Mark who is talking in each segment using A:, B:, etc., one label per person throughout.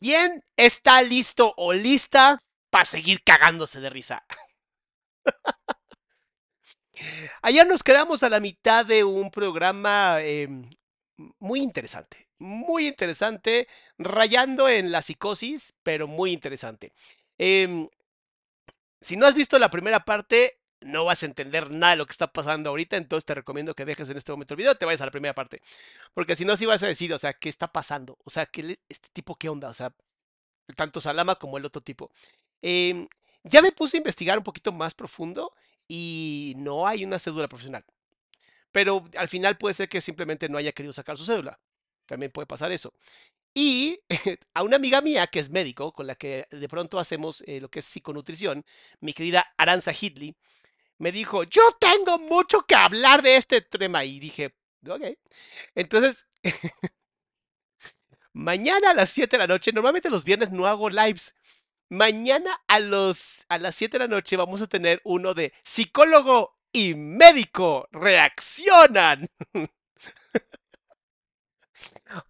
A: ¿Quién está listo o lista para seguir cagándose de risa? Ayer nos quedamos a la mitad de un programa em, muy interesante, muy interesante, rayando en la psicosis, pero muy interesante. Em, si no has visto la primera parte, no vas a entender nada de lo que está pasando ahorita, entonces te recomiendo que dejes en este momento el video, te vayas a la primera parte, porque si no, sí vas a decir, o sea, ¿qué está pasando? O sea, ¿qué, este tipo qué onda? O sea, tanto Salama como el otro tipo. Em, ya me puse a investigar un poquito más profundo y no hay una cédula profesional. Pero al final puede ser que simplemente no haya querido sacar su cédula. También puede pasar eso. Y a una amiga mía que es médico, con la que de pronto hacemos eh, lo que es psiconutrición, mi querida Aranza Hidley, me dijo, yo tengo mucho que hablar de este tema. Y dije, ok. Entonces, mañana a las 7 de la noche, normalmente los viernes no hago lives. Mañana a, los, a las 7 de la noche vamos a tener uno de psicólogo y médico reaccionan.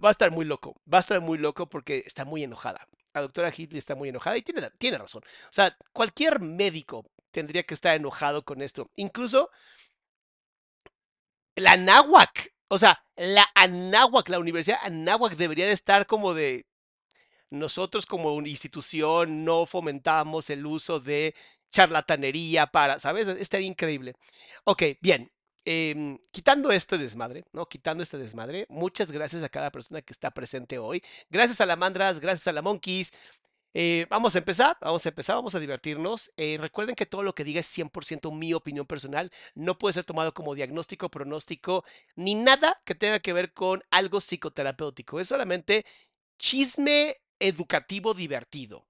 A: Va a estar muy loco, va a estar muy loco porque está muy enojada. La doctora Hitley está muy enojada y tiene, tiene razón. O sea, cualquier médico tendría que estar enojado con esto. Incluso la Anáhuac, o sea, la Anáhuac, la Universidad Anáhuac debería de estar como de nosotros como una institución no fomentamos el uso de charlatanería para, ¿sabes? Estaría increíble. Ok, bien. Em, quitando este desmadre, ¿no? Quitando este desmadre, muchas gracias a cada persona que está presente hoy. Gracias a la Mandras, gracias a la Monkeys, eh, vamos a empezar, vamos a empezar, vamos a divertirnos. Eh, recuerden que todo lo que diga es 100% mi opinión personal, no puede ser tomado como diagnóstico, pronóstico, ni nada que tenga que ver con algo psicoterapéutico. Es solamente chisme educativo divertido.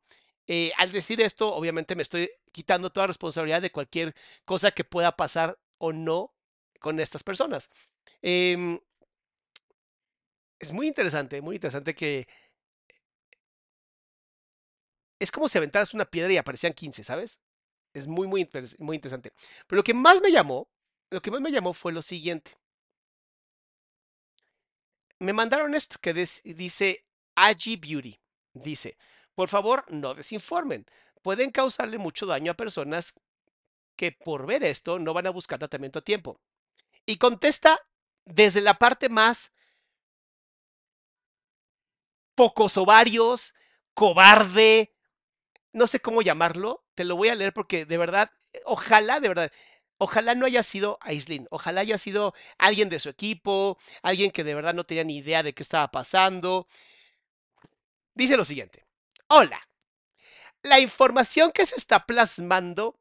A: Eh, al decir esto, obviamente me estoy quitando toda responsabilidad de cualquier cosa que pueda pasar o no con estas personas. Em, es muy interesante, muy interesante que es como si aventaras una piedra y aparecían 15, ¿sabes? Es muy, muy, muy interesante. Pero lo que más me llamó, lo que más me llamó fue lo siguiente. Me mandaron esto que dice Agi Beauty. Dice, por favor, no desinformen. pueden causarle mucho daño a personas que por ver esto no van a buscar tratamiento a tiempo. Y contesta desde la parte más pocos ovarios, cobarde, no sé cómo llamarlo, te lo voy a leer porque de verdad, ojalá, de verdad, ojalá no haya sido Aislin, ojalá haya sido alguien de su equipo, alguien que de verdad no tenía ni idea de qué estaba pasando. Dice lo siguiente, hola, la información que se está plasmando,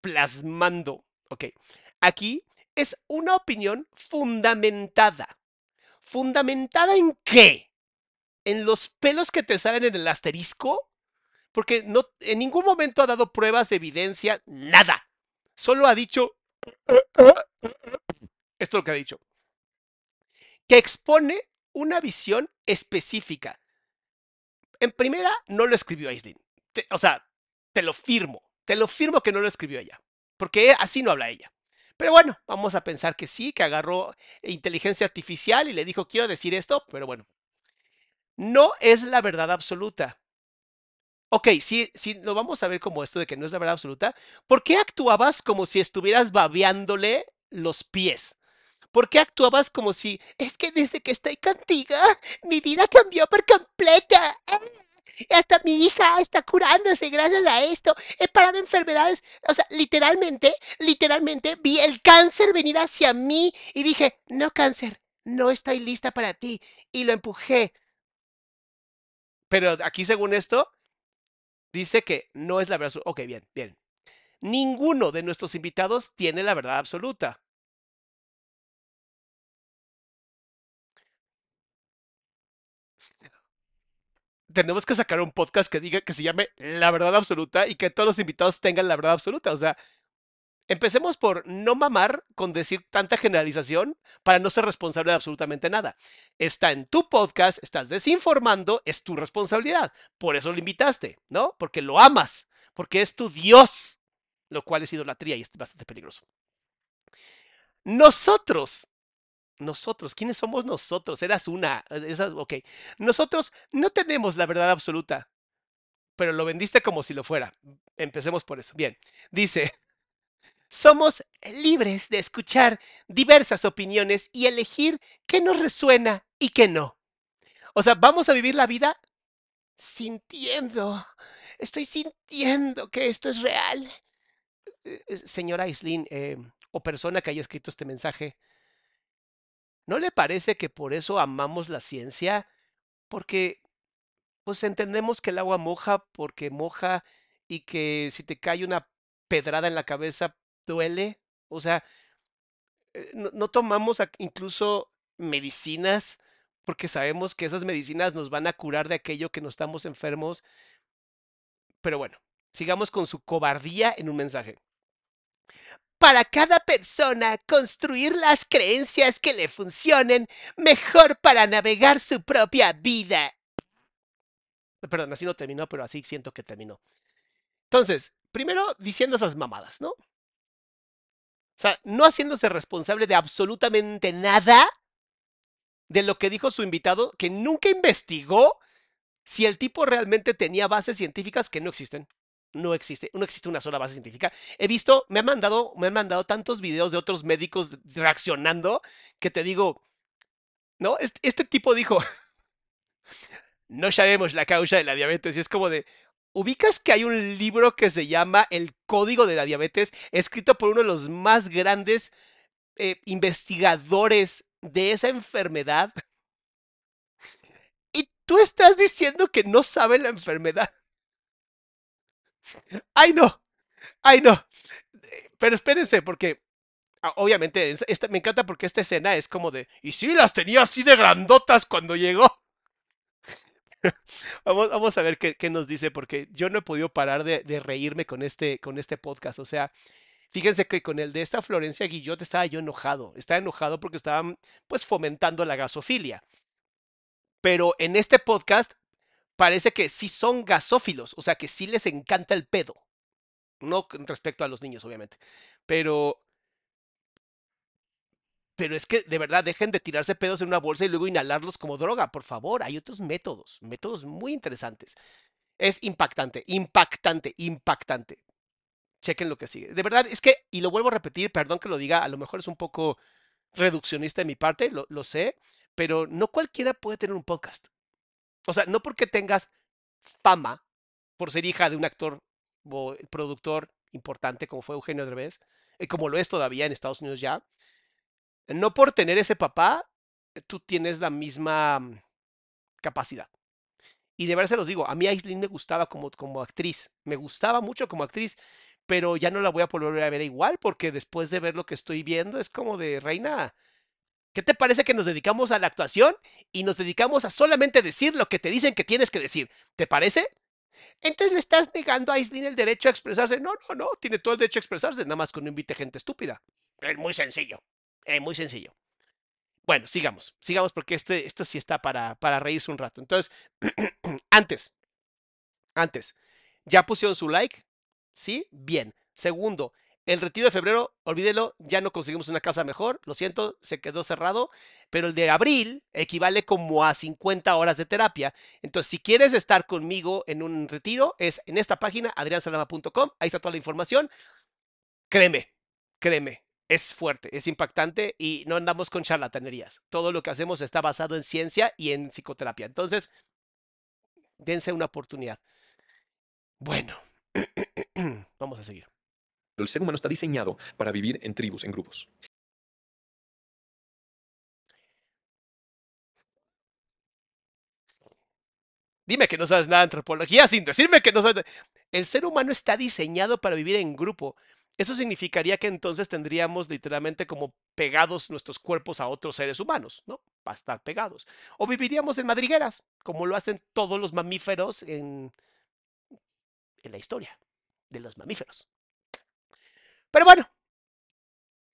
A: plasmando, ok, aquí es una opinión fundamentada. ¿Fundamentada en qué? ¿En los pelos que te salen en el asterisco? Porque no, en ningún momento ha dado pruebas de evidencia, nada. Solo ha dicho, esto es lo que ha dicho, que expone una visión específica. En primera, no lo escribió Aislinn. o sea, te lo firmo, te lo firmo que no lo escribió ella, porque así no habla ella. Pero bueno, vamos a pensar que sí, que agarró inteligencia artificial y le dijo, quiero decir esto, pero bueno, no es la verdad absoluta. Ok, sí, sí, lo vamos a ver como esto de que no es la verdad absoluta. ¿Por qué actuabas como si estuvieras babeándole los pies? ¿Por qué actuabas como si, es que desde que estoy contigo, mi vida cambió por completa? hasta mi hija está curándose gracias a esto. He parado enfermedades. O sea, literalmente, literalmente vi el cáncer venir hacia mí y dije, no cáncer, no estoy lista para ti. Y lo empujé. Pero aquí, según esto, dice que no es la verdad. Ok, bien, bien. Ninguno de nuestros invitados tiene la verdad absoluta. tenemos que sacar un podcast que diga que se llame La verdad absoluta y que todos los invitados tengan la verdad absoluta. O sea, empecemos por no mamar con decir tanta generalización para no ser responsable de absolutamente nada. Está en tu podcast, estás desinformando, es tu responsabilidad. Por eso lo invitaste, ¿no? Porque lo amas, porque es tu Dios, lo cual es idolatría y es bastante peligroso. Nosotros nosotros, ¿quiénes somos nosotros? Eras una. Ok. Nosotros no tenemos la verdad absoluta, pero lo vendiste como si lo fuera. Empecemos por eso. Bien. Dice, somos libres de escuchar diversas opiniones y elegir qué nos resuena y qué no. O sea, vamos a vivir la vida sintiendo. Estoy sintiendo que esto es real. Eh, eh, señora Islin, eh, o persona que haya escrito este mensaje, ¿No le parece que por eso amamos la ciencia? Porque, pues entendemos que el agua moja porque moja y que si te cae una pedrada en la cabeza duele. O sea, eh, no, tomamos incluso medicinas porque sabemos que esas medicinas nos van a curar de aquello que nos estamos enfermos. Pero bueno, sigamos con su cobardía en un mensaje para cada persona construir las creencias que le funcionen mejor para navegar su propia vida. Perdón, así no terminó, pero así siento que terminó. Entonces, primero diciendo esas mamadas, ¿no? O sea, no haciéndose responsable de absolutamente nada de lo que dijo su invitado, que nunca investigó si el tipo realmente tenía bases científicas que no existen no existe, no existe una sola base científica. He visto, me han mandado, me han mandado tantos videos de otros médicos reaccionando que te digo, ¿no? Este, tipo dijo, no sabemos la causa de la diabetes y es como de, ¿ubicas que hay un libro que se llama El Código de la Diabetes, escrito por uno de los más grandes eh, investigadores de esa enfermedad? Y tú estás diciendo que no sabe la enfermedad. ¡Ay, no! ¡Ay, no! Pero espérense, porque ah, obviamente me encanta porque esta escena es como de. Y sí, las tenía así de grandotas cuando llegó. vamos, vamos a ver qué, qué, nos dice, porque yo no he podido parar de, reírme con este, con este podcast. O sea, fíjense que con el de esta Florencia Guillot estaba yo enojado. Estaba enojado porque estaban pues fomentando la gasofilia. Pero en este podcast parece que sí son gasófilos, o sea que sí les encanta el pedo. No respecto a los niños, obviamente. Pero. Pero es que de verdad dejen de tirarse pedos en una bolsa y luego inhalarlos como droga, por favor. Hay otros métodos, métodos muy interesantes. Es impactante, impactante, impactante. Chequen lo que sigue. De verdad, es que, y lo vuelvo a repetir, perdón que lo diga, a lo mejor es un poco reduccionista de mi parte, lo, sé, pero no cualquiera puede tener un podcast. O sea, no porque tengas fama por ser hija de un actor o productor importante como fue Eugenio Derbez, y como lo es todavía en Estados Unidos ya, no por tener ese papá, tú tienes la misma mm, capacidad. Y de verdad se los digo, a mí Aislinn me gustaba como, como actriz, me gustaba mucho como actriz, pero ya no la voy a volver a ver igual porque después de ver lo que estoy viendo es como de reina. ¿Qué te parece que nos dedicamos a la actuación y nos dedicamos a solamente decir lo que te dicen que tienes que decir? ¿Te parece? Entonces le estás negando a Aislinn el derecho a expresarse. No, no, no, tiene todo el derecho a expresarse, nada más que no invite gente estúpida. Es muy sencillo, es muy sencillo. Bueno, sigamos, sigamos porque este, esto sí está para, para reírse un rato. Entonces, antes, antes, ¿ya pusieron su like? ¿Sí? Bien. Segundo, el retiro de febrero, olvídelo, ya no conseguimos una casa mejor, lo siento, se quedó cerrado, pero el de abril equivale como a 50 horas de terapia. Entonces, si quieres estar conmigo en un retiro, es en esta página, adriansalama.com, ahí está toda la información. Créeme, créeme, es fuerte, es impactante y no andamos con charlatanerías. Todo lo que hacemos está basado en ciencia y en psicoterapia. Entonces, dense una oportunidad. Bueno, vamos a seguir.
B: El ser humano está diseñado para vivir en tribus, en grupos.
A: Dime que no sabes nada de antropología sin decirme que no sabes. El ser humano está diseñado para vivir en grupo. Eso significaría que entonces tendríamos literalmente como pegados nuestros cuerpos a otros seres humanos, ¿no? Para estar pegados. O viviríamos en madrigueras, como lo hacen todos los mamíferos en, en la historia de los mamíferos. Pero bueno,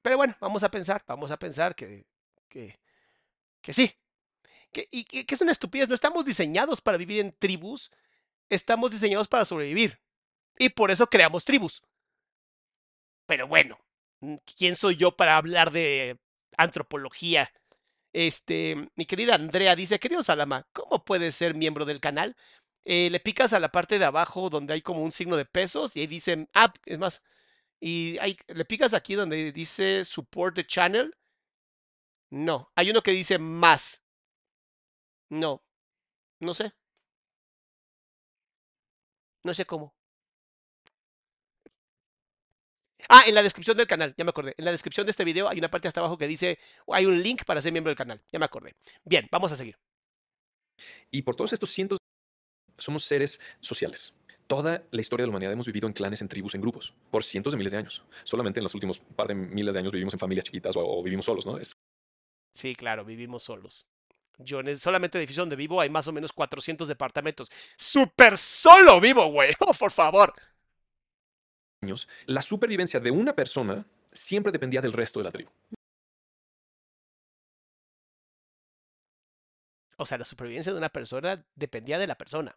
A: pero bueno, vamos a pensar, vamos a pensar que, que, que sí, que, y que, que es una estupidez. No estamos diseñados para vivir en tribus, estamos diseñados para sobrevivir. Y por eso creamos tribus. Pero bueno, ¿quién soy yo para hablar de antropología? Este, mi querida Andrea dice, querido Salama, ¿cómo puedes ser miembro del canal? Eh, le picas a la parte de abajo donde hay como un signo de pesos y ahí dicen, ah, es más, y le picas aquí donde dice support the channel. No, hay uno que dice más. No, no sé. No sé cómo. Ah, en la descripción del canal, ya me acordé. En la descripción de este video hay una parte hasta abajo que dice, hay un link para ser miembro del canal, ya me acordé. Bien, vamos a seguir.
B: Y por todos estos cientos, somos seres sociales. Toda la historia de la humanidad hemos vivido en clanes, en tribus, en grupos, por cientos de miles de años. Solamente en los últimos par de miles de años vivimos en familias chiquitas o, o vivimos solos, ¿no? Es
A: Sí, claro, vivimos solos. Yo en el, solamente edificio donde vivo hay más o menos 400 departamentos. ¡Súper solo vivo, güey! ¡Oh, por favor!
B: Años, la supervivencia de una persona siempre dependía del resto de la tribu.
A: O sea, la supervivencia de una persona dependía de la persona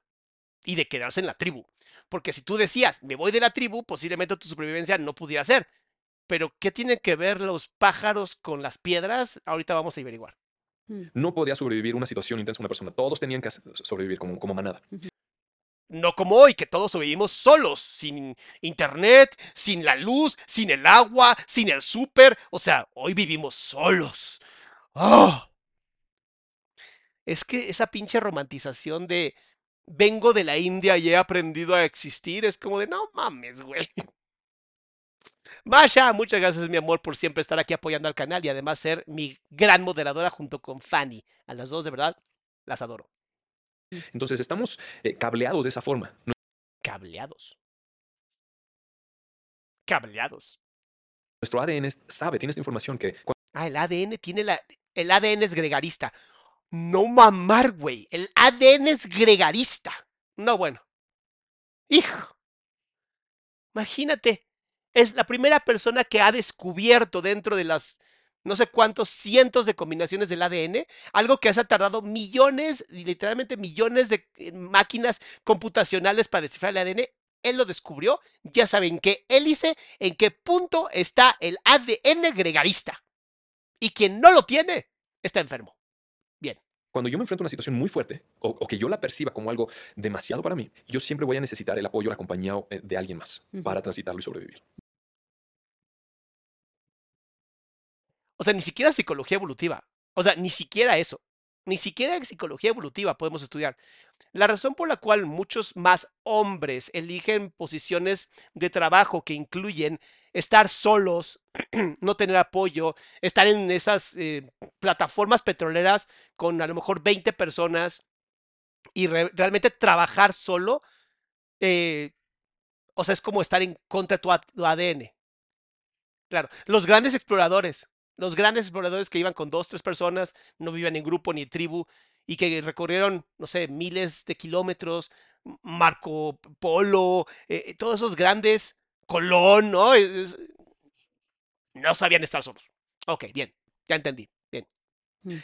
A: y de quedarse en la tribu. Porque si tú decías, me voy de la tribu, posiblemente tu supervivencia no pudiera ser. Pero, ¿qué tienen que ver los pájaros con las piedras? Ahorita vamos a averiguar.
B: No podía sobrevivir una situación intensa una persona. Todos tenían que sobrevivir como, como manada.
A: No como hoy, que todos sobrevivimos solos, sin internet, sin la luz, sin el agua, sin el súper. O sea, hoy vivimos solos. ¡Ah! Es que esa pinche romantización de vengo de la India y he aprendido a existir es como de no mames, güey. Vaya, muchas gracias, mi amor, por siempre estar aquí apoyando al canal y además ser mi gran moderadora junto con Fanny. A las dos, de verdad, las adoro.
B: Entonces estamos eh, cableados de esa forma.
A: Cableados. Cableados.
B: Nuestro ADN sabe, tiene esta información que
A: Ah, el ADN tiene la. El ADN es gregarista. No mamar, güey. El ADN es gregarista. No, bueno. Hijo. Imagínate. Es la primera persona que ha descubierto dentro de las no sé cuántos cientos de combinaciones del ADN, algo que se ha tardado millones, literalmente millones de eh, máquinas computacionales para descifrar el ADN. Él lo descubrió, ya saben qué hélice, en qué punto está el ADN gregarista. Y quien no lo tiene, está enfermo. Bien,
B: Cuando yo me enfrento a una situación muy fuerte o, o que yo la perciba como algo demasiado para mí, yo siempre voy a necesitar el apoyo, la compañía eh, de alguien más para transitarlo y sobrevivir.
A: O sea, ni siquiera psicología evolutiva. O sea, ni siquiera eso. Ni siquiera psicología evolutiva podemos estudiar. La razón por la cual muchos más hombres eligen posiciones de trabajo que incluyen estar solos, no tener apoyo, estar en esas eh, plataformas petroleras con a lo mejor 20 personas y re- realmente trabajar solo, eh, o sea, es como estar en contra de tu ADN. Claro, los grandes exploradores, los grandes exploradores que iban con dos, tres personas, no vivían en grupo ni en tribu y que recorrieron, no sé, miles de kilómetros, Marco Polo, eh, eh, todos esos grandes, Colón, ¿no? Es- es- no sabían estar solos. Ok, bien, ya entendí. Bien.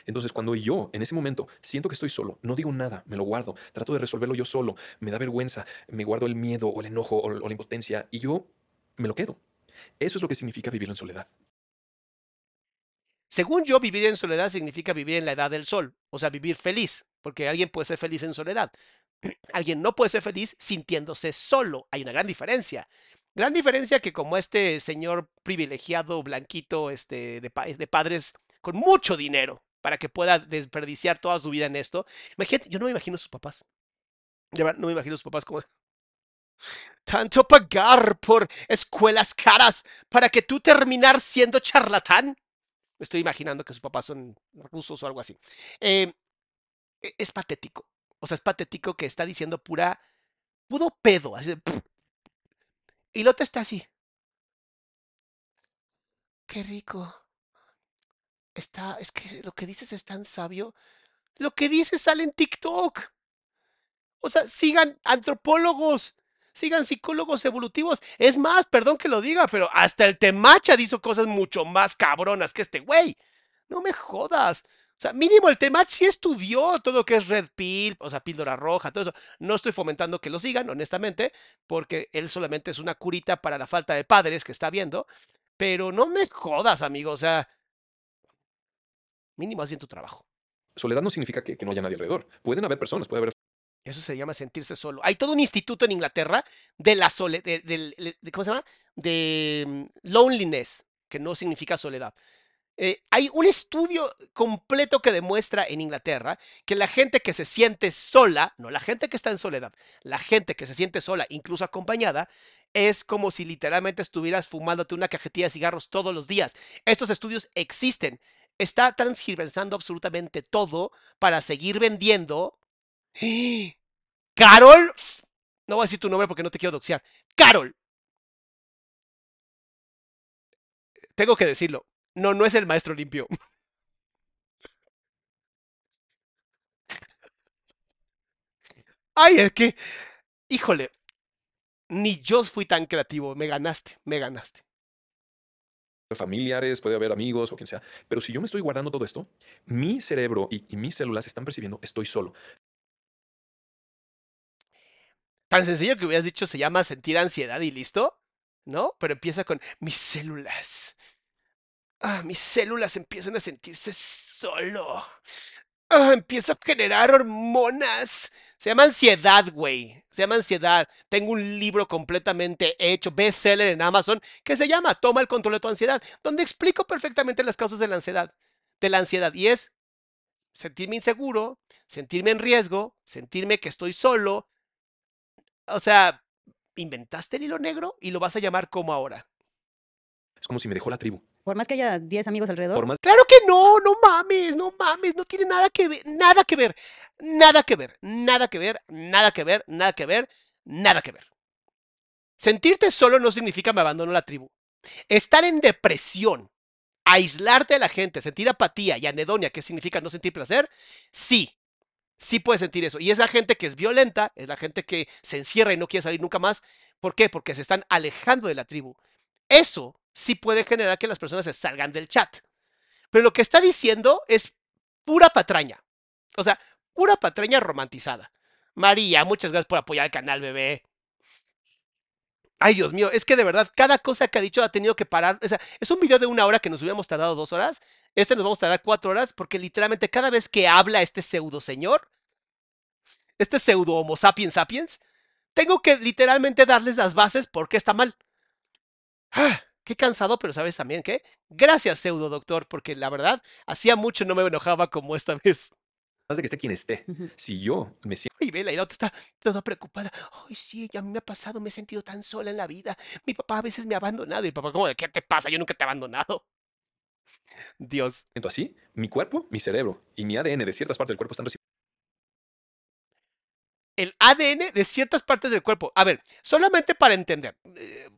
B: Entonces, cuando yo en ese momento siento que estoy solo, no digo nada, me lo guardo, trato de resolverlo yo solo, me da vergüenza, me guardo el miedo o el enojo o, o la impotencia y yo me lo quedo. Eso es lo que significa vivir en soledad.
A: Según yo, vivir en soledad significa vivir en la edad del sol, o sea, vivir feliz, porque alguien puede ser feliz en soledad. Alguien no puede ser feliz sintiéndose solo. Hay una gran diferencia. Gran diferencia que como este señor privilegiado, blanquito, este, de, pa- de padres con mucho dinero, para que pueda desperdiciar toda su vida en esto. Imagínate, yo no me imagino a sus papás. De verdad, no me imagino a sus papás como... Tanto pagar por escuelas caras para que tú terminar siendo charlatán. Estoy imaginando que sus papás son rusos o algo así. Eh, e- es patético. O sea, es patético que está diciendo pura, puro pedo. Y Lota está así. Qué rico. Está, es que lo que dices es tan sabio. Lo que dices sale en TikTok. O sea, sigan antropólogos, sigan psicólogos evolutivos. Es más, perdón que lo diga, pero hasta el Temacha hizo cosas mucho más cabronas que este güey. No me jodas. O sea, mínimo el Temach sí estudió todo lo que es Red Pill, o sea, píldora roja, todo eso. No estoy fomentando que lo sigan, honestamente, porque él solamente es una curita para la falta de padres que está viendo. Pero no me jodas, amigo. O sea, mínimo haz bien tu trabajo.
B: Soledad no significa que, que no haya nadie alrededor. Pueden haber personas, puede haber
A: Eso se llama sentirse solo. Hay todo un instituto en Inglaterra de la soledad, de, ¿cómo se llama? De mm, loneliness, que no significa soledad. Eh, hay un estudio completo que demuestra en Inglaterra que la gente que se siente sola, no la gente que está en soledad, la gente que se siente sola, incluso acompañada, es como si literalmente estuvieras fumándote una cajetilla de cigarros todos los días. Estos estudios existen. Está transgiversando absolutamente todo para seguir vendiendo Carol, no voy a decir tu nombre porque no te quiero doxear. Carol. Tengo que decirlo. No, no es el maestro limpio. Ay, es que, híjole, ni yo fui tan creativo. Me ganaste, me ganaste.
B: familiares, puede haber amigos o quien sea. Pero si yo me estoy guardando todo esto, mi cerebro y, y mis células están percibiendo estoy solo.
A: Tan sencillo que hubieras dicho se llama sentir ansiedad y listo, ¿no? Pero empieza con mis células. Ah, mis células empiezan a sentirse solo. Ah, empiezo a generar hormonas. Se llama ansiedad, güey. Se llama ansiedad. Tengo un libro completamente hecho, bestseller en Amazon, que se llama Toma el control de tu ansiedad, donde explico perfectamente las causas de la ansiedad. De la ansiedad. Y es sentirme inseguro, sentirme en riesgo, sentirme que estoy solo. O sea, inventaste el hilo negro y lo vas a llamar como ahora.
B: Es como si me dejó la tribu.
C: Por más que haya 10 amigos alrededor,
B: Por más
A: Claro que no, no mames, no mames, no tiene nada que ver, nada que ver, nada que ver, nada que ver, nada que ver, nada que ver, nada que ver. Sentirte solo no significa me abandono la tribu. Estar en depresión, aislarte de la gente, sentir apatía y anedonia, que significa no sentir placer, sí, sí puedes sentir eso. Y es la gente que es violenta, es la gente que se encierra y no quiere salir nunca más. ¿Por qué? Porque se están alejando de la tribu. Eso sí puede generar que las personas se salgan del chat. Pero lo que está diciendo es pura patraña. O sea, pura patraña romantizada. María, muchas gracias por apoyar el canal, bebé. Ay, Dios mío, es que de verdad, cada cosa que ha dicho ha tenido que parar. O sea, es un video de una hora que nos hubiéramos tardado dos horas. Este nos vamos a tardar cuatro horas porque literalmente cada vez que habla este pseudo señor, este pseudo homo sapiens sapiens, tengo que literalmente darles las bases porque está mal. ¡Ah! Qué cansado, pero sabes también qué. Gracias, pseudo doctor, porque la verdad, hacía mucho no me enojaba como esta vez.
B: Más de que esté quien esté. Si yo me siento
A: Y Vela, y la otra está toda preocupada. Ay, sí, ya me ha pasado, me he sentido tan sola en la vida. Mi papá a veces me ha abandonado. Y el papá, ¿cómo de qué te pasa? Yo nunca te he abandonado. Dios.
B: así, mi cuerpo, mi cerebro y mi ADN de ciertas partes del cuerpo están recibiendo
A: El ADN de ciertas partes del cuerpo. A ver, solamente para entender. eh,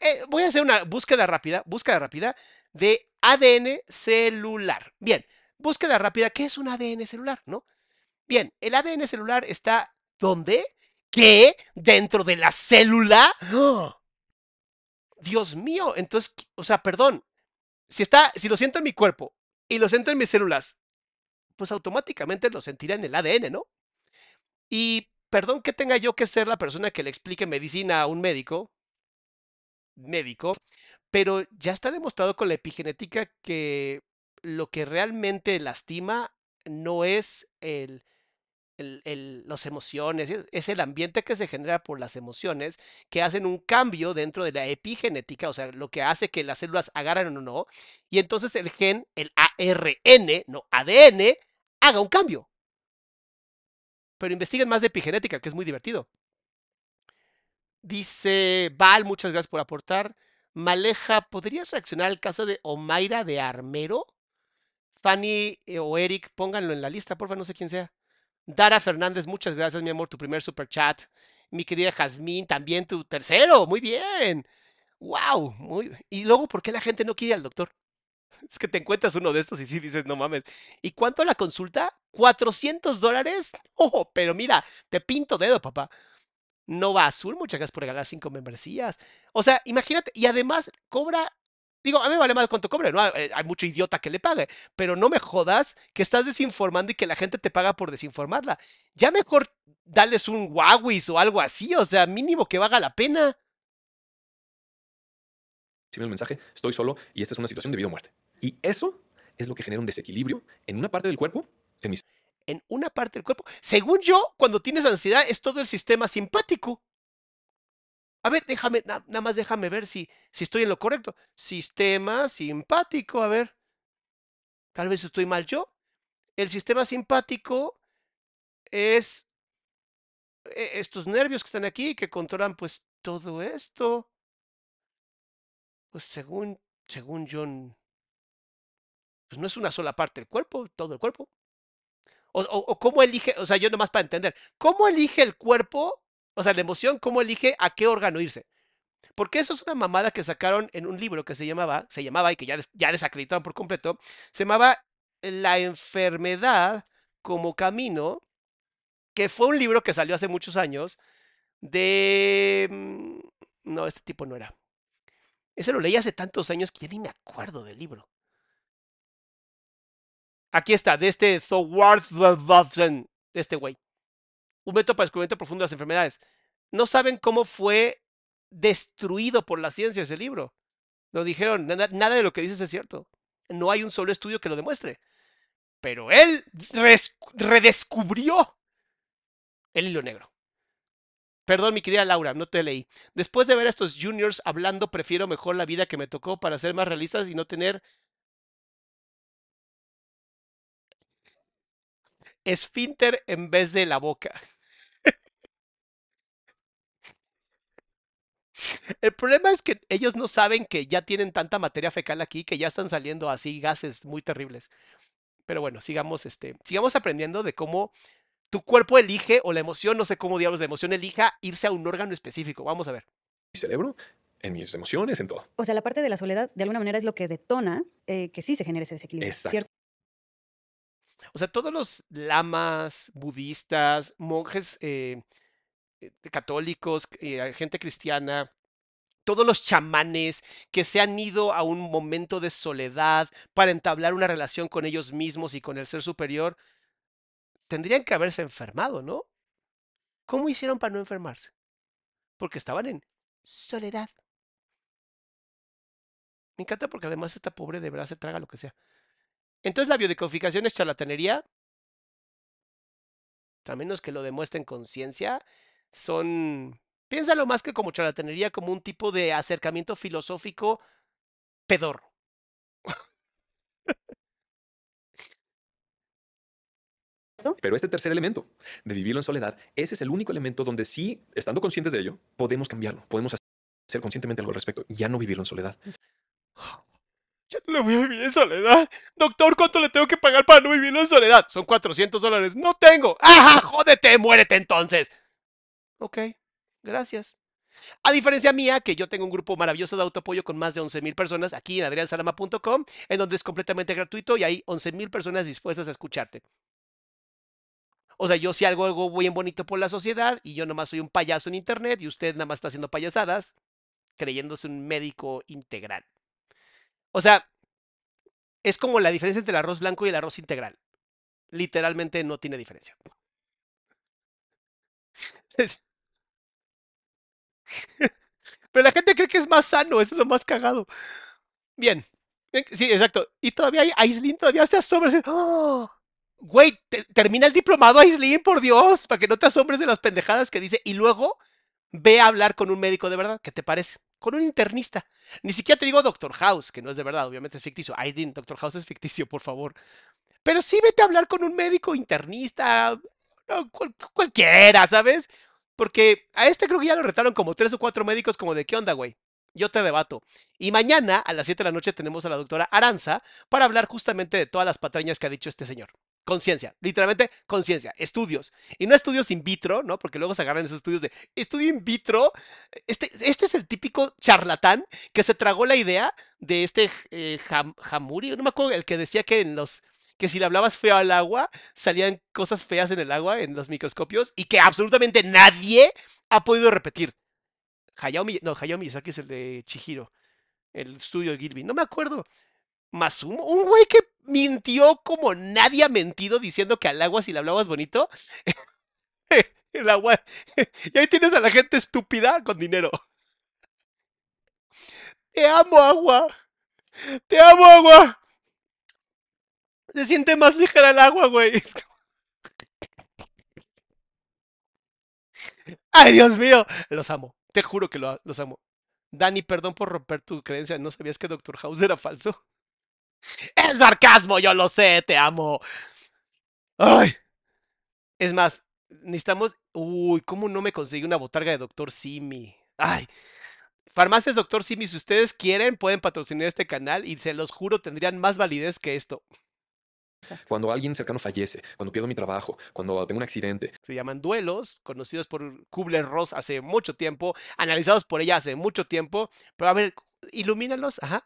A: eh, voy a hacer una búsqueda rápida, búsqueda rápida de ADN celular. Bien, búsqueda rápida, ¿qué es un ADN celular? ¿No? Bien, el ADN celular está ¿dónde? ¿Qué? ¿Dentro de la célula? ¡Ah! Dios mío, entonces, o sea, perdón, si está, si lo siento en mi cuerpo y lo siento en mis células, pues automáticamente lo sentirá en el ADN, ¿no? Y perdón que tenga yo que ser la persona que le explique medicina a un médico, médico, pero ya está demostrado con la epigenética que lo que realmente lastima no es el, el, las emociones, es, es el ambiente que se genera por las emociones que hacen un cambio dentro de la epigenética, o sea, lo que hace que las células agarren o no, y entonces el gen, el ARN, no ADN, haga un cambio. Pero investiguen más de epigenética, que es muy divertido. Dice Val, muchas gracias por aportar. Maleja, ¿podrías reaccionar al caso de Omaira de Armero? Fanny eh, o Eric, pónganlo en la lista, porfa, no sé quién sea. Dara Fernández, muchas gracias, mi amor, tu primer super chat. Mi querida Jazmín, también tu tercero, muy bien. Wow, muy. Y luego, ¿por qué la gente no quiere al doctor? Es que te encuentras uno de estos y sí dices, no mames. ¿Y cuánto la consulta? ¿400 dólares? Oh, pero mira, te pinto dedo, papá. Nova Azul, muchas gracias por regalar cinco membresías. O sea, imagínate, y además cobra Digo, a mí me vale más cuánto cobre, ¿no? Hay, hay mucho idiota que le pague, pero no me jodas que estás desinformando y que la gente te paga por desinformarla. Ya mejor darles un Huawei o algo así, o sea, mínimo que valga la pena.
B: el mensaje, estoy solo y esta es una situación de vida o muerte. Y eso es lo que genera un desequilibrio en una parte del cuerpo, en mis...
A: En una parte del cuerpo. Según yo, cuando tienes ansiedad es todo el sistema simpático. A ver, déjame, na, nada más déjame ver si, si estoy en lo correcto. Sistema simpático, a ver. Tal vez estoy mal yo. El sistema simpático es eh, estos nervios que están aquí, que controlan pues todo esto. Pues según, según yo, pues no es una sola parte del cuerpo, todo el cuerpo. O, o, o cómo elige, o sea, yo nomás para entender, ¿cómo elige el cuerpo o sea, la emoción, cómo elige a qué órgano irse. Porque eso es una mamada que sacaron en un libro que se llamaba, se llamaba y que ya, des, ya desacreditaron por completo, se llamaba La enfermedad como camino, que fue un libro que salió hace muchos años de... mm, No, este tipo no era. Ese lo leí hace tantos años que ya ni me acuerdo del libro. Aquí está, de este Thorwald de este güey un método para descubrimiento profundo de las enfermedades. No saben cómo fue destruido por la ciencia ese libro. Lo dijeron, nada, nada de lo que dices es cierto. No hay un solo estudio que lo demuestre. Pero él redescubrió el hilo negro. Perdón, mi querida Laura, no te leí. Después de ver a estos juniors hablando, prefiero mejor la vida que me tocó para ser más realistas y no tener esfínter en vez de la boca. El problema es que ellos no saben que ya tienen tanta materia fecal aquí que ya están saliendo así gases muy terribles. Pero bueno, sigamos, este, sigamos aprendiendo de cómo tu cuerpo elige o la emoción, no sé cómo diablos la emoción elija irse a un órgano específico. Vamos a ver.
B: Mi cerebro, en mis emociones, en todo.
C: O sea, la parte de la soledad de alguna manera es lo que detona eh, que sí se genere ese desequilibrio.
B: Exacto.
C: ¿cierto?
A: O sea, todos los lamas, budistas, monjes eh, católicos, eh, gente cristiana, todos los chamanes que se han ido a un momento de soledad para entablar una relación con ellos mismos y con el ser superior, tendrían que haberse enfermado, ¿no? ¿Cómo hicieron para no enfermarse? Porque estaban en soledad. Me encanta porque además esta pobre de verdad se traga lo que sea. Entonces la biodecodificación es charlatanería. A menos que lo demuestren con ciencia, son. Piénsalo más que como charlatanería, como un tipo de acercamiento filosófico pedorro.
B: Pero este tercer elemento de vivirlo en soledad, ese es el único elemento donde sí, estando conscientes de ello, podemos cambiarlo, podemos hacer conscientemente algo al respecto, ya no vivirlo en soledad.
A: Yo no lo voy a vivir en soledad. Doctor, ¿cuánto le tengo que pagar para no vivirlo en soledad? Son 400 dólares. No tengo. ¡Ajá! ¡Jódete! ¡Muérete entonces! Ok, gracias. A diferencia mía, que yo tengo un grupo maravilloso de autoapoyo con más de 11.000 personas aquí en adriansalama.com, en donde es completamente gratuito y hay 11.000 personas dispuestas a escucharte. O sea, yo sí hago algo bien bonito por la sociedad y yo nomás soy un payaso en internet y usted nada más está haciendo payasadas creyéndose un médico integral. O sea, es como la diferencia entre el arroz blanco y el arroz integral. Literalmente no tiene diferencia. Pero la gente cree que es más sano, eso es lo más cagado. Bien. Sí, exacto. Y todavía hay Aislinn, todavía se asombra. ¡Oh! Güey, termina el diplomado Aislinn, por Dios, para que no te asombres de las pendejadas que dice. Y luego ve a hablar con un médico de verdad. ¿Qué te parece? Con un internista. Ni siquiera te digo Doctor House, que no es de verdad, obviamente es ficticio. Aislinn, Doctor House es ficticio, por favor. Pero sí vete a hablar con un médico internista, cualquiera, ¿sabes? Porque a este creo que ya lo retaron como tres o cuatro médicos como de qué onda, güey. Yo te debato. Y mañana a las 7 de la noche tenemos a la doctora Aranza para hablar justamente de todas las patrañas que ha dicho este señor. Conciencia, literalmente conciencia, estudios. Y no estudios in vitro, ¿no? Porque luego se agarran esos estudios de estudio in vitro. Este, este es el típico charlatán que se tragó la idea de este eh, Hamuri, no me acuerdo, el que decía que en los que si le hablabas feo al agua, salían cosas feas en el agua, en los microscopios, y que absolutamente nadie ha podido repetir. Hayao, no, Hayao Miyazaki es el de Chihiro, el estudio de Gilby, no me acuerdo. Masumo, un güey que mintió como nadie ha mentido diciendo que al agua si le hablabas bonito, el agua, y ahí tienes a la gente estúpida con dinero. Te amo agua, te amo agua. Se siente más ligera el agua, güey. Ay, Dios mío. Los amo. Te juro que los amo. Dani, perdón por romper tu creencia. ¿No sabías que Doctor House era falso? Es sarcasmo, yo lo sé, te amo. Ay. Es más, necesitamos. Uy, ¿cómo no me conseguí una botarga de Doctor Simi? Ay. Farmacias Doctor Simi, si ustedes quieren, pueden patrocinar este canal y se los juro, tendrían más validez que esto.
B: Cuando alguien cercano fallece, cuando pierdo mi trabajo, cuando tengo un accidente.
A: Se llaman duelos, conocidos por Kubler-Ross hace mucho tiempo, analizados por ella hace mucho tiempo. Pero a ver, ilumínalos, ajá.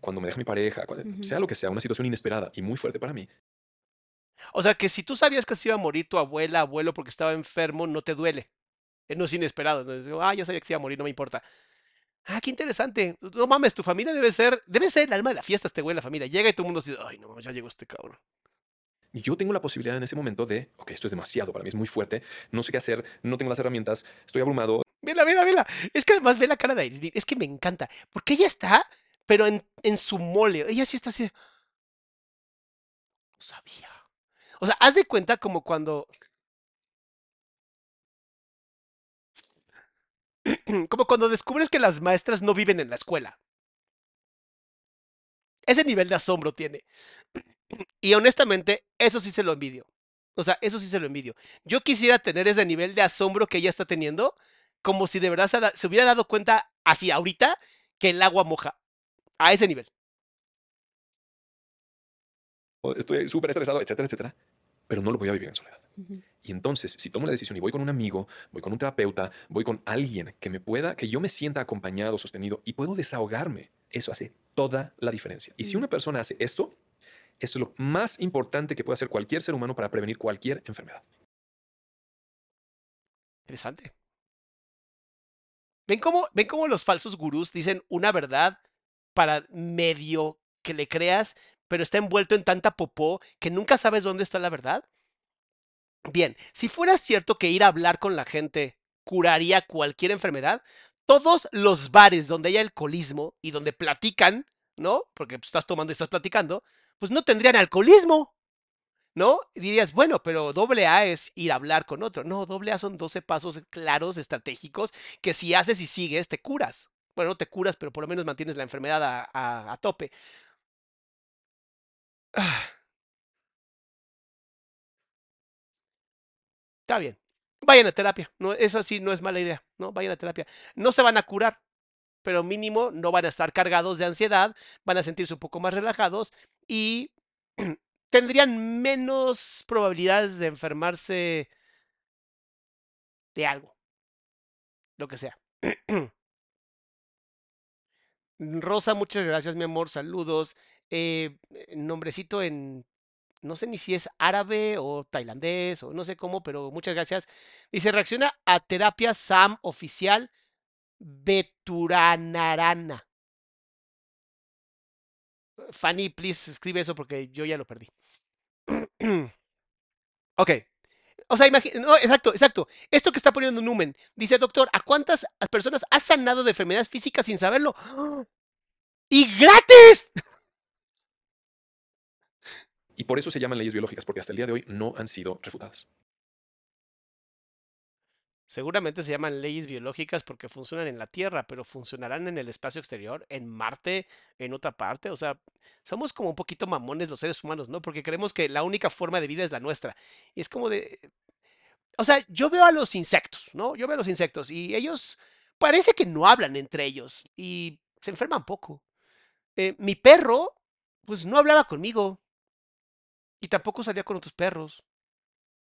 B: Cuando me deja mi pareja, sea lo que sea, una situación inesperada y muy fuerte para mí.
A: O sea que si tú sabías que se iba a morir tu abuela, abuelo, porque estaba enfermo, no te duele. Eh, no es inesperado. Entonces, ah, ya sabía que se iba a morir, no me importa. Ah, qué interesante. No mames, tu familia debe ser, debe ser el alma de la fiesta este güey, la familia. Llega y todo el mundo dice, ay, no, ya llegó este cabrón.
B: Yo tengo la posibilidad en ese momento de, ok, esto es demasiado para mí, es muy fuerte, no sé qué hacer, no tengo las herramientas, estoy abrumado.
A: Vela, vela, vela. Es que además ve la cara de Aislinn, es que me encanta, porque ella está, pero en, en su mole, ella sí está así. No sabía. O sea, haz de cuenta como cuando como cuando descubres que las maestras no viven en la escuela. Ese nivel de asombro tiene. Y honestamente, eso sí se lo envidio. O sea, eso sí se lo envidio. Yo quisiera tener ese nivel de asombro que ella está teniendo, como si de verdad se, hubiera dado cuenta así ahorita que el agua moja. A ese nivel.
B: Estoy súper estresado, etcétera, etcétera. Pero no lo voy a vivir en soledad. Y entonces, si tomo la decisión y voy con un amigo, voy con un terapeuta, voy con alguien que me pueda, que yo me sienta acompañado, sostenido y puedo desahogarme, eso hace toda la diferencia. Y si una persona hace esto, esto es lo más importante que puede hacer cualquier ser humano para prevenir cualquier enfermedad.
A: Interesante. ¿Ven cómo, ¿Ven cómo los falsos gurús dicen una verdad para medio que le creas, pero está envuelto en tanta popó que nunca sabes dónde está la verdad? Bien, si fuera cierto que ir a hablar con la gente curaría cualquier enfermedad, todos los bares donde hay alcoholismo y donde platican ¿no? Porque pues, estás tomando y estás platicando, pues no tendrían alcoholismo. ¿no? Dirías, bueno, pero doble A es ir a hablar con otro. No, doble A son 12 pasos claros, estratégicos, que si haces y sigues, te curas. Bueno, no te curas, pero por lo menos mantienes la enfermedad a, a, a tope. Ah. Está bien. Vayan a terapia. No, eso sí no es mala idea. ¿no? Vayan a terapia. No se van a curar, pero mínimo no van a estar cargados de ansiedad, van a sentirse un poco más relajados y tendrían menos probabilidades de enfermarse de algo, lo que sea. Rosa, muchas gracias, mi amor, saludos. Eh, nombrecito en, no sé ni si es árabe o tailandés o no sé cómo, pero muchas gracias. Dice, reacciona a terapia SAM oficial Beturanarana. Fanny, please escribe eso porque yo ya lo perdí. ok. O sea, imagínate, no, exacto, exacto. Esto que está poniendo Numen. Dice, doctor, ¿a cuántas personas has sanado de enfermedades físicas sin saberlo? ¡Y gratis!
B: Y por eso se llaman leyes biológicas, porque hasta el día de hoy no han sido refutadas.
A: Seguramente se llaman leyes biológicas porque funcionan en la Tierra, pero funcionarán en el espacio exterior, en Marte, en otra parte. O sea, somos como un poquito mamones los seres humanos, ¿no? Porque creemos que la única forma de vida es la nuestra. Y es como de... O sea, yo veo a los insectos, ¿no? Yo veo a los insectos y ellos parece que no hablan entre ellos y se enferman poco. Eh, mi perro, pues no hablaba conmigo y tampoco salía con otros perros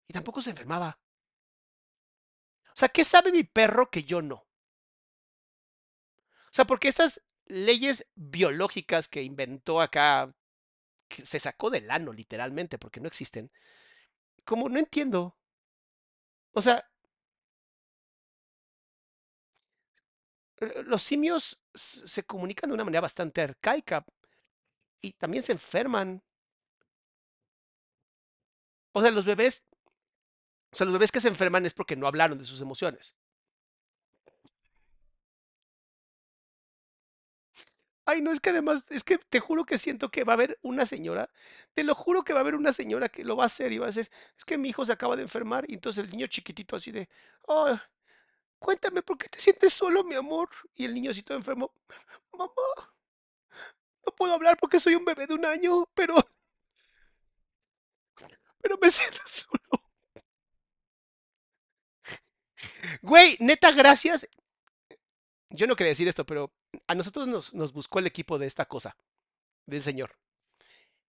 A: y tampoco se enfermaba. O sea, ¿qué sabe mi perro que yo no? O sea, porque esas leyes biológicas que inventó acá, que se sacó del ano literalmente, porque no existen, como no entiendo. O sea, los simios se comunican de una manera bastante arcaica y también se enferman. O sea, los bebés o sea, los bebés que se enferman es porque no hablaron de sus emociones. Ay, no, es que además, es que te juro que siento que va a haber una señora, te lo juro que va a haber una señora que lo va a hacer y va a decir, es que mi hijo se acaba de enfermar y entonces el niño chiquitito así de, oh, cuéntame por qué te sientes solo, mi amor. Y el niñocito enfermo, mamá, no puedo hablar porque soy un bebé de un año, pero, pero me siento solo. Güey, neta, gracias. Yo no quería decir esto, pero a nosotros nos, nos buscó el equipo de esta cosa, del señor.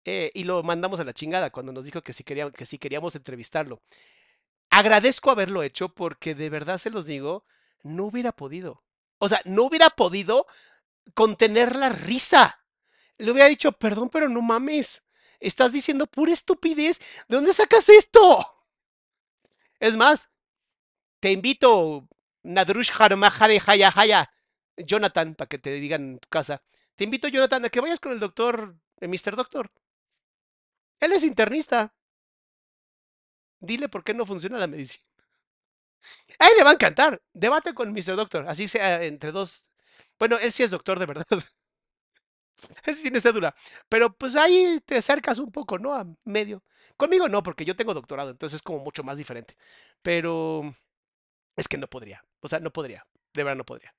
A: Eh, y lo mandamos a la chingada cuando nos dijo que si, queríamos, que queríamos entrevistarlo. Agradezco haberlo hecho porque de verdad se los digo, no hubiera podido. O sea, no hubiera podido contener la risa. Le hubiera dicho, perdón, pero no mames. Estás diciendo pura estupidez. ¿De dónde sacas esto? Es más, te invito, Nadrush Haya Haya, Jonathan, para que te digan en tu casa. Te invito, Jonathan, a que vayas con el doctor, el eh, Mr. Doctor. Él es internista. Dile por qué no funciona la medicina. A él le va a encantar. Debate con Mr. Doctor. Así sea entre dos. Bueno, él sí es doctor de verdad. él sí tiene cédula. Pero pues ahí te acercas un poco, ¿no? A medio. Conmigo no, porque yo tengo doctorado, entonces es como mucho más diferente. Pero es que no podría. O sea, no podría. De verdad no podría.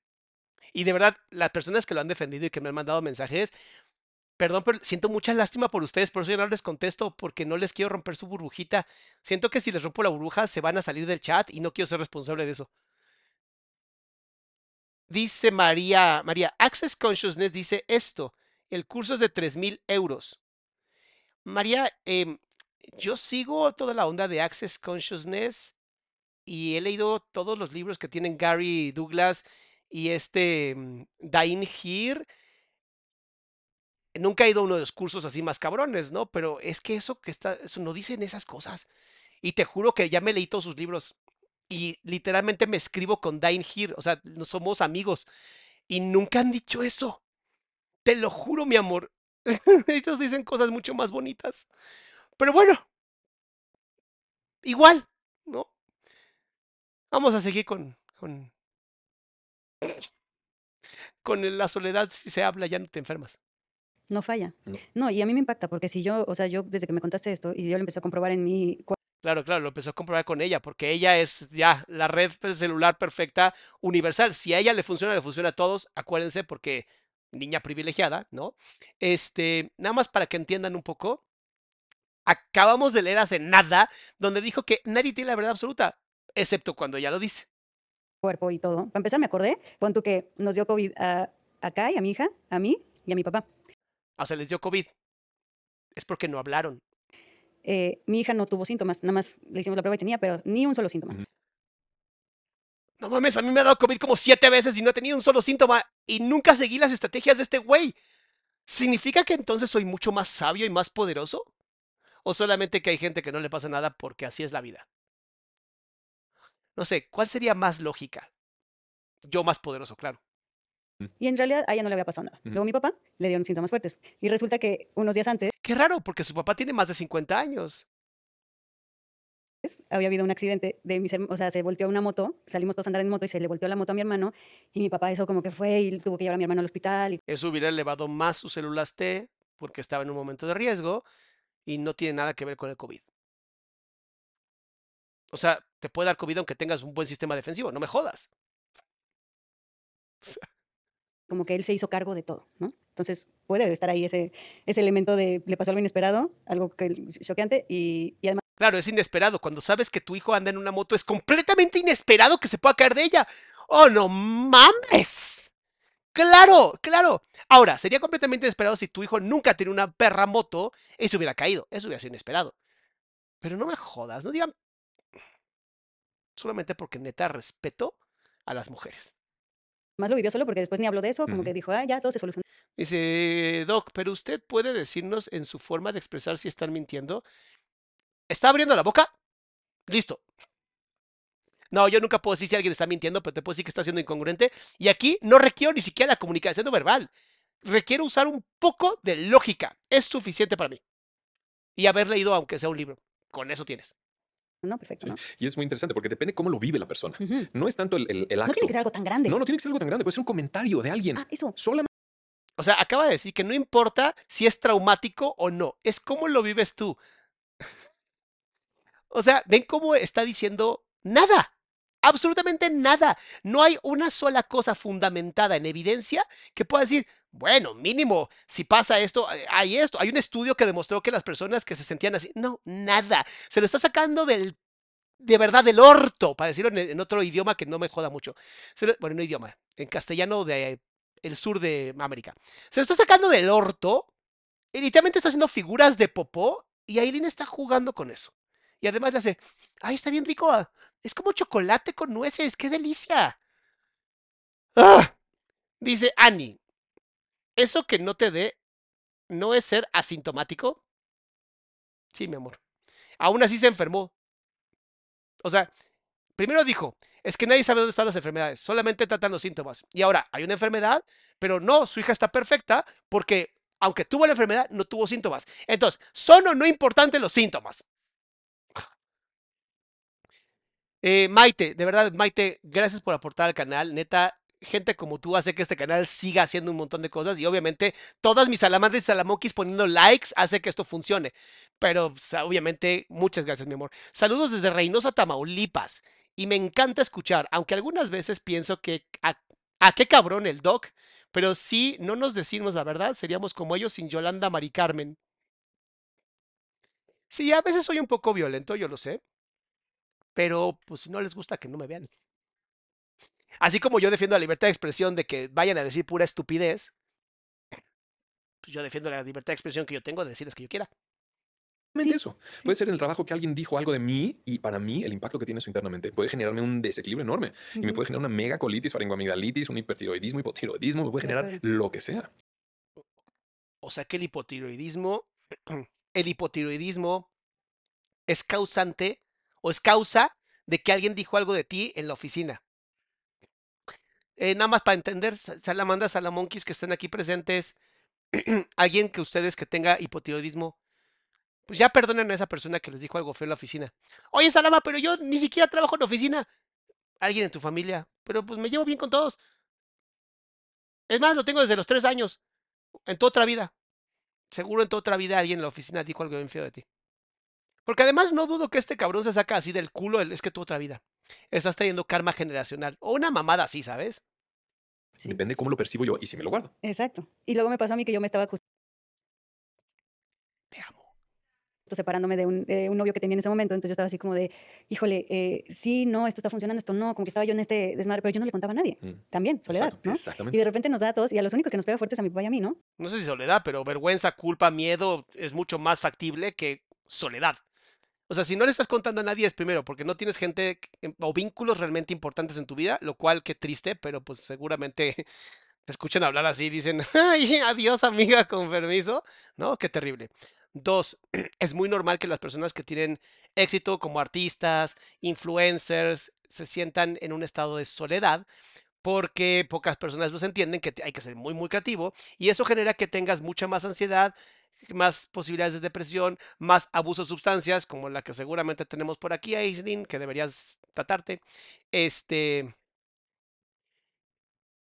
A: Y de verdad, las personas que lo han defendido y que me han mandado mensajes, perdón, pero siento mucha lástima por ustedes, por eso yo no les contesto, porque no les quiero romper su burbujita. Siento que si les rompo la burbuja se van a salir del chat y no quiero ser responsable de eso. Dice María, María, Access Consciousness dice esto, el curso es de 3 mil euros. María, eh, yo sigo toda la onda de Access Consciousness y he leído todos los libros que tienen Gary Douglas y este mm, Dain Hir. Nunca he ido a uno de los cursos así más cabrones, ¿no? Pero es que eso que está, eso no dicen esas cosas. Y te juro que ya me leí todos sus libros. Y literalmente me escribo con Dain Hir. O sea, no somos amigos. Y nunca han dicho eso. Te lo juro, mi amor. Ellos dicen cosas mucho más bonitas. Pero bueno. Igual, ¿no? Vamos a seguir con, con, con la soledad. Si se habla, ya no te enfermas.
C: No falla.
B: No.
C: No. y a mí me impacta porque si yo, o sea, yo desde que me contaste esto y yo lo empecé a comprobar en mi
A: Claro, claro, lo empezó a comprobar con ella, porque ella es ya la red celular perfecta universal. Si a ella le funciona, le funciona a todos. Acuérdense, porque niña privilegiada, ¿no? Este, nada más para que entiendan un poco. Acabamos de leer hace nada donde dijo que nadie tiene la verdad absoluta, excepto cuando ella lo dice.
C: cuerpo y todo. Para empezar, me acordé, tú que nos dio COVID a, a Kai, a mi hija, a mí y a mi papá.
A: O sea, les dio COVID. Es porque no hablaron.
C: Eh, mi hija no tuvo síntomas, nada más le hicimos la prueba y tenía, pero ni un solo síntoma.
A: No mames, a mí me ha dado COVID como siete veces y no he tenido un solo síntoma y nunca seguí las estrategias de este güey. ¿Significa que entonces soy mucho más sabio y más poderoso? ¿O solamente que hay gente que no le pasa nada porque así es la vida? No sé, ¿cuál sería más lógica? Yo más poderoso, claro.
C: Y en realidad a ella no le había pasado nada.
B: Ujú.
C: Luego mi papá le dieron síntomas fuertes. Y resulta que unos días antes
A: Qué raro, porque su papá tiene más de 50 años.
C: Había habido un accidente de mis o sea, se volteó una moto, salimos todos a andar en moto y se le volteó la moto a mi hermano y mi papá eso como que fue y tuvo que llevar a mi hermano al hospital y
A: Eso hubiera elevado más sus células T porque estaba en un momento de riesgo y no tiene nada que ver con el COVID. O sea, te puede dar COVID aunque tengas un buen sistema defensivo, no me jodas. O sea,
C: como que él se hizo cargo de todo, ¿no? Entonces puede estar ahí ese, ese elemento de le pasó algo inesperado, algo que choqueante y, y además
A: Claro, es inesperado. Cuando sabes que tu hijo anda en una moto, es completamente inesperado que se pueda caer de ella. ¡Oh, no mames! Claro, claro. Ahora, sería completamente inesperado si tu hijo nunca tiene una perra moto y se hubiera caído. Eso hubiera sido inesperado. Pero no me jodas, no digan. Solamente porque neta respeto a las mujeres.
C: lo vivió solo porque después ni habló de eso, como que dijo, ah, ya todo se solucionó.
A: Dice, Doc, pero usted puede decirnos en su forma de expresar si están mintiendo. ¿Está abriendo la boca? Listo. No, yo nunca puedo decir si alguien está mintiendo, pero te puedo decir que está siendo incongruente. Y aquí no requiero ni siquiera la comunicación no verbal. Requiero usar un poco de lógica. Es suficiente para mí. Y haber leído, aunque sea un libro. Con eso tienes.
C: No, perfecto,
B: Sí.
C: ¿no?
B: Y es muy interesante porque depende cómo lo vive la persona. No es tanto el, el- el
C: No
B: acto.
C: tiene que ser algo tan grande.
B: No, no tiene que ser algo tan grande. Puede ser un comentario de alguien.
C: Ah, eso.
B: Solamente
A: O sea, acaba de decir que no importa si es traumático o no. Es cómo lo vives tú. O sea, ven cómo está diciendo nada. Absolutamente nada. No hay una sola cosa fundamentada en evidencia que pueda decir, bueno, mínimo, si pasa esto, eh, hay esto. Hay un estudio que demostró que las personas que se sentían así, no, nada. Se lo está sacando del, de verdad, del orto, para decirlo en, otro idioma que no me joda mucho. Lo- bueno, no idioma, en castellano de el sur de América. Se lo está sacando del orto, y literalmente está haciendo figuras de popó, y Aileen está jugando con eso. Y además le hace, ay, está bien rico, ah, es como chocolate con nueces, qué delicia. ¡Ah! Dice Annie, eso que no te dé, ¿no es ser asintomático? Sí, mi amor. Aún así se enfermó. O sea, primero dijo, es que nadie sabe dónde están las enfermedades, solamente tratan los síntomas. Y ahora, hay una enfermedad, pero no, su hija está perfecta porque aunque tuvo la enfermedad, no tuvo síntomas. Entonces, ¿son o no importantes los síntomas? Eh, Maite, de verdad, Maite, gracias por aportar al canal. Neta, gente como tú hace que este canal siga haciendo un montón de cosas y obviamente todas mis salamandras y salamonquis poniendo likes hace que esto funcione. Pero obviamente, muchas gracias, mi amor. Saludos desde Reynosa, Tamaulipas. Y me encanta escuchar, aunque algunas veces pienso que a, a qué cabrón el doc, pero si no nos decimos la verdad, seríamos como ellos sin Yolanda Mari Carmen. Sí, a veces soy un poco violento, yo lo sé. Pero pues si no les gusta que no me vean. Así como yo defiendo la libertad de expresión de que vayan a decir pura estupidez, pues yo defiendo la libertad de expresión que yo tengo de decirles que yo quiera.
B: Solamente eso. Puede ser en el trabajo que alguien dijo algo de mí y para mí el impacto que tiene eso internamente puede generarme un desequilibrio enorme y me puede generar una mega colitis, faringoamigdalitis, un hipertiroidismo, hipotiroidismo, me puede
C: De
B: generar lo que sea.
A: O sea que el hipotiroidismo, el hipotiroidismo es causante o es causa de que alguien dijo algo de ti en la oficina. Eh, nada más para entender, sa- salamandras, salamonquis que estén aquí presentes, alguien que ustedes que tenga hipotiroidismo, pues ya perdonen a esa persona que les dijo algo feo en la oficina. Oye, Salama, pero yo ni siquiera trabajo en la oficina. Alguien en tu familia, pero pues me llevo bien con todos. Es más, lo tengo desde los tres años, en toda otra vida. seguro en tu otra vida alguien en la oficina dijo algo bien feo de ti. Porque además no dudo que este cabrón se saca así del culo, el- es que tu otra vida. Estás teniendo karma generacional. O una mamada así, ¿sabes?
C: Sí.
B: Depende cómo lo percibo yo y si me lo guardo.
C: Exacto. Y luego me pasó a mí que yo me estaba justo
A: Te amo.
C: separándome de un, de un novio que tenía en ese momento, entonces yo estaba así como de, híjole, eh, sí, no, esto está funcionando, esto no, como que estaba yo en este desmadre, pero yo no le contaba a nadie.
B: Mm.
C: También, soledad,
B: Exacto,
C: ¿no?
B: Exactamente.
C: Y de repente nos da a todos, y a los únicos que nos pega fuerte es a mi papá y a mí, ¿no?
A: No sé si soledad, pero vergüenza, culpa, miedo es mucho más factible que soledad. O sea, si no le estás contando a nadie es primero porque no tienes gente que- o vínculos realmente importantes en tu vida, lo cual qué triste, pero pues seguramente te escuchan hablar así y dicen, ay, adiós amiga, con permiso. No, qué terrible. Dos, es muy normal que las personas que tienen éxito como artistas, influencers, se sientan en un estado de soledad porque pocas personas los entienden que hay que ser muy, muy creativo y eso genera que tengas mucha más ansiedad, más posibilidades de depresión, más abuso de sustancias, como la que seguramente tenemos por aquí, Aislinn, que deberías tratarte. Este.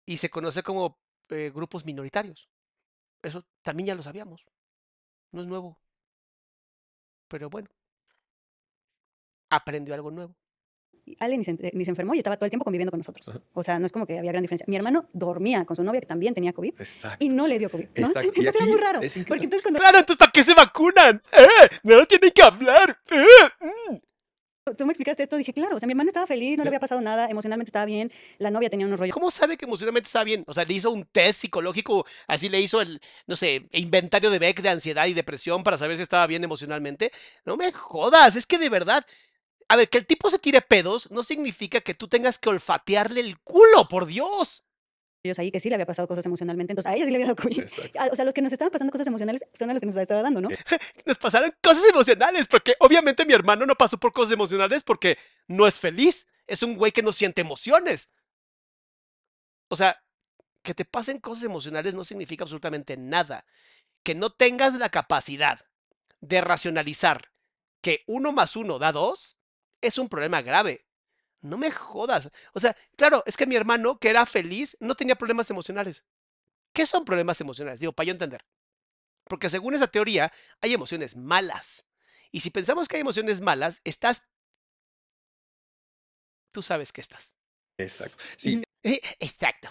A: Y se conoce como eh, grupos minoritarios. Eso también ya lo sabíamos. No es nuevo. Pero bueno. Aprendió algo nuevo.
C: Ale ni se, ent- ni se enfermó y estaba todo el tiempo conviviendo con nosotros.
B: Ajá.
C: O sea, no es como que había gran diferencia. Mi hermano dormía con su novia que también tenía COVID
B: Exacto.
C: y no le dio COVID, ¿no?
B: Exacto.
C: Entonces era muy raro. Porque entonces cuando
A: ¡Claro! Entonces, ¿para qué se vacunan? ¡Eh! ¡No tienen que hablar! ¡Eh! mm.
C: tú me explicaste esto, dije, claro, o sea, mi hermano estaba feliz, no le había pasado nada, emocionalmente estaba bien, la novia tenía unos rollos
A: ¿Cómo sabe que emocionalmente está bien? O sea, le hizo un test psicológico, así le hizo el, no sé, inventario de Beck de ansiedad y depresión para saber si estaba bien emocionalmente. No me jodas, es que de verdad. A ver, que el tipo se tire pedos no significa que tú tengas que olfatearle el culo, por Dios.
C: ahí que sí le había pasado cosas emocionalmente, entonces a ella sí le había dado COVID.
B: Exacto.
C: Ah, O sea, los que nos estaban pasando cosas emocionales son a los que nos estaba dando, ¿no?
A: Nos pasaron cosas emocionales, porque obviamente mi hermano no pasó por cosas emocionales porque no es feliz. Es un güey que no siente emociones. O sea, que te pasen cosas emocionales no significa absolutamente nada. Que no tengas la capacidad de racionalizar que uno más uno da dos es un problema grave. No me jodas. O sea, claro, es que mi hermano, que era feliz, no tenía problemas emocionales. ¿Qué son problemas emocionales? Digo, para yo entender. Porque según esa teoría, hay emociones malas. Y si pensamos que hay emociones malas, estás... Tú sabes que estás.
B: Exacto. Sí,
A: Eh, Exacto,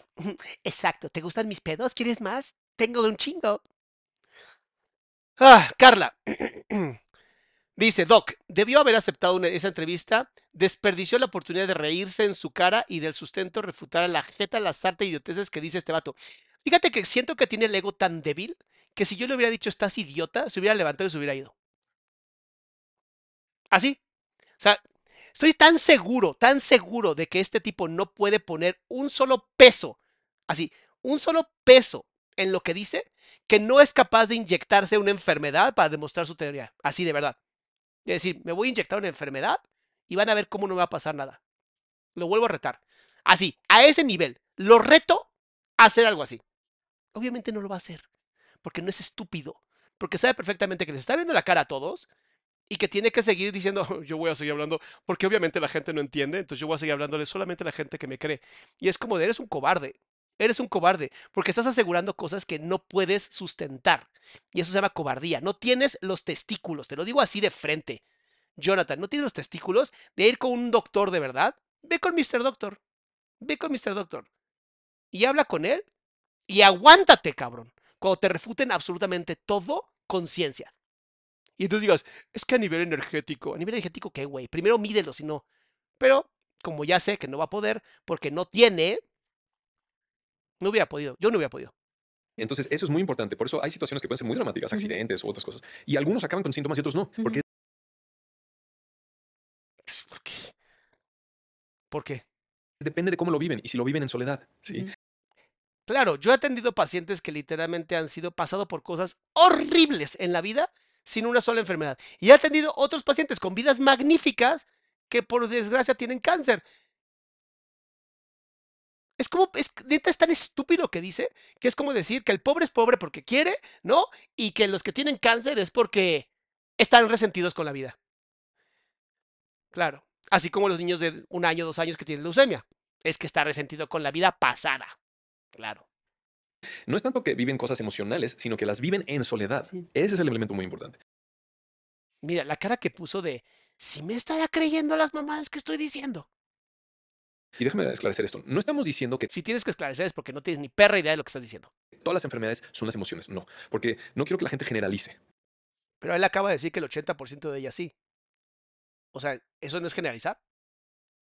A: exacto. ¿Te gustan mis pedos? ¿Quieres más? Tengo un chingo. Ah, Carla. Dice, Doc, debió haber aceptado esa entrevista, desperdició la oportunidad de reírse en su cara y del sustento refutar a la jeta, la sarta idioteces que dice este vato. Fíjate que siento que tiene el ego tan débil que si yo le hubiera dicho estás idiota, se hubiera levantado y se hubiera ido. Así. O sea, estoy tan seguro, tan seguro de que este tipo no puede poner un solo peso, así, un solo peso en lo que dice, que no es capaz de inyectarse una enfermedad para demostrar su teoría. Así de verdad. Es decir, me voy a inyectar una enfermedad y van a ver cómo no me va a pasar nada. Lo vuelvo a retar. Así, a ese nivel. Lo reto a hacer algo así. Obviamente no lo va a hacer, porque no es estúpido, porque sabe perfectamente que les está viendo la cara a todos y que tiene que seguir diciendo, yo voy a seguir hablando, porque obviamente la gente no entiende, entonces yo voy a seguir hablándole solamente a la gente que me cree. Y es como de, eres un cobarde, eres un cobarde, porque estás asegurando cosas que no puedes sustentar. Y eso se llama cobardía. No tienes los testículos, te lo digo así de frente. Jonathan, no tienes los testículos de ir con un doctor de verdad. Ve con Mr. Doctor. Ve con Mr. Doctor. Y habla con él. Y aguántate, cabrón. Cuando te refuten absolutamente todo con ciencia. Y tú digas, es que a nivel energético, a nivel energético, ¿qué, güey? Primero mídelo, si no. Pero, como ya sé que no va a poder, porque no tiene, no hubiera podido. Yo no hubiera podido.
B: entonces eso es muy importante. Por eso hay situaciones que pueden ser muy dramáticas, accidentes u otras cosas. Y algunos acaban con síntomas y otros no. Porque
A: Pues, ¿Por qué? ¿Por qué?
B: depende de cómo lo viven y si lo viven en soledad. ¿sí?
A: Claro, yo he atendido pacientes que literalmente han sido pasado por cosas horribles en la vida sin una sola enfermedad. Y he atendido otros pacientes con vidas magníficas que por desgracia tienen cáncer. Es como, es, neta, es tan estúpido que dice que es como decir que el pobre es pobre porque quiere, ¿no? Y que los que tienen cáncer es porque están resentidos con la vida. Claro. Así como los niños de un año, dos años que tienen leucemia. Es que está resentido con la vida pasada. Claro.
B: No es tanto que viven cosas emocionales, sino que las viven en soledad.
C: Sí.
B: Ese es el elemento muy importante.
A: Mira, la cara que puso de, si me estará creyendo las mamadas que estoy diciendo.
B: Y déjame esclarecer esto. No estamos diciendo que
A: Si tienes que esclarecer es porque no tienes ni perra idea de lo que estás diciendo.
B: todas las enfermedades son las emociones. No, porque no quiero que la gente generalice.
A: Pero él acaba de decir que el 80% de ellas sí. O sea, ¿eso no es generalizar?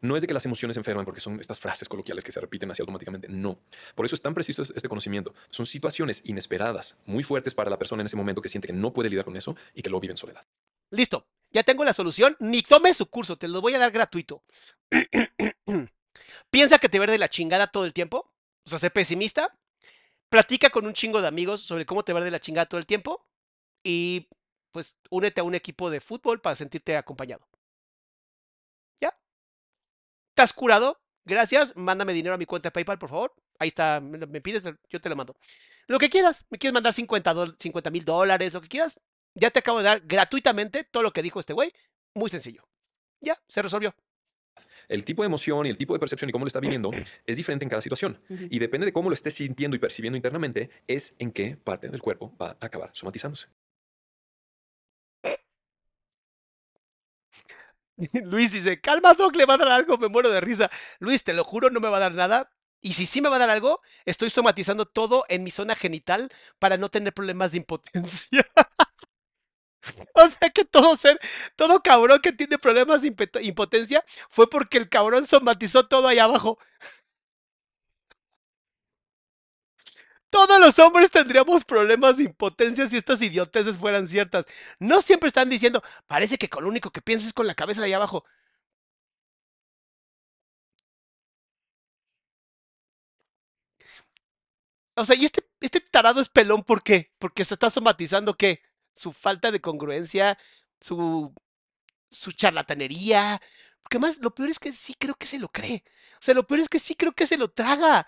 B: No es de que las emociones enferman porque son estas frases coloquiales que se repiten así automáticamente. No. Por eso es tan preciso este conocimiento. Son situaciones inesperadas, muy fuertes para la persona en ese momento que siente que no puede lidiar con eso y que lo vive en soledad.
A: Listo, ya tengo la solución. Ni tome su curso, te lo voy a dar gratuito. Piensa que te ver de la chingada todo el tiempo. O sea, sé pesimista. Platica con un chingo de amigos sobre cómo te ver de la chingada todo el tiempo. Y pues únete a un equipo de fútbol para sentirte acompañado. ¿Ya? ¿Estás curado? Gracias. Mándame dinero a mi cuenta de PayPal, por favor. Ahí está. Me, me pides, yo te lo mando. Lo que quieras. Me quieres mandar 50 mil dólares, lo que quieras. Ya te acabo de dar gratuitamente todo lo que dijo este güey. Muy sencillo. Ya, se resolvió.
B: El tipo de emoción y el tipo de percepción y cómo lo está viviendo es diferente en cada situación. Y depende de cómo lo estés sintiendo y percibiendo internamente, es en qué parte del cuerpo va a acabar somatizándose.
A: Luis dice, calma Doc, le va a dar algo, me muero de risa. Luis, te lo juro, no me va a dar nada. Y si sí me va a dar algo, estoy somatizando todo en mi zona genital para no tener problemas de impotencia. o sea que todo ser, todo cabrón que tiene problemas de impotencia fue porque el cabrón somatizó todo ahí abajo. Todos los hombres tendríamos problemas de impotencia si estas idioteces fueran ciertas. No siempre están diciendo, parece que con lo único que piensas es con la cabeza de ahí abajo. O sea, y este, este tarado es pelón, ¿por qué? Porque se está somatizando qué? Su falta de congruencia, su, su charlatanería. Porque más, lo peor es que sí creo que se lo cree. O sea, lo peor es que sí creo que se lo traga.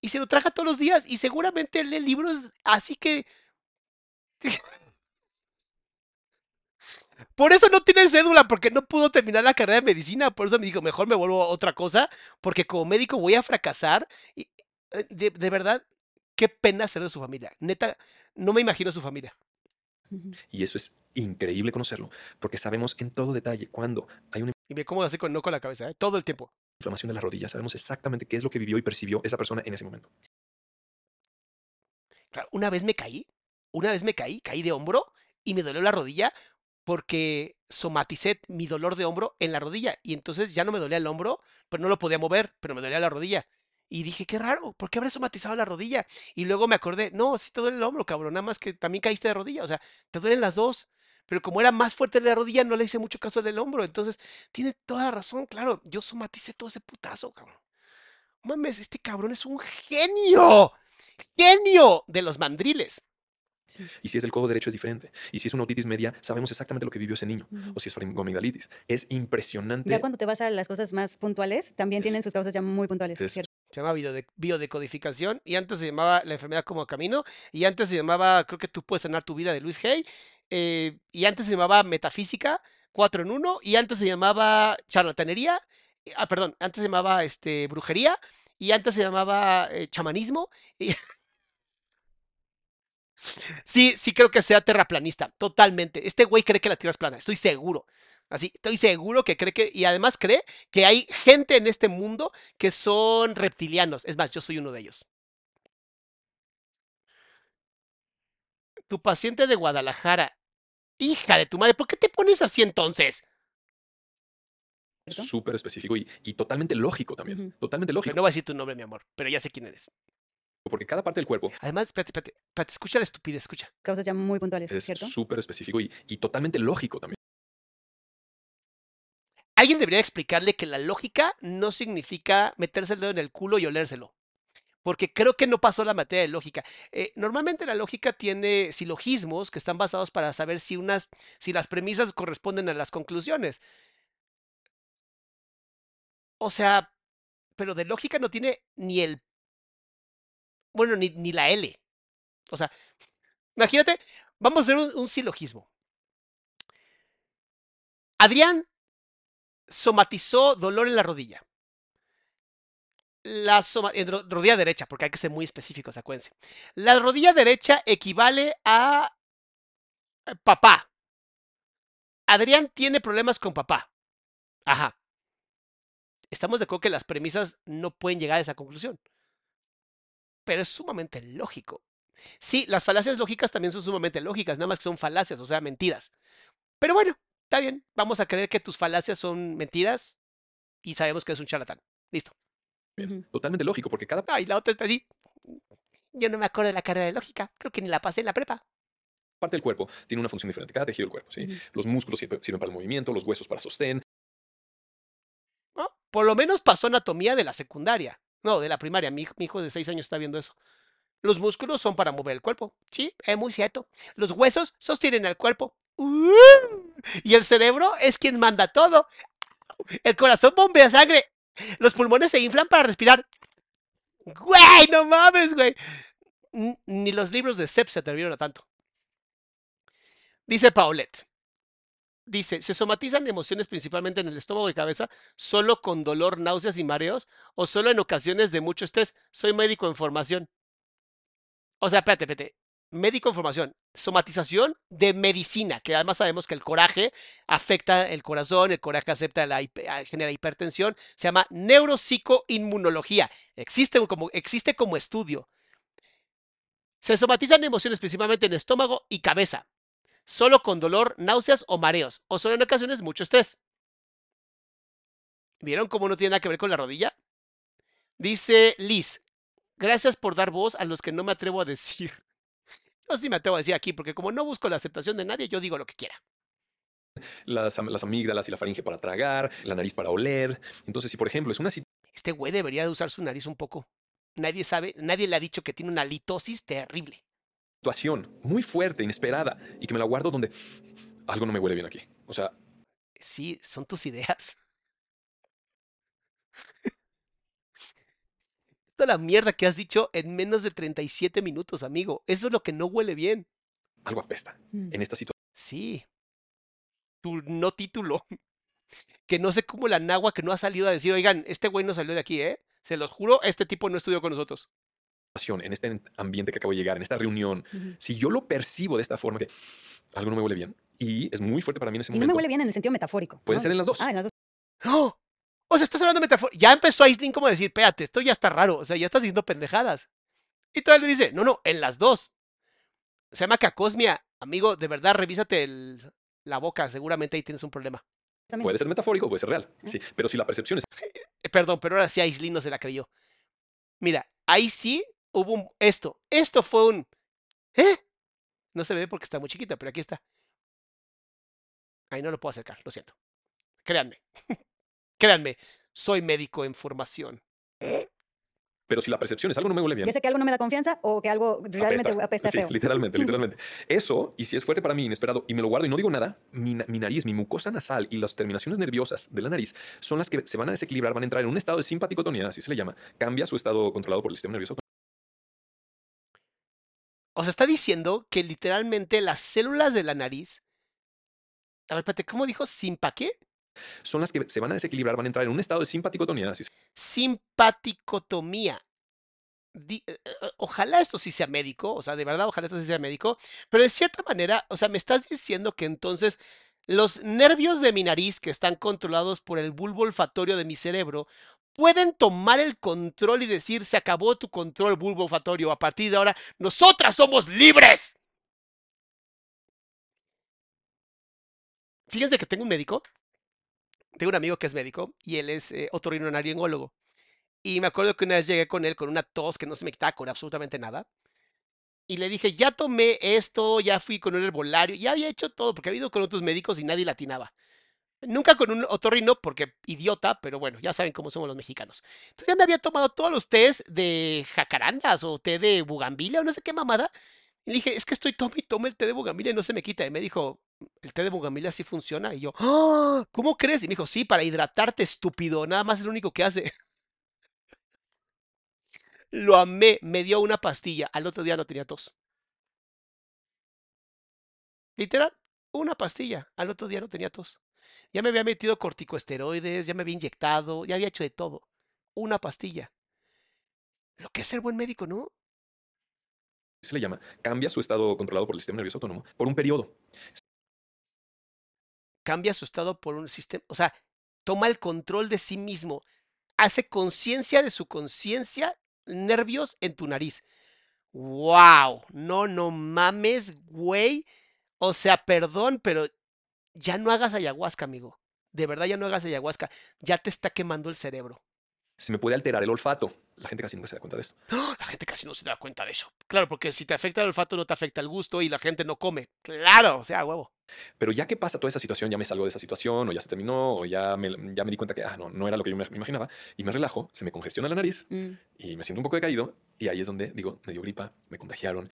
A: Y se lo traga todos los días. Y seguramente lee libros así que. Por eso no tiene cédula, porque no pudo terminar la carrera de medicina. Por eso me dijo, mejor me vuelvo a otra cosa, porque como médico voy a fracasar. Y, eh, de, de verdad, qué pena ser de su familia. Neta, no me imagino su familia.
B: Y eso es increíble conocerlo, porque sabemos en todo detalle cuando hay una
A: Y ve cómo así con no con la cabeza, ¿eh? todo el tiempo.
B: inflamación de la rodilla, sabemos exactamente qué es lo que vivió y percibió esa persona en ese momento.
A: Claro, una vez me caí, una vez me caí, caí de hombro y me dolió la rodilla porque somaticé mi dolor de hombro en la rodilla y entonces ya no me dolía el hombro, pero no lo podía mover, pero me dolía la rodilla. Y dije, qué raro, ¿por qué habré somatizado la rodilla? Y luego me acordé, no, sí te duele el hombro, cabrón, nada más que también caíste de rodilla, o sea, te duelen las dos. Pero como era más fuerte de la rodilla, no le hice mucho caso del hombro. Entonces, tiene toda la razón, claro. Yo somaticé todo ese putazo, cabrón. Mames, este cabrón es un genio. Genio de los mandriles.
B: Y si es del codo derecho es diferente. Y si es una otitis media, sabemos exactamente lo que vivió ese niño. O si es faringomigdalitis. Es impresionante.
C: Ya cuando te vas a las cosas más puntuales, también
B: Es-
C: tienen sus causas ya muy puntuales,
B: es
C: ¿cierto?
A: Se llama biode- biodecodificación y antes se llamaba la enfermedad como camino y antes se llamaba creo que tú puedes sanar tu vida de Luis Hay eh, y antes se llamaba metafísica 4 en 1 y antes se llamaba charlatanería ah perdón antes se llamaba este brujería y antes se llamaba eh, chamanismo sí sí creo que sea terraplanista totalmente. Este güey cree que la tierra es plana estoy seguro Así, estoy seguro que cree que, y además cree que hay gente en este mundo que son reptilianos. Es más, yo soy uno de ellos. Tu paciente de Guadalajara. Hija de tu madre, ¿por qué te pones así entonces?
B: Súper específico y, y totalmente lógico también. Totalmente lógico.
A: no voy a decir tu nombre, mi amor, pero ya sé quién eres.
B: Porque cada parte del cuerpo
A: Además, espérate, espérate, espérate, escucha la estupidez, escucha.
C: Causas ya muy puntuales,
B: es
C: ¿cierto?
B: súper específico y, y totalmente lógico también.
A: Alguien debería explicarle que la lógica no significa meterse el dedo en el culo y olérselo. Porque creo que no pasó la materia de lógica. Eh, normalmente la lógica tiene silogismos que están basados para saber si, unas, si las premisas corresponden a las conclusiones. O sea, pero de lógica no tiene ni el... Bueno, ni, ni la L. O sea, imagínate, vamos a hacer un, un silogismo. Adrián somatizó dolor en la rodilla. la ro- rodilla derecha, porque hay que ser muy específicos, acuérdense. La rodilla derecha equivale a eh, papá. Adrián tiene problemas con papá. Ajá. Estamos de acuerdo que las premisas no pueden llegar a esa conclusión. Pero es sumamente lógico. Sí, las falacias lógicas también son sumamente lógicas, nada más que son falacias, o sea, mentiras. Pero bueno, está bien. Vamos a creer que tus falacias son mentiras y sabemos que es un charlatán. Listo.
B: Bien, Totalmente lógico, porque cada
A: Ay, la otra está así. Yo no me acuerdo de la carrera de lógica. Creo que ni la pasé en la prepa.
B: parte del cuerpo tiene una función diferente, cada tejido del cuerpo. ¿sí? Los músculos sirven sirven para el movimiento, los huesos para sostén,
A: ¿no? Por lo menos pasó anatomía de la secundaria. No, de la primaria. Mi, hijo- mi hijo de seis años está viendo eso. Los músculos son para mover el cuerpo. Sí, es muy cierto. Los huesos sostienen el cuerpo. Y el cerebro es quien manda todo. El corazón bombea sangre. Los pulmones se inflan para respirar. Güey, no mames, güey. Ni los libros de Sepp se atrevieron a tanto. Dice Paulette. Dice, ¿se somatizan emociones principalmente en el estómago y cabeza solo con dolor, náuseas y mareos o solo en ocasiones de mucho estrés? Soy médico en formación. O sea, espérate, espérate. Médico en formación. Somatización de medicina, que además sabemos que el coraje afecta el corazón, el coraje acepta la, ah, genera hipertensión. Se llama neuropsicoinmunología. Existe como, existe como estudio. Se somatizan emociones principalmente en estómago y cabeza solo con dolor, náuseas o mareos, o solo en ocasiones mucho estrés. ¿Vieron cómo no tiene nada que ver con la rodilla? Dice Liz, gracias por dar voz a los que no me atrevo a decir. Yo sí me atrevo a decir aquí, porque como no busco la aceptación de nadie, yo digo lo que quiera.
B: las, las amígdalas y la faringe para tragar, la nariz para oler. Entonces, si por ejemplo es una
A: Este güey debería de usar su nariz un poco. Nadie sabe, nadie le ha dicho que tiene una litosis terrible.
B: situación muy fuerte, inesperada, y que me la guardo donde algo no me huele bien aquí. O sea,
A: Sí, son tus ideas. Toda la mierda que has dicho en menos de 37 minutos, amigo. Eso es lo que no huele bien.
B: algo apesta
C: Mm.
B: en esta situación.
A: Sí. Tu no título. Que no sé cómo la nagua que no ha salido a decir, oigan, este güey no salió de aquí, ¿eh? Se los juro, este tipo no estudió con nosotros.
B: en este ambiente que acabo de llegar, en esta reunión, si yo lo percibo de esta forma, que algo no me huele bien, y es muy fuerte para mí en ese
C: Y no
B: momento.
C: me huele bien en el sentido metafórico.
B: Puede
C: ¿no?
B: ser en las dos.
C: Ah, en las dos.
A: ¡No! O sea, estás hablando de metáfora. Ya empezó Aislinn como a decir, espérate, esto ya está raro. O sea, ya estás diciendo pendejadas. Y todavía le dice, no, no, en las dos. Se llama cacosmia. Amigo, de verdad, revísate el- la boca. Seguramente ahí tienes un problema.
C: También.
B: Puede ser metafórico, puede ser real. Sí, pero si la percepción es
A: Eh, perdón, pero ahora sí Aislinn no se la creyó. Mira, ahí sí hubo un, esto. Esto fue un... ¿Eh? No se ve porque está muy chiquita, pero aquí está. Ahí no lo puedo acercar, lo siento. Créanme. Créanme, soy médico en formación.
B: Pero si la percepción es algo no me huele bien.
C: Ya sé que algo no me da confianza o que algo realmente
B: apesta.
C: apesta
B: Sí,
C: feo.
B: literalmente, literalmente. Eso, y si es fuerte para mí, inesperado, y me lo guardo y no digo nada, mi, na- mi nariz, mi mucosa nasal y las terminaciones nerviosas de la nariz son las que se van a desequilibrar, van a entrar en un estado de simpaticotonía, así se le llama. Cambia su estado controlado por el sistema nervioso
A: O sea, está diciendo que literalmente las células de la nariz. A ver, espérate, ¿cómo dijo? ¿Simpa qué?
B: Son las que se van a desequilibrar, van a entrar en un estado de se
A: Simpaticotomía. Di- eh, eh, ojalá esto sí sea médico, o sea, de verdad, ojalá esto sí sea médico, pero de cierta manera, o sea, me estás diciendo que entonces los nervios de mi nariz que están controlados por el bulbo olfatorio de mi cerebro pueden tomar el control y decir, se acabó tu control bulbo olfatorio, a partir de ahora, nosotras somos libres. Fíjense que tengo un médico, tengo un amigo que es médico y él es eh, otorrinolaringólogo. Y me acuerdo que una vez llegué con él con una tos que no se me quitaba con absolutamente nada. Y le dije, ya tomé esto, ya fui con un herbolario, ya había hecho todo, porque había ido con otros médicos y nadie latinaba. Nunca con un otorrino, porque idiota, pero bueno, ya saben cómo somos los mexicanos. Entonces ya me había tomado todos los tés de jacarandas o té de bugambilia o no sé qué mamada. Y le dije, es que estoy tome y tome el té de bugambilia y no se me quita. Y me dijo, el té de bugambilia sí funciona. Y yo, "Ah, ¿cómo crees? Y me dijo, sí, para hidratarte, estúpido. Nada más es lo único que hace. Lo amé, me dio una pastilla. Al otro día no tenía tos. Literal, una pastilla. Al otro día no tenía tos. Ya me había metido corticosteroides, ya me había inyectado, ya había hecho de todo. Una pastilla. Lo que es ser buen médico, ¿no?
B: se le llama, cambia su estado controlado por el sistema nervioso autónomo por un periodo.
A: Cambia su estado por un sistema, o sea, toma el control de sí mismo, hace conciencia de su conciencia, nervios en tu nariz. ¡Wow! No, no mames, güey. O sea, perdón, pero ya no hagas ayahuasca, amigo. De verdad, ya no hagas ayahuasca. Ya te está quemando el cerebro.
B: Se me puede alterar el olfato. La gente casi nunca se da cuenta de esto.
A: ¡Ah! La gente casi no se da cuenta de eso. Claro, porque si te afecta el olfato, no te afecta el gusto y la gente no come. Claro, o sea, huevo.
B: Pero ya que pasa toda esa situación, ya me salgo de esa situación, o ya se terminó, o ya me, ya me di cuenta que ah, no, no era lo que yo me me imaginaba, y me relajo, se me congestiona la nariz,
C: Mm.
B: y me siento un poco decaído, y ahí es donde digo, me dio gripa, me contagiaron.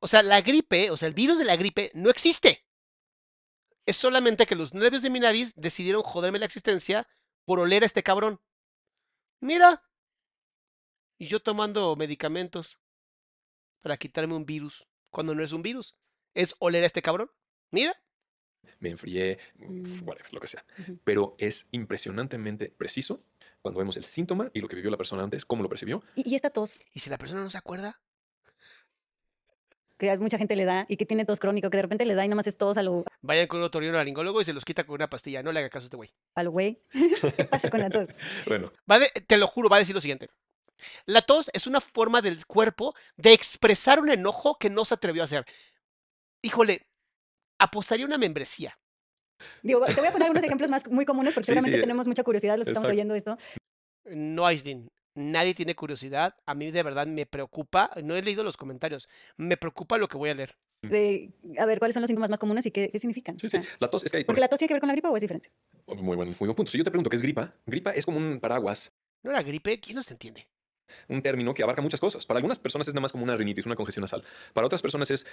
A: O sea, la gripe, o sea, el virus de la gripe no existe. Es solamente que los nervios de mi nariz decidieron joderme la existencia por oler a este cabrón. Mira. Y yo tomando medicamentos para quitarme un virus, cuando no es un virus. Es oler a este cabrón. Mira.
B: me enfrié,
C: Mm.
B: whatever, lo que sea. Pero es impresionantemente preciso cuando vemos el síntoma y lo que vivió la persona antes, cómo lo percibió.
C: Y, y esta tos
A: Y si la persona no se acuerda,
C: que a mucha gente le da y que tiene tos crónico, que de repente le da y nada más es tos a lo,
A: vayan con un otorrinolaringólogo y se los quita con una pastilla. No le haga caso a este güey.
C: a lo güey. ¿Qué pasa con la tos?
B: Bueno,
A: Va a de- te lo juro, va a decir lo siguiente. La tos es una forma del cuerpo de expresar un enojo que no se atrevió a hacer. Híjole, apostaría una membresía.
C: Digo, te voy a poner algunos ejemplos más muy comunes porque
B: Sí,
C: seguramente
B: sí,
C: tenemos mucha curiosidad los que estamos oyendo esto.
A: No, Aislinn, nadie tiene curiosidad. A mí de verdad me preocupa. No he leído los comentarios. Me preocupa lo que voy a leer.
C: De, a ver, ¿cuáles son los síntomas más comunes y qué, qué significan?
B: sí,
C: O
B: sí.
C: sea,
B: La tos es que hay.
C: ¿Porque la tos tiene que ver con la gripa o es diferente?
B: Muy buen, muy buen punto. Si yo te pregunto qué es gripa, gripa es como un paraguas,
A: ¿No era gripe? ¿Quién nos entiende?
B: un término que abarca muchas cosas. Para algunas personas es nada más como una rinitis, una congestión nasal. Para otras personas es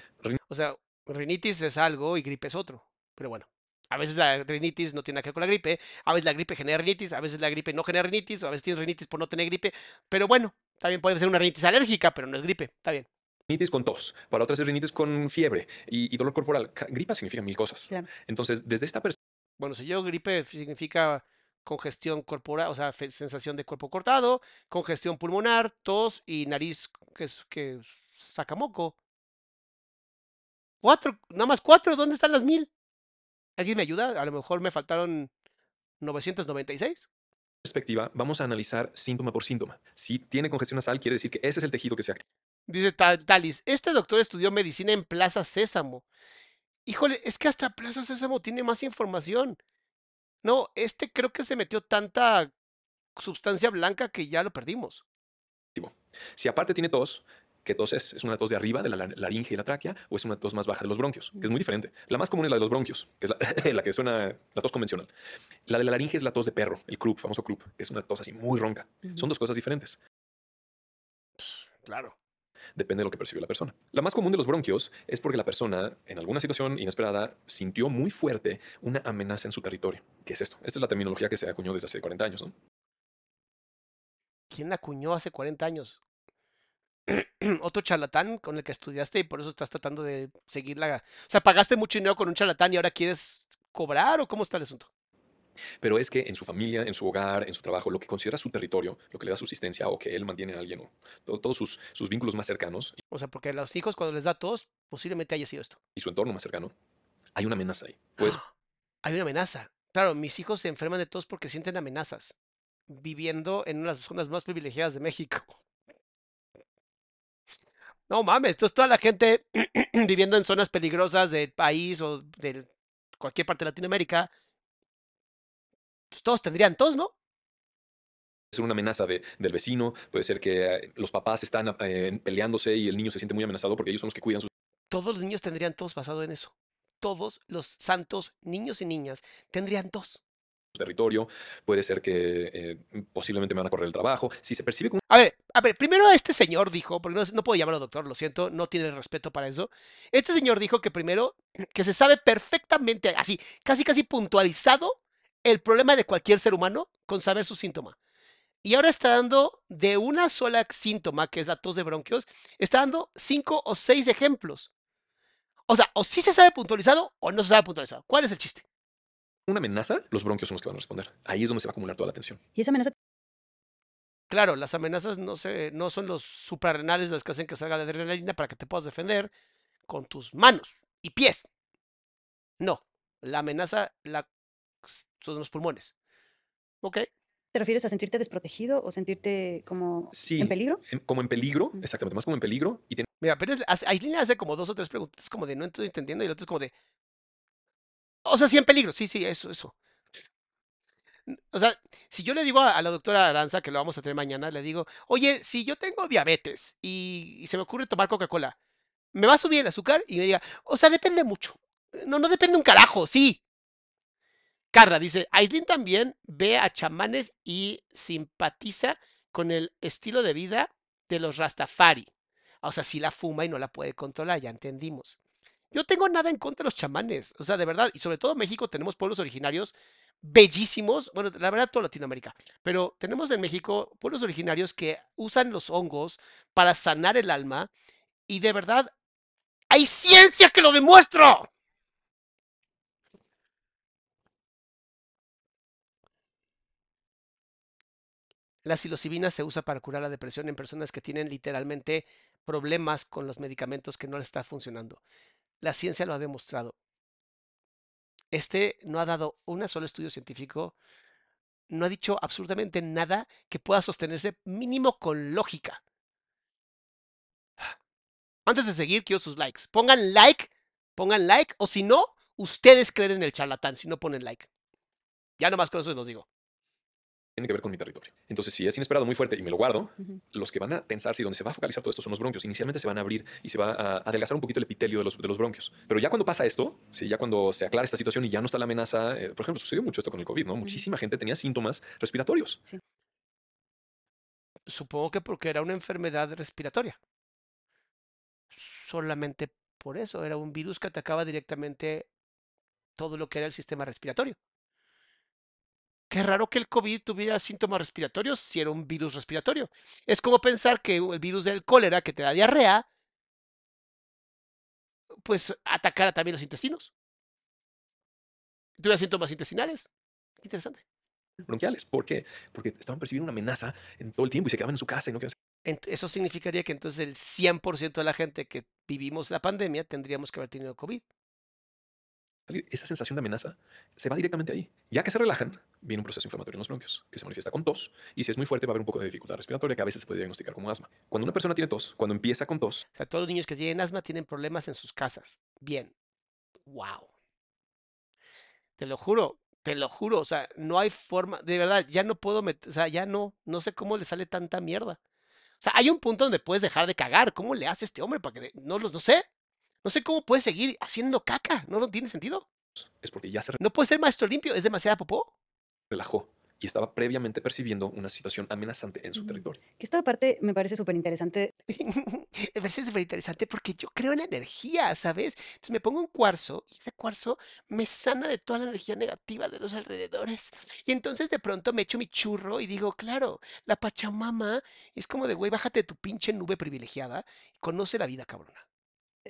A: O sea, rinitis es algo y gripe es otro. Pero bueno, a veces la rinitis no tiene nada que ver con la gripe. A veces la gripe genera rinitis. A veces la gripe no genera rinitis. O a veces tienes rinitis por no tener gripe. Pero bueno, también puede ser una rinitis alérgica, pero no es gripe. Está bien.
B: rinitis con tos. Para otras es rinitis con fiebre y, y dolor corporal. Gripa significa mil cosas.
C: Claro.
B: Entonces, desde esta perspectiva,
A: Bueno, si yo gripe significa congestión corporal, o sea, sensación de cuerpo cortado, congestión pulmonar, tos y nariz que, es- que saca moco. Cuatro, nada más cuatro, ¿dónde están las mil? ¿Alguien me ayuda? A lo mejor me faltaron 996.
B: vamos a analizar síntoma por síntoma. Si tiene congestión nasal, quiere decir que ese es el tejido que se activa.
A: Dice Ta- Talis, este doctor estudió medicina en Plaza Sésamo. Híjole, es que hasta Plaza Sésamo tiene más información. No, este creo que se metió tanta sustancia blanca que ya lo perdimos.
B: Si aparte tiene tos, ¿qué tos es? ¿Es una tos de arriba de la lar- laringe y la tráquea o es una tos más baja de los bronquios? Que es muy diferente. La más común es la de los bronquios, que es la, la que suena la tos convencional. La de la laringe es la tos de perro, el croup, famoso croup, que es una tos así muy ronca. Son dos cosas diferentes.
A: Claro.
B: Depende de lo que percibió la persona. La más común de los bronquios es porque la persona, en alguna situación inesperada, sintió muy fuerte una amenaza en su territorio. ¿Qué es esto? Esta es la terminología que se acuñó desde hace 40 años, ¿no?
A: ¿Quién la acuñó hace 40 años? Otro charlatán con el que estudiaste y por eso estás tratando de seguir la... O sea, pagaste mucho dinero con un charlatán y ahora quieres cobrar o cómo está el asunto?
B: Pero es que en su familia, en su hogar, en su trabajo, lo que considera su territorio, lo que le da subsistencia o que él mantiene a alguien o todo- todos sus, sus vínculos más cercanos
A: O sea, porque a los hijos cuando les da tos, posiblemente haya sido esto.
B: y su entorno más cercano, hay una amenaza ahí. Pues
A: Hay una amenaza. Claro, mis hijos se enferman de tos porque sienten amenazas, viviendo en una de las zonas más privilegiadas de México. No mames, entonces toda la gente viviendo en zonas peligrosas del país o de cualquier parte de Latinoamérica, pues todos tendrían tos, ¿no?
B: es una amenaza de- del vecino, puede ser que eh, los papás están eh, peleándose y el niño se siente muy amenazado porque ellos son los que cuidan su
A: Todos los niños tendrían tos basado en eso. Todos los santos niños y niñas tendrían tos.
B: Territorio, puede ser que eh, posiblemente me van a correr el trabajo. Si se percibe como
A: A ver, a ver, primero este señor dijo, porque no, no puedo llamarlo doctor, lo siento, no tiene respeto para eso. Este señor dijo que primero, que se sabe perfectamente, así, casi casi puntualizado, el problema de cualquier ser humano con saber su síntoma. Y ahora está dando de una sola síntoma, que es la tos de bronquios, está dando cinco o seis ejemplos. O sea, o sí se sabe puntualizado o no se sabe puntualizado. ¿Cuál es el chiste?
B: Una amenaza, los bronquios son los que van a responder. Ahí es donde se va a acumular toda la tensión.
C: Y esa amenaza
A: claro, las amenazas no, se, no son los suprarrenales las que hacen que salga la adrenalina para que te puedas defender con tus manos y pies. No, la amenaza la, son los pulmones. ¿Ok?
C: ¿Te refieres a sentirte desprotegido o sentirte como
B: Sí,
C: en peligro?
B: en- como en peligro,
C: Mm.
B: exactamente, más como en peligro y tiene
A: Mira, pero Aislinn hace como dos o tres preguntas, como de no estoy entendiendo, y el otro es como de. O sea, sí en peligro, sí, sí, eso, eso. O sea, si yo le digo a, la doctora Aranza, que lo vamos a tener mañana, le digo, oye, si yo tengo diabetes y, y se me ocurre tomar Coca-Cola, ¿me va a subir el azúcar? Y me diga, o sea, depende mucho. No, no depende un carajo, sí. Carla dice, Aislinn también ve a chamanes y simpatiza con el estilo de vida de los Rastafari. O sea, sí la fuma y no la puede controlar, ya entendimos. Yo tengo nada en contra de los chamanes, o sea, de verdad, y sobre todo en México tenemos pueblos originarios bellísimos, bueno, la verdad toda Latinoamérica, pero tenemos en México pueblos originarios que usan los hongos para sanar el alma y de verdad hay ciencia que lo demuestra. La psilocibina se usa para curar la depresión en personas que tienen literalmente problemas con los medicamentos que no les está funcionando. La ciencia lo ha demostrado. Este no ha dado un solo estudio científico, no ha dicho absolutamente nada que pueda sostenerse mínimo con lógica. Antes de seguir, quiero sus likes. Pongan like, pongan like, o si no, ustedes creen en el charlatán si no ponen like. Ya nomás con eso los digo.
B: Tiene que ver con mi territorio. Entonces, si es inesperado, muy fuerte y me lo guardo, los que van a tensarse y donde se va a focalizar todo esto son los bronquios. Inicialmente se van a abrir y se va a adelgazar un poquito el epitelio de los, de los bronquios. Pero ya cuando pasa esto, sí, ya cuando se aclara esta situación y ya no está la amenaza, eh, por ejemplo, sucedió mucho esto con el COVID, ¿no? Muchísima gente tenía síntomas respiratorios.
A: Supongo que porque era una enfermedad respiratoria. Solamente por eso, era un virus que atacaba directamente todo lo que era el sistema respiratorio. Qué raro que el COVID tuviera síntomas respiratorios si era un virus respiratorio. Es como pensar que el virus del cólera que te da diarrea, pues atacara también los intestinos. Tuviera síntomas intestinales. Interesante.
B: Bronquiales. ¿Por qué? Porque estaban percibiendo una amenaza en todo el tiempo y se quedaban en su casa y no querían
A: Ent- Eso significaría que entonces el 100% de la gente que vivimos la pandemia tendríamos que haber tenido COVID.
B: Esa sensación de amenaza se va directamente ahí. Ya que se relajan, viene un proceso inflamatorio en los bronquios, que se manifiesta con tos, y si es muy fuerte va a haber un poco de dificultad respiratoria que a veces se puede diagnosticar como asma. Cuando una persona tiene tos, cuando empieza con tos,
A: O sea, todos los niños que tienen asma tienen problemas en sus casas. Bien. Wow. Te lo juro, te lo juro. O sea, no hay forma, de verdad, ya no puedo meter, o sea, ya no, no sé cómo le sale tanta mierda. O sea, hay un punto donde puedes dejar de cagar. ¿Cómo le hace este hombre para que no los, no sé? No sé cómo puede seguir haciendo caca. No, no tiene sentido.
B: es porque ya se
A: No puede ser maestro limpio. Es demasiada popó.
B: relajó y estaba previamente percibiendo una situación amenazante en su
C: Mm.
B: territorio.
C: Que esto aparte me parece súper interesante.
A: Me parece súper interesante porque yo creo en la energía, ¿sabes? Entonces me pongo un cuarzo y ese cuarzo me sana de toda la energía negativa de los alrededores. Y entonces de pronto me echo mi churro y digo, claro, la Pachamama es como de, güey, bájate de tu pinche nube privilegiada y conoce la vida, cabrona.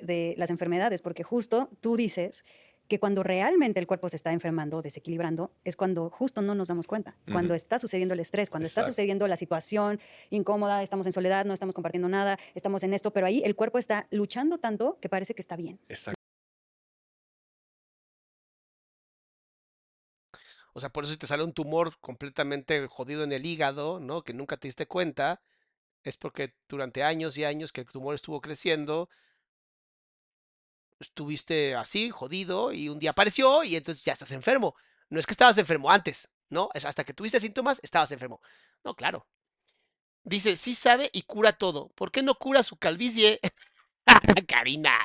C: De las enfermedades, porque justo tú dices que cuando realmente el cuerpo se está enfermando, desequilibrando, es cuando justo no nos damos cuenta, cuando está sucediendo el estrés, cuando está sucediendo la situación incómoda, estamos en soledad, no estamos compartiendo nada, estamos en esto, pero ahí el cuerpo está luchando tanto que parece que está bien.
B: Exacto.
A: O sea, por eso si te sale un tumor completamente jodido en el hígado, ¿no? Que nunca te diste cuenta, es porque durante años y años que el tumor estuvo creciendo, estuviste así, jodido, y un día apareció y entonces ya estás enfermo. No es que estabas enfermo antes, ¿no? Es hasta que tuviste síntomas, estabas enfermo. No, claro. Dice, sí sabe y cura todo. ¿Por qué no cura su calvicie? Karina.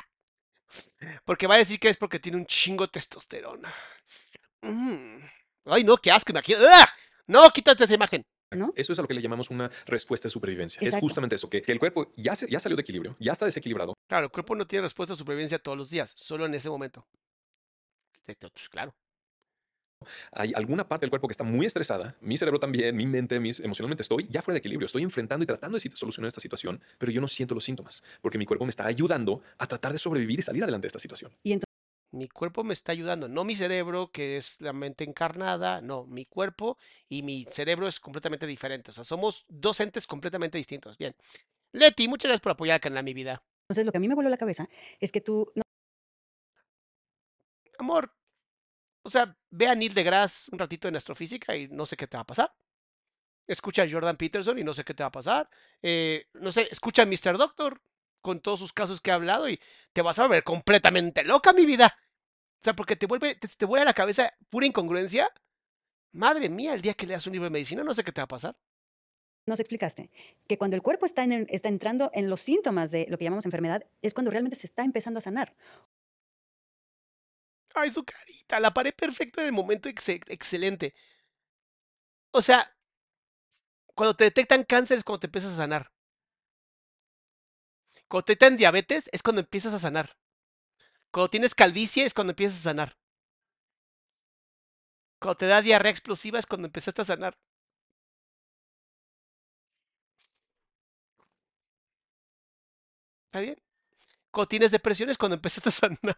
A: Porque va a decir que es porque tiene un chingo testosterona. Mm. Ay, no, qué asco, imagínate. ¡Ah! No, quítate esa imagen.
C: ¿No?
B: Eso es a lo que le llamamos una respuesta de supervivencia. Es justamente eso, que, que el cuerpo ya, se- ya salió de equilibrio, ya está desequilibrado,
A: Claro, el cuerpo no tiene respuesta a supervivencia todos los días, solo en ese momento. Pues, Claro.
B: hay alguna parte del cuerpo que está muy estresada, mi cerebro también, mi mente, mis, emocionalmente estoy ya fuera de equilibrio, estoy enfrentando y tratando de solucionar esta situación, pero yo no siento los síntomas, porque mi cuerpo me está ayudando a tratar de sobrevivir y salir adelante de esta situación.
C: Y entonces
A: Mi cuerpo me está ayudando, no mi cerebro, que es la mente encarnada, no, mi cuerpo y mi cerebro es completamente diferente. O sea, somos dos entes completamente distintos. Bien. Leti, muchas gracias por apoyar al canal Mi Vida.
C: Entonces, lo que a mí me voló la cabeza es que tú no
A: Amor, o sea, ve a Neil deGrasse un ratito en astrofísica y no sé qué te va a pasar. Escucha a Jordan Peterson y no sé qué te va a pasar. Eh, no sé, escucha a Mr. Doctor con todos sus casos que ha hablado y te vas a ver completamente loca, mi vida. O sea, porque te vuelve, te, te vuelve a la cabeza pura incongruencia. Madre mía, el día que leas un libro de medicina, no sé qué te va a pasar.
C: nos explicaste que cuando el cuerpo está, en el- está entrando en los síntomas de lo que llamamos enfermedad, es cuando realmente se está empezando a sanar.
A: Ay, su carita, la paré perfecta en el momento excelente. O sea, cuando te detectan cáncer es cuando te empiezas a sanar. Cuando te detectan diabetes es cuando empiezas a sanar. Cuando tienes calvicie es cuando empiezas a sanar. Cuando te da diarrea explosiva es cuando empezaste a sanar. ¿Está bien? Cuando tienes depresión es cuando empezaste a sanar.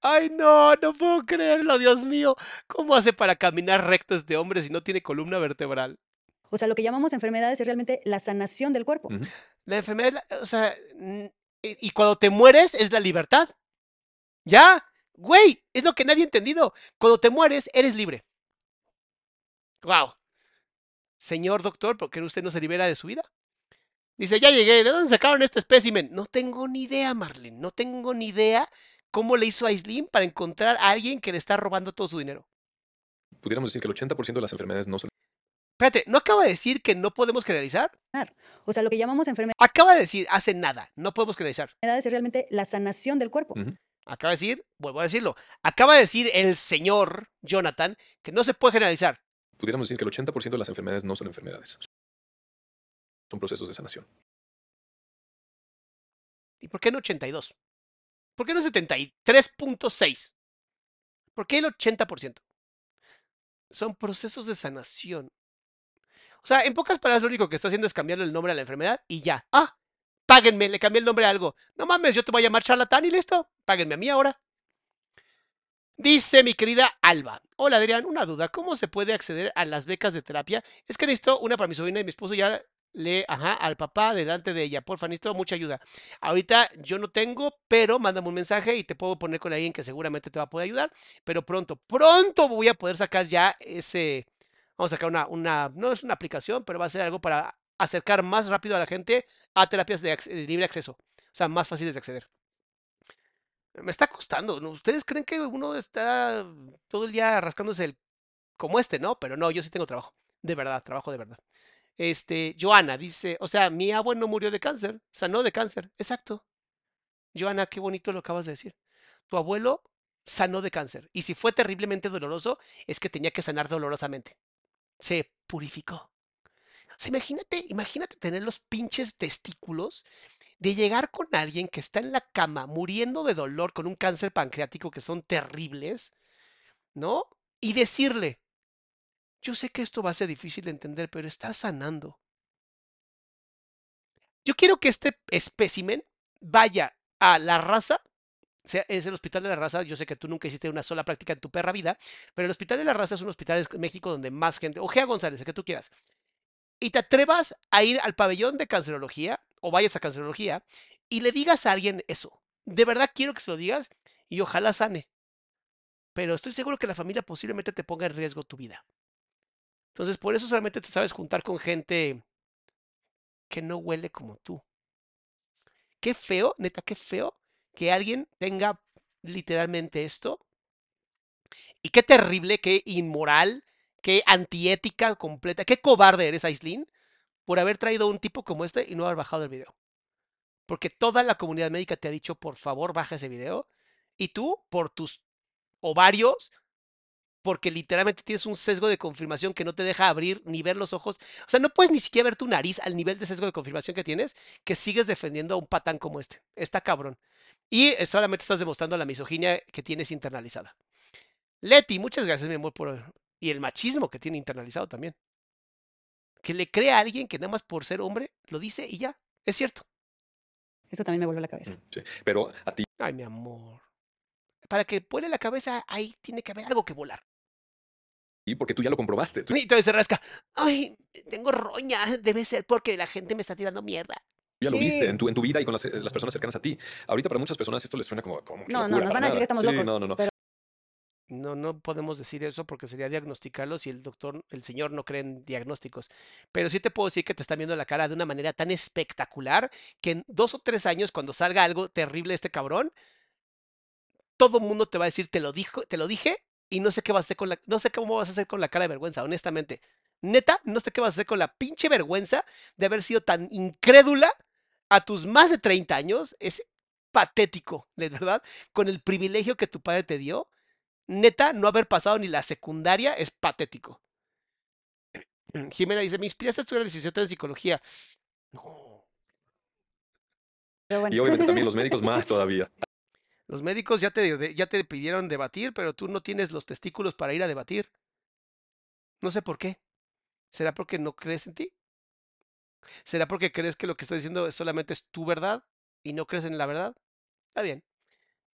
A: Ay, no, no puedo creerlo, Dios mío. ¿Cómo hace para caminar recto este hombre si no tiene columna vertebral?
C: O sea, lo que llamamos enfermedades es realmente la sanación del cuerpo.
B: Ujú.
A: La enfermedad, es la- o sea, y, cuando te mueres es la libertad. Ya, güey, es lo que nadie ha entendido. Cuando te mueres, eres libre. Wow. Señor doctor, ¿por qué usted no se libera de su vida? Dice, ya llegué, ¿de dónde sacaron este espécimen? No tengo ni idea, Marlene, no tengo ni idea cómo le hizo a Aislinn para encontrar a alguien que le está robando todo su dinero.
B: Pudiéramos decir que el 80% de las enfermedades no son
A: Espérate, ¿no acaba de decir que no podemos generalizar?
C: O sea, lo que llamamos enfermedades
A: Acaba de decir hace nada, no podemos generalizar.
C: es realmente la sanación del cuerpo.
A: Acaba de decir, vuelvo a decirlo, acaba de decir el señor Jonathan que no se puede generalizar.
B: Pudiéramos decir que el 80% de las enfermedades no son enfermedades. Son procesos de sanación.
A: ¿Y por qué no 82? ¿Por qué no 73.6? ¿Por qué el 80%? Son procesos de sanación. O sea, en pocas palabras, lo único que está haciendo es cambiarle el nombre a la enfermedad y ya. Ah, páguenme, le cambié el nombre a algo. No mames, yo te voy a llamar charlatán y listo. Páguenme a mí ahora. Dice mi querida Alba. Hola Adrián, una duda. ¿Cómo se puede acceder a las becas de terapia? Es que necesito una para mi sobrina y mi esposo ya le, ajá, al papá delante de ella. Porfa, necesito mucha ayuda. Ahorita yo no tengo, pero mándame un mensaje y te puedo poner con alguien que seguramente te va a poder ayudar. Pero pronto, pronto voy a poder sacar ya ese. Vamos a sacar una, una, no es una aplicación, pero va a ser algo para acercar más rápido a la gente a terapias de, libre acceso. O sea, más fáciles de acceder. Me está costando. ¿Ustedes creen que uno está todo el día rascándose el como este, no? Pero no, yo sí tengo trabajo. De verdad, trabajo de verdad. Este, Joana dice, o sea, mi abuelo no murió de cáncer, sanó de cáncer. Exacto. Joana, qué bonito lo acabas de decir. Tu abuelo sanó de cáncer. Y si fue terriblemente doloroso, es que tenía que sanar dolorosamente. Se purificó. O sea, imagínate, imagínate tener los pinches testículos de llegar con alguien que está en la cama muriendo de dolor con un cáncer pancreático que son terribles, ¿no? Y decirle, yo sé que esto va a ser difícil de entender, pero está sanando. Yo quiero que este espécimen vaya a la raza, sea, es el Hospital de la Raza, yo sé que tú nunca hiciste una sola práctica en tu perra vida, pero el Hospital de la Raza es un hospital en México donde más gente, o Gea González, el que tú quieras, y te atrevas a ir al pabellón de cancerología o vayas a cancerología y le digas a alguien eso. De verdad quiero que se lo digas y ojalá sane. Pero estoy seguro que la familia posiblemente te ponga en riesgo tu vida. Entonces, por eso solamente te sabes juntar con gente que no huele como tú. Qué feo, neta, qué feo que alguien tenga literalmente esto. Y qué terrible, qué inmoral, qué antiética completa, qué cobarde eres, Aislinn, por haber traído un tipo como este y no haber bajado el video. Porque toda la comunidad médica te ha dicho, por favor, baja ese video. Y tú, por tus ovarios, porque literalmente tienes un sesgo de confirmación que no te deja abrir ni ver los ojos. O sea, no puedes ni siquiera ver tu nariz al nivel de sesgo de confirmación que tienes, que sigues defendiendo a un patán como este. Está cabrón. Y eh, solamente estás demostrando la misoginia que tienes internalizada. Leti, muchas gracias, mi amor, por... Y el machismo que tiene internalizado también. Que le crea a alguien que nada más por ser hombre lo dice y ya. Es cierto.
C: Eso también me voló la cabeza.
B: Mm, sí. Pero a ti
A: Ay, mi amor. Para que vuele la cabeza, ahí tiene que haber algo que volar.
B: porque tú ya lo comprobaste. Tú
A: Y entonces se rasca. Ay, tengo roña. Debe ser porque la gente me está tirando mierda.
B: Ya lo viste en tu, en tu vida y con las, las personas cercanas a ti. Ahorita para muchas personas esto les suena como,
C: No, no, nos van a decir que estamos
B: Sí,
C: locos.
B: No, no, no.
C: Pero
A: No, no podemos decir eso porque sería diagnosticarlos y el doctor, el señor no cree en diagnósticos. Pero sí te puedo decir que te están viendo la cara de una manera tan espectacular que en dos o tres años, cuando salga algo terrible este cabrón, todo el mundo te va a decir, te lo dijo, te lo dije, y no sé qué vas a hacer con la, no sé cómo vas a hacer con la cara de vergüenza, honestamente. Neta, no sé qué vas a hacer con la pinche vergüenza de haber sido tan incrédula a tus más de 30 años. Es patético, de verdad, con el privilegio que tu padre te dio neta, no haber pasado ni la secundaria es patético. Jimena dice, me inspiraste a estudiar licenciatura en psicología. No.
C: pero bueno.
B: Y obviamente también los médicos más todavía.
A: Los médicos ya te, ya te pidieron debatir, pero tú no tienes los testículos para ir a debatir. No sé por qué. ¿Será porque no crees en ti? ¿Será porque crees que lo que estás diciendo es solamente es tu verdad y no crees en la verdad? Está bien.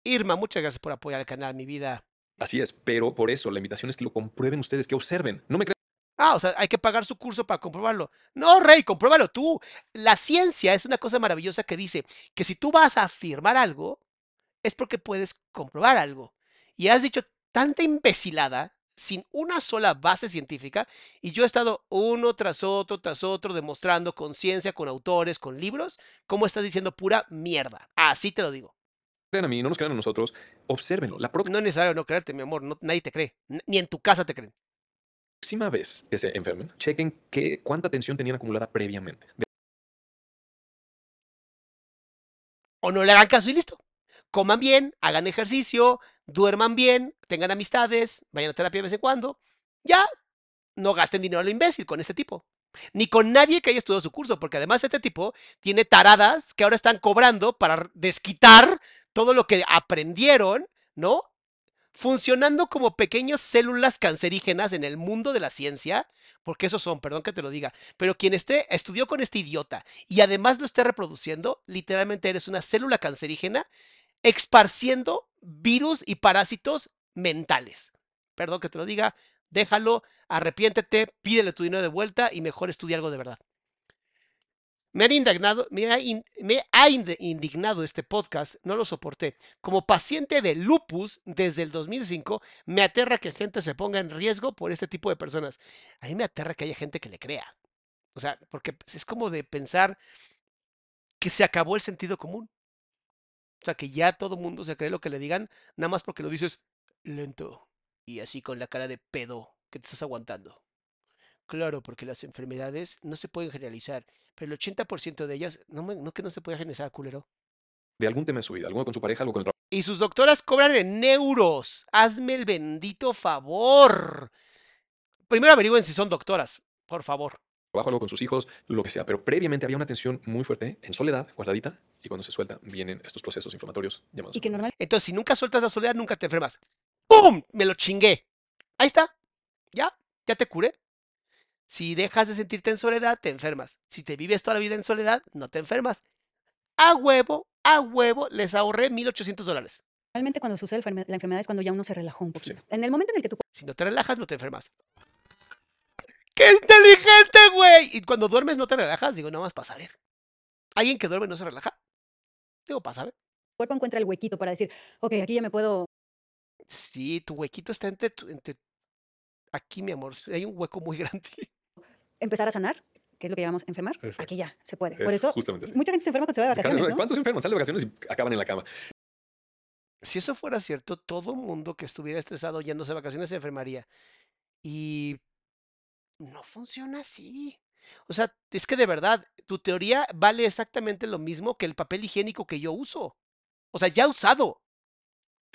A: Irma, muchas gracias por apoyar el canal, mi vida.
B: Así es, pero por eso la invitación es que lo comprueben ustedes, que observen. No me crean
A: Ah, o sea, hay que pagar su curso para comprobarlo. No, Rey, compruébalo tú. La ciencia es una cosa maravillosa que dice que si tú vas a afirmar algo, es porque puedes comprobar algo. Y has dicho tanta imbecilada sin una sola base científica y yo he estado uno tras otro, tras otro, demostrando con ciencia, con autores, con libros, cómo estás diciendo pura mierda. Así te lo digo.
B: a mí, no nos crean a nosotros. Obsérvenlo. La próxima
A: No es necesario no creerte, mi amor. no- nadie te cree. Ni en tu casa te creen.
B: vez que se enfermen, chequen qué, cuánta tensión tenían acumulada previamente. De
A: o no le hagan caso y listo. Coman bien, hagan ejercicio, duerman bien, tengan amistades, vayan a terapia de vez en cuando. Ya, no gasten dinero a lo imbécil con este tipo. Ni con nadie que haya estudiado su curso, porque además este tipo tiene taradas que ahora están cobrando para desquitar todo lo que aprendieron, ¿no? Funcionando como pequeñas células cancerígenas en el mundo de la ciencia, porque esos son, perdón que te lo diga, pero quien esté, estudió con este idiota y además lo esté reproduciendo, literalmente eres una célula cancerígena esparciendo virus y parásitos mentales. Perdón que te lo diga, déjalo, arrepiéntete, pídele tu dinero de vuelta y mejor estudia algo de verdad. Me, han indignado, me, ha, in- me ha indignado este podcast, no lo soporté. Como paciente de lupus desde el 2005, me aterra que gente se ponga en riesgo por este tipo de personas. A mí me aterra que haya gente que le crea. O sea, porque pues, es como de pensar que se acabó el sentido común. O sea, que ya todo mundo se cree lo que le digan, nada más porque lo dices lento y así con la cara de pedo que te estás aguantando. Claro, porque las enfermedades no se pueden generalizar, pero el 80% de ellas, no, me- no que no se puede generalizar, culero.
B: de algún tema en su vida, alguno con su pareja, algo con el
A: Y sus doctoras cobran en euros. Hazme el bendito favor. Primero averigüen si son doctoras, por favor.
B: Trabajo, algo con sus hijos, lo que sea. Pero previamente había una tensión muy fuerte, en soledad, guardadita, y cuando se suelta vienen estos procesos inflamatorios llamados.
C: Y que
B: enfermedades.
A: Entonces, si nunca sueltas la soledad, nunca te enfermas. ¡Pum! Me lo chingué. Ahí está. Ya, ya te curé. Si dejas de sentirte en soledad, te enfermas. Si te vives toda la vida en soledad, no te enfermas. A huevo, a huevo, les ahorré 1.800 dólares.
C: Realmente cuando sucede la enferme- la enfermedad es cuando ya uno se relajó un
B: Sí.
C: poquito. En el momento en el que tu
A: Si no te relajas, no te enfermas. ¡Qué inteligente, güey! Y cuando duermes no te relajas, digo, nada más para saber. ¿Alguien que duerme no se relaja? Digo, para saber.
C: cuerpo encuentra el huequito para decir, ok, aquí ya me puedo
A: Sí, tu huequito está entre, tu- entre... Aquí, mi amor, hay un hueco muy grande.
C: empezar a sanar, que es lo que llamamos enfermar,
B: Exacto.
C: aquí ya se puede. Por
B: Es
C: eso,
B: justamente así.
C: mucha gente se enferma cuando se va de vacaciones, ¿no?
B: ¿Cuántos enferman? Salen de vacaciones y acaban en la cama.
A: Si eso fuera cierto, todo mundo que estuviera estresado yéndose de vacaciones se enfermaría. Y no funciona así. O sea, es que de verdad, tu teoría vale exactamente lo mismo que el papel higiénico que yo uso. O sea, ya usado.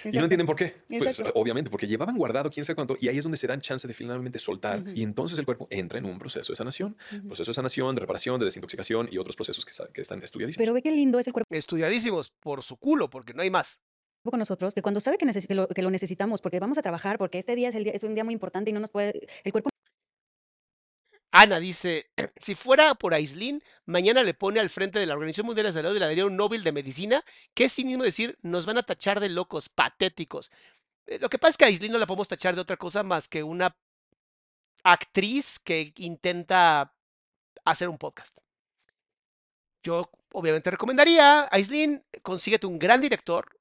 B: Y no entienden por qué. Pues obviamente, porque llevaban guardado quién sabe cuánto, y ahí es donde se dan chance de finalmente soltar, y entonces el cuerpo entra en un proceso de sanación, proceso de sanación, de reparación, de desintoxicación y otros procesos que, están estudiadísimos.
C: Pero ve qué lindo es el cuerpo
A: Estudiadísimos por su culo, porque no hay más.
C: con nosotros, que cuando sabe que, neces- que lo, que lo necesitamos, porque vamos a trabajar, porque este día es, el día es un día muy importante y no nos puede, el cuerpo
A: Ana dice, si fuera por Aislin, mañana le pone al frente de la Organización Mundial de Salud y le daría un Nobel de Medicina. ¿Qué cinismo decir? Nos van a tachar de locos, patéticos. Eh, Lo que pasa es que a Aislin no la podemos tachar de otra cosa más que una actriz que intenta hacer un podcast. Yo obviamente recomendaría, Aislin, consíguete un gran director,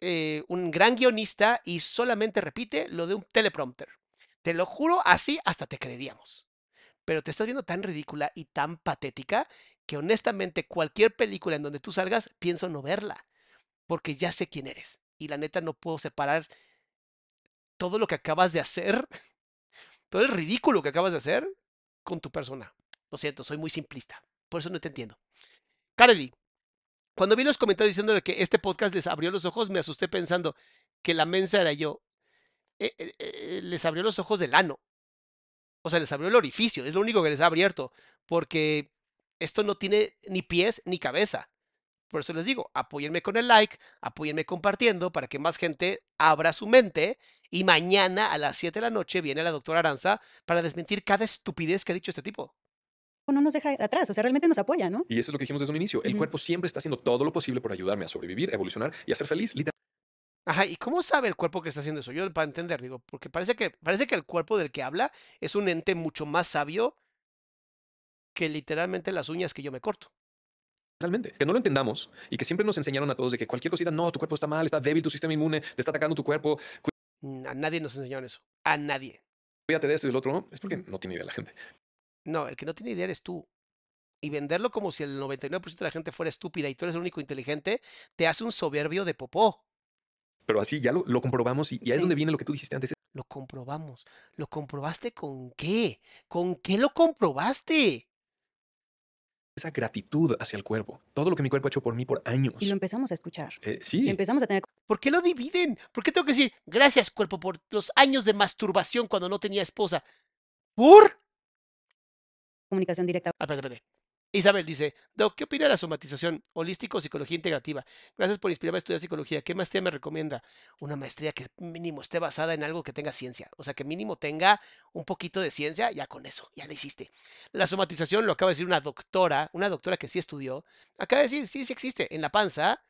A: eh, un gran guionista y solamente repite lo de un teleprompter. Te lo juro, así hasta te creeríamos. Pero te estás viendo tan ridícula y tan patética que honestamente cualquier película en donde tú salgas, pienso no verla, porque ya sé quién eres. Y la neta no puedo separar todo lo que acabas de hacer, todo el ridículo que acabas de hacer con tu persona. Lo siento, soy muy simplista. Por eso no te entiendo. Kareli, cuando vi los comentarios diciéndole que este podcast les abrió los ojos, me asusté pensando que la mensa era yo. Eh, eh, eh, les abrió los ojos del ano. O sea, les abrió el orificio, es lo único que les ha abierto, porque esto no tiene ni pies ni cabeza. Por eso les digo, apóyenme con el like, apóyenme compartiendo para que más gente abra su mente y mañana a las 7 de la noche viene la doctora Aranza para desmentir cada estupidez que ha dicho este tipo.
C: no nos deja atrás, o sea, realmente nos apoya, ¿no?
B: Y eso es lo que dijimos desde un inicio. El cuerpo siempre está haciendo todo lo posible por ayudarme a sobrevivir, evolucionar y a ser feliz.
A: Ajá, ¿y cómo sabe el cuerpo que está haciendo eso? Yo para entender, digo, porque parece que, parece que el cuerpo del que habla es un ente mucho más sabio que literalmente las uñas que yo me corto.
B: Que no lo entendamos y que siempre nos enseñaron a todos de que cualquier cosita, no, tu cuerpo está mal, está débil, tu sistema inmune, te está atacando tu cuerpo,
A: Mm, A nadie nos enseñaron eso. A nadie.
B: cuídate de esto y del otro. Es porque no tiene idea la gente.
A: No, el que no tiene idea eres tú. Y venderlo como si el 99% de la gente fuera estúpida y tú eres el único inteligente, te hace un soberbio de popó.
B: Pero así ya lo, lo comprobamos y, y ahí es donde viene lo que tú dijiste antes.
A: Lo comprobamos. ¿Lo comprobaste con qué? ¿Con qué lo comprobaste?
B: Esa gratitud hacia el cuerpo. Todo lo que mi cuerpo ha hecho por mí por años.
C: Y lo empezamos a escuchar.
B: Eh,
C: Y
B: sí,
C: empezamos a tener
A: ¿Por qué lo dividen? ¿Por qué tengo que decir gracias, cuerpo, por los años de masturbación cuando no tenía esposa? ¿Por?
C: comunicación directa.
A: Ah, espérate, espérate. Isabel dice, Doc, ¿qué opina de la somatización holístico psicología integrativa? Gracias por inspirarme a estudiar psicología. ¿Qué maestría me recomienda? Una maestría que mínimo esté basada en algo que tenga ciencia. O sea, que mínimo tenga un poquito de ciencia, ya con eso, ya la hiciste. La somatización lo acaba de decir una doctora, una doctora que sí estudió. Acaba de decir, sí, sí existe. En la panza,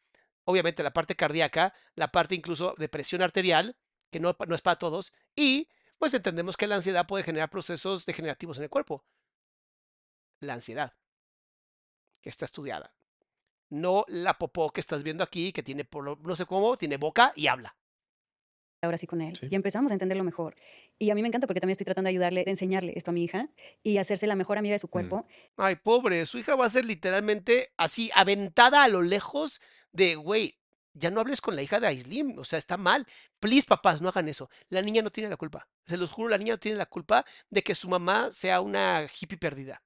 A: obviamente la parte cardíaca, la parte incluso de presión arterial, que no, no es para todos, y pues entendemos que la ansiedad puede generar procesos degenerativos en el cuerpo. La ansiedad que está estudiada. No la popó que estás viendo aquí, que tiene, no sé cómo, tiene boca y habla.
C: ahora sí con él.
B: Sí.
C: Y empezamos a entenderlo mejor. Y a mí me encanta porque también estoy tratando de ayudarle, de enseñarle esto a mi hija y hacerse la mejor amiga de su cuerpo.
A: Ay, pobre, su hija va a ser literalmente así, aventada a lo lejos de, güey, ya no hables con la hija de Aislim, o sea, está mal. Please, papás, no hagan eso. La niña no tiene la culpa. Se los juro, la niña no tiene la culpa de que su mamá sea una hippie perdida.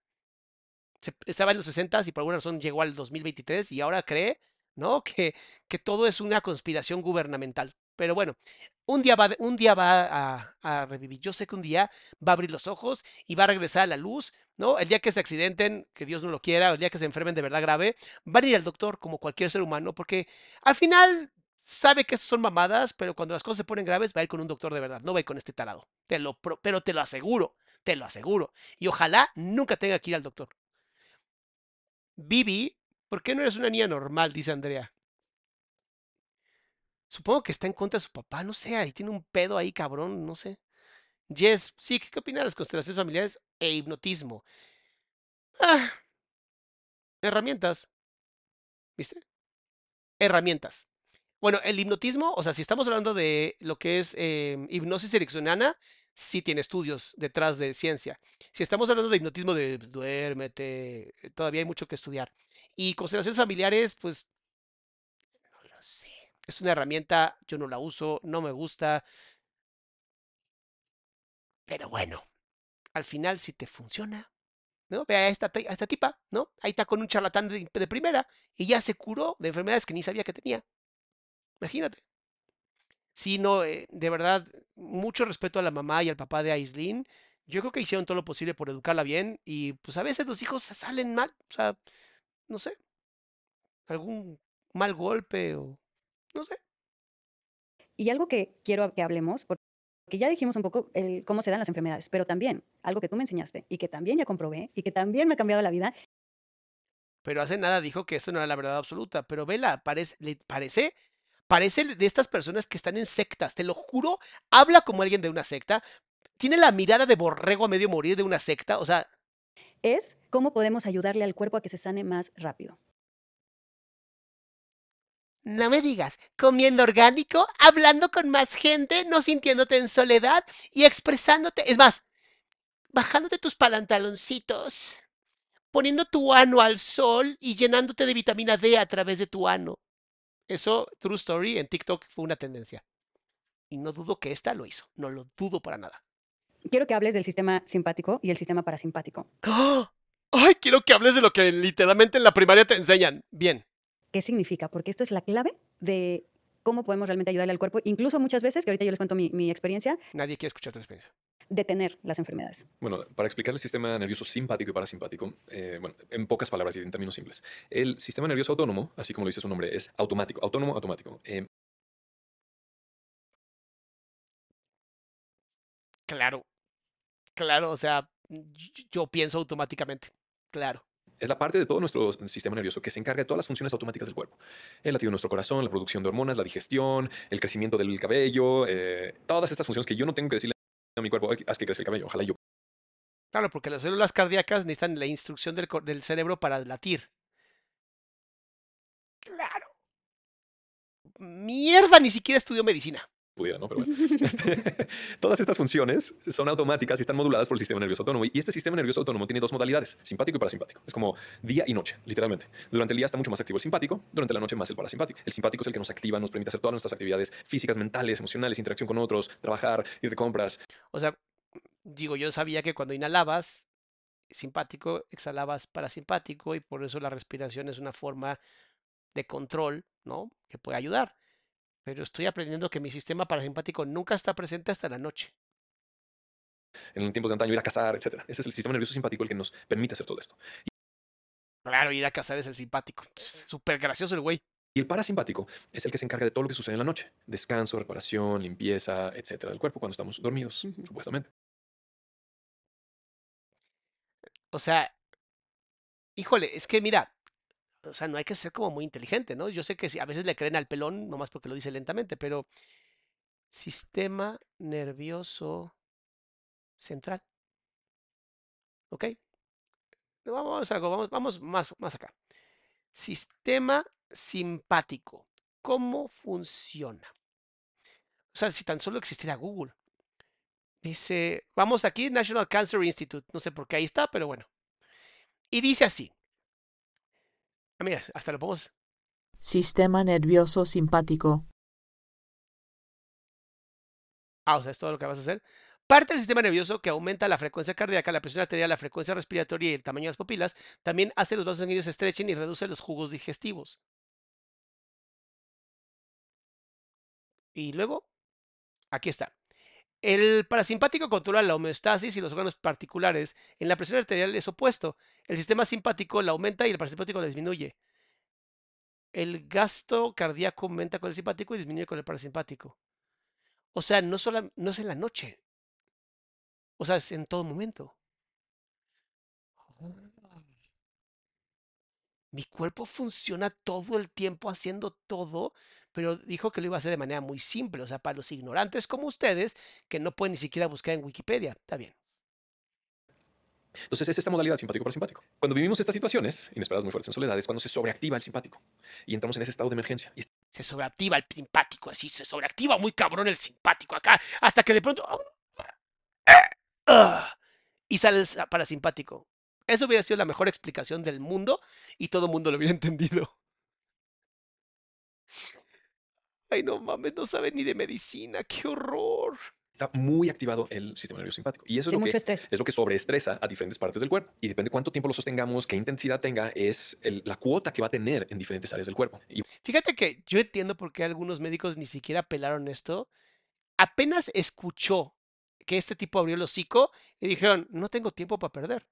A: Estaba en los 60 y por alguna razón llegó al 2023 y ahora cree, ¿no? Que, que todo es una conspiración gubernamental. Pero bueno, un día va, un día va a, revivir. Yo sé que un día va a abrir los ojos y va a regresar a la luz, ¿no? El día que se accidenten, que Dios no lo quiera, el día que se enfermen de verdad grave, van a ir al doctor como cualquier ser humano, porque al final sabe que son mamadas, pero cuando las cosas se ponen graves va a ir con un doctor de verdad, no va a ir con este tarado. Te lo, pero te lo aseguro, te lo aseguro. Y ojalá nunca tenga que ir al doctor. Vivi, ¿por qué no eres una niña normal? Dice Andrea. Supongo que está en contra de su papá, no sé, ahí tiene un pedo ahí cabrón, no sé. Jess, sí, ¿qué, opina de las constelaciones familiares e hipnotismo? Ah, herramientas. ¿Viste? Herramientas. Bueno, el hipnotismo, o sea, si estamos hablando de lo que es eh, hipnosis ericksoniana, sí tiene estudios detrás de ciencia. Si estamos hablando de hipnotismo de duérmete, eh, todavía hay mucho que estudiar. Y constelaciones familiares, pues, no lo sé. Es una herramienta, yo no la uso, no me gusta. Pero bueno, al final si te funciona, ¿no? Ve a esta, esta tipa, ¿no? Ahí está con un charlatán de, de primera y ya se curó de enfermedades que ni sabía que tenía. Imagínate. Sí, no, eh, de verdad, mucho respeto a la mamá y al papá de Aislinn. Yo creo que hicieron todo lo posible por educarla bien y pues a veces los hijos se salen mal, o sea, no sé, algún mal golpe o no sé.
C: Y algo que quiero que hablemos, porque Que ya dijimos un poco el, cómo se dan las enfermedades, pero también algo que tú me enseñaste y que también ya comprobé y que también me ha cambiado la vida.
A: Pero hace nada dijo que esto no era la verdad absoluta. Pero vela, parece, le parece, parece de estas personas que están en sectas. Te lo juro, habla como alguien de una secta. Tiene la mirada de borrego a medio morir de una secta. O sea,
C: Es cómo podemos ayudarle al cuerpo a que se sane más rápido.
A: No me digas, comiendo orgánico, hablando con más gente, no sintiéndote en soledad y expresándote. Es más, bajándote tus pantaloncitos, poniendo tu ano al sol y llenándote de vitamina D a través de tu ano. Eso, True Story, en TikTok fue una tendencia. Y no dudo que esta lo hizo. No lo dudo para nada.
C: Quiero que hables del sistema simpático y el sistema parasimpático.
A: ¡Ah! ¡Ay! Quiero que hables de lo que literalmente en la primaria te enseñan. Bien.
C: ¿Qué significa? Porque esto es la clave de cómo podemos realmente ayudarle al cuerpo, incluso muchas veces, que ahorita yo les cuento mi, mi experiencia,
A: Nadie quiere escuchar tu experiencia.
C: Detener las enfermedades.
B: Bueno, para explicar el sistema nervioso simpático y parasimpático, eh, bueno, en pocas palabras y en términos simples, el sistema nervioso autónomo, así como lo dice su nombre, es automático, autónomo, automático. Eh,
A: Claro. Claro, o sea, yo pienso automáticamente. Claro.
B: es la parte de todo nuestro sistema nervioso que se encarga de todas las funciones automáticas del cuerpo. El latido de nuestro corazón, la producción de hormonas, la digestión, el crecimiento del cabello, eh, todas estas funciones que yo no tengo que decirle a mi cuerpo, "Ay, haz que crezca el cabello, ojalá yo
A: Claro, porque las células cardíacas necesitan la instrucción del, del cerebro para latir. Claro. Mierda, ni siquiera estudió medicina.
B: Pudiera, ¿no? Pero bueno. Este, todas estas funciones son automáticas y están moduladas por el sistema nervioso autónomo. Y este sistema nervioso autónomo tiene dos modalidades, simpático y parasimpático. Es como día y noche, literalmente. Durante el día está mucho más activo el simpático, durante la noche más el parasimpático. El simpático es el que nos activa, nos permite hacer todas nuestras actividades físicas, mentales, emocionales, interacción con otros, trabajar, ir de compras.
A: O sea, digo, yo sabía que cuando inhalabas simpático, exhalabas parasimpático y por eso la respiración es una forma de control, ¿no? Que puede ayudar. Pero estoy aprendiendo que mi sistema parasimpático nunca está presente hasta la noche.
B: En tiempos de antaño ir a cazar, etc. Ese es el sistema nervioso simpático el que nos permite hacer todo esto.
A: Claro, ir a cazar es el simpático. Súper gracioso el güey.
B: Y el parasimpático es el que se encarga de todo lo que sucede en la noche. Descanso, reparación, limpieza, etcétera, del cuerpo cuando estamos dormidos, supuestamente.
A: O sea, híjole, es que mira, o sea, no hay que ser como muy inteligente, ¿no? Yo sé que a veces le creen al pelón, nomás porque lo dice lentamente, pero sistema nervioso central. ¿Ok? Vamos a vamos, vamos más, más acá. Sistema simpático. ¿Cómo funciona? O sea, si tan solo existiera Google. Dice, vamos aquí, National Cancer Institute. No sé por qué ahí está, pero bueno. Y dice así. Mira, hasta lo podemos.
D: Sistema nervioso simpático.
A: Ah, o sea, es todo lo que vas a hacer. Parte del sistema nervioso que aumenta la frecuencia cardíaca, la presión arterial, la frecuencia respiratoria y el tamaño de las pupilas, también hace los vasos sanguíneos se estrechen y reduce los jugos digestivos. Y luego, aquí está. El parasimpático controla la homeostasis y los órganos particulares. En la presión arterial es opuesto. El sistema simpático la aumenta y el parasimpático la disminuye. El gasto cardíaco aumenta con el simpático y disminuye con el parasimpático. O sea, no, no es en la noche. O sea, es en todo momento. Mi cuerpo funciona todo el tiempo haciendo todo, pero dijo que lo iba a hacer de manera muy simple. O sea, para los ignorantes como ustedes, que no pueden ni siquiera buscar en Wikipedia. Está bien.
B: Entonces es esta modalidad simpático-parasimpático. Cuando vivimos estas situaciones inesperadas muy fuertes en soledad es cuando se sobreactiva el simpático y entramos en ese estado de emergencia. Y
A: Se sobreactiva el simpático, así, se sobreactiva muy cabrón el simpático acá, hasta que de pronto... ¡ah! Y sale el parasimpático. Eso hubiera sido la mejor explicación del mundo y todo el mundo lo hubiera entendido. Ay, no mames, no sabe ni de medicina, qué horror.
B: está muy activado el sistema nervioso simpático. Y eso es lo, que,
C: estrés.
B: es lo que sobreestresa a diferentes partes del cuerpo. Y depende cuánto tiempo lo sostengamos, qué intensidad tenga, es el- la cuota que va a tener en diferentes áreas del cuerpo. Y
A: Fíjate que yo entiendo por qué algunos médicos ni siquiera pelaron esto. Apenas escuchó que este tipo abrió el hocico y dijeron, no tengo tiempo para perder.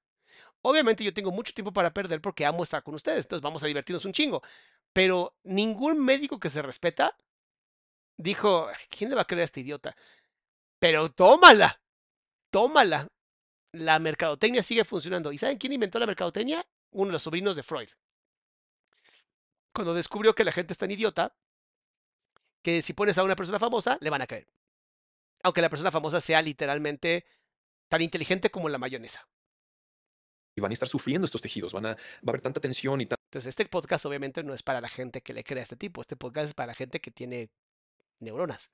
A: Obviamente yo tengo mucho tiempo para perder porque amo estar con ustedes, entonces vamos a divertirnos un chingo. Pero ningún médico que se respeta dijo, "Ay, ¿quién le va a creer a este idiota? Pero tómala, tómala. La mercadotecnia sigue funcionando. ¿Y saben quién inventó la mercadotecnia? Uno de los sobrinos de Freud. Cuando descubrió que la gente es tan idiota que si pones a una persona famosa, le van a creer. Aunque la persona famosa sea literalmente tan inteligente como la mayonesa.
B: Y van a estar sufriendo estos tejidos, van a, va a haber tanta tensión y tanta
A: Entonces, este podcast obviamente no es para la gente que le crea a este tipo. Este podcast es para la gente que tiene neuronas.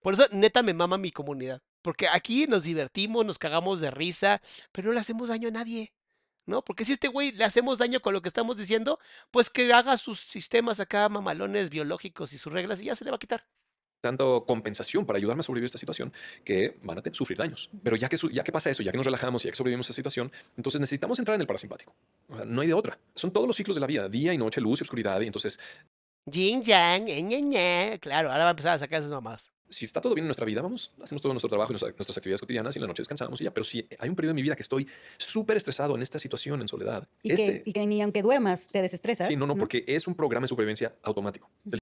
A: Por eso, neta, me mama mi comunidad. Porque aquí nos divertimos, nos cagamos de risa, pero no le hacemos daño a nadie. ¿No? Porque si este güey le hacemos daño con lo que estamos diciendo, pues que haga sus sistemas acá mamalones biológicos y sus reglas y ya se le va a quitar.
B: Tanto compensación para ayudarme a sobrevivir a esta situación que van a sufrir daños. Pero ya que, ya que pasa eso, ya que nos relajamos y ya que sobrevivimos a esta situación, entonces necesitamos entrar en el parasimpático. O sea, no hay de otra. Son todos los ciclos de la vida, día y noche, luz y oscuridad. Y entonces,
A: Yin yang, eh, ñe, ñe. Claro, ahora va a empezar a sacar esas mamadas.
B: si está todo bien en nuestra vida, vamos, hacemos todo nuestro trabajo y nuestra- nuestras actividades cotidianas y en la noche descansamos y ya. Pero si hay un periodo de mi vida que estoy súper estresado en esta situación, en soledad,
C: Y,
B: este,
C: que, y que ni aunque duermas te desestresas.
B: sí, no, no, porque es un programa de supervivencia automático. del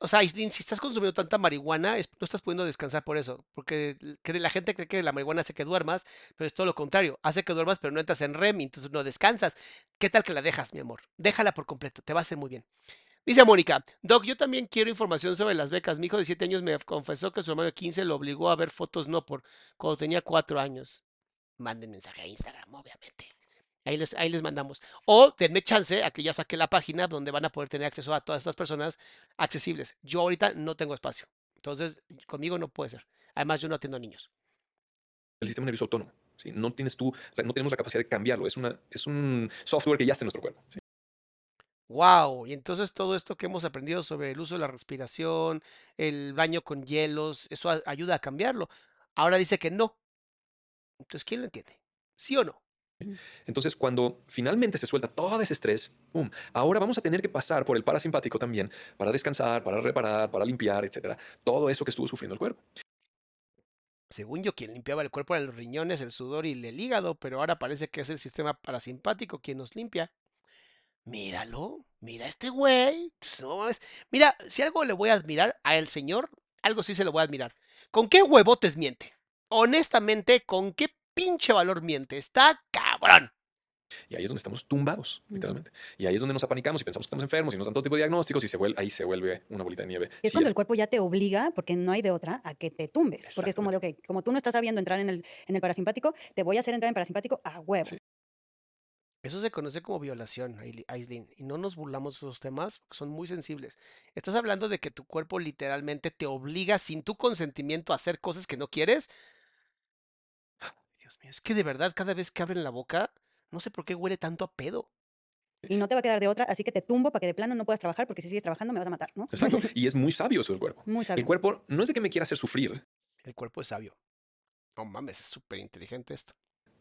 A: O sea, Aislinn, si estás consumiendo tanta marihuana, no estás pudiendo descansar por eso. Porque la gente cree que la marihuana hace que duermas, pero es todo lo contrario. Hace que duermas, pero no entras en REM entonces no descansas. ¿Qué tal que la dejas, mi amor? Déjala por completo, te va a hacer muy bien. Dice Mónica, Doc, yo también quiero información sobre las becas. Mi hijo de 7 años me confesó que su hermano de 15 lo obligó a ver fotos no por cuando tenía 4 años. Manden mensaje a Instagram, obviamente. Ahí les, ahí les mandamos. O denme chance a que ya saque la página donde van a poder tener acceso a todas estas personas accesibles. Yo ahorita no tengo espacio. Entonces, conmigo no puede ser. Además, yo no atiendo niños.
B: el sistema nervioso autónomo. ¿sí? No tienes tú, no tenemos la capacidad de cambiarlo. Es, una, es un software que ya está en nuestro cuerpo. ¿sí?
A: Wow. Y entonces todo esto que hemos aprendido sobre el uso de la respiración, el baño con hielos, eso ayuda a cambiarlo. Ahora dice que no. Entonces, ¿quién lo entiende? ¿Sí o no?
B: Entonces, cuando finalmente se suelta todo ese estrés, ¡pum! ahora vamos a tener que pasar por el parasimpático también para descansar, para reparar, para limpiar, etcétera. Todo eso que estuvo sufriendo el cuerpo.
A: Según yo, quien limpiaba el cuerpo eran los riñones, el sudor y el hígado, pero ahora parece que es el sistema parasimpático quien nos limpia. Míralo, mira este güey. no. Mira, si algo le voy a admirar a el señor, algo sí se lo voy a admirar. ¿Con qué huevotes miente? Honestamente, ¿con qué pinche valor miente? Está cabrón.
B: Y ahí es donde estamos tumbados, literalmente. Y ahí es donde nos apanicamos y pensamos que estamos enfermos y nos dan todo tipo de diagnósticos y se vuelve, ahí se vuelve una bolita de nieve.
C: Es
B: Sí,
C: cuando el cuerpo ya te obliga, porque no hay de otra, a que te tumbes. Porque es como de, ok, como tú no estás sabiendo entrar en el, en el parasimpático, te voy a hacer entrar en parasimpático a huevo.
B: Sí.
A: Eso se conoce como violación, Aislinn, y no nos burlamos de esos temas porque son muy sensibles. Estás hablando de que tu cuerpo literalmente te obliga sin tu consentimiento a hacer cosas que no quieres. Dios mío, es que de verdad cada vez que abren la boca, no sé por qué huele tanto a pedo.
C: Y no te va a quedar de otra, así que te tumbo para que de plano no puedas trabajar, porque si sigues trabajando me vas a matar, ¿no?
B: Exacto. Y es muy sabio eso del cuerpo.
C: Muy sabio.
B: El cuerpo no es de que me quiera hacer sufrir.
A: El cuerpo es sabio. No mames, es súper inteligente esto.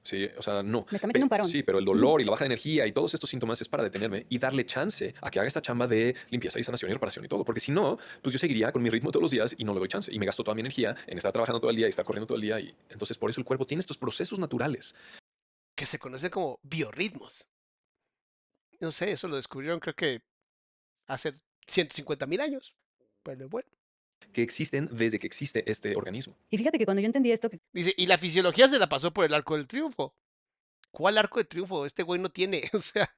B: Sí, o sea, no.
C: Me está metiendo un parón.
B: Sí, pero el dolor y la baja energía y todos estos síntomas es para detenerme y darle chance a que haga esta chamba de limpieza y sanación y reparación y todo. Porque si no, pues yo seguiría con mi ritmo todos los días y no le doy chance. Y me gasto toda mi energía en estar trabajando todo el día y estar corriendo todo el día. Y entonces por eso el cuerpo tiene estos procesos naturales.
A: Que se conocen como biorritmos. No sé, eso lo descubrieron creo que hace 150 mil años. Pero bueno.
B: Que existen desde que existe este organismo.
C: Y fíjate que cuando yo entendí esto, que
A: Dice, y la fisiología se la pasó por el arco del triunfo. ¿Cuál arco de triunfo? Este güey no tiene. O sea,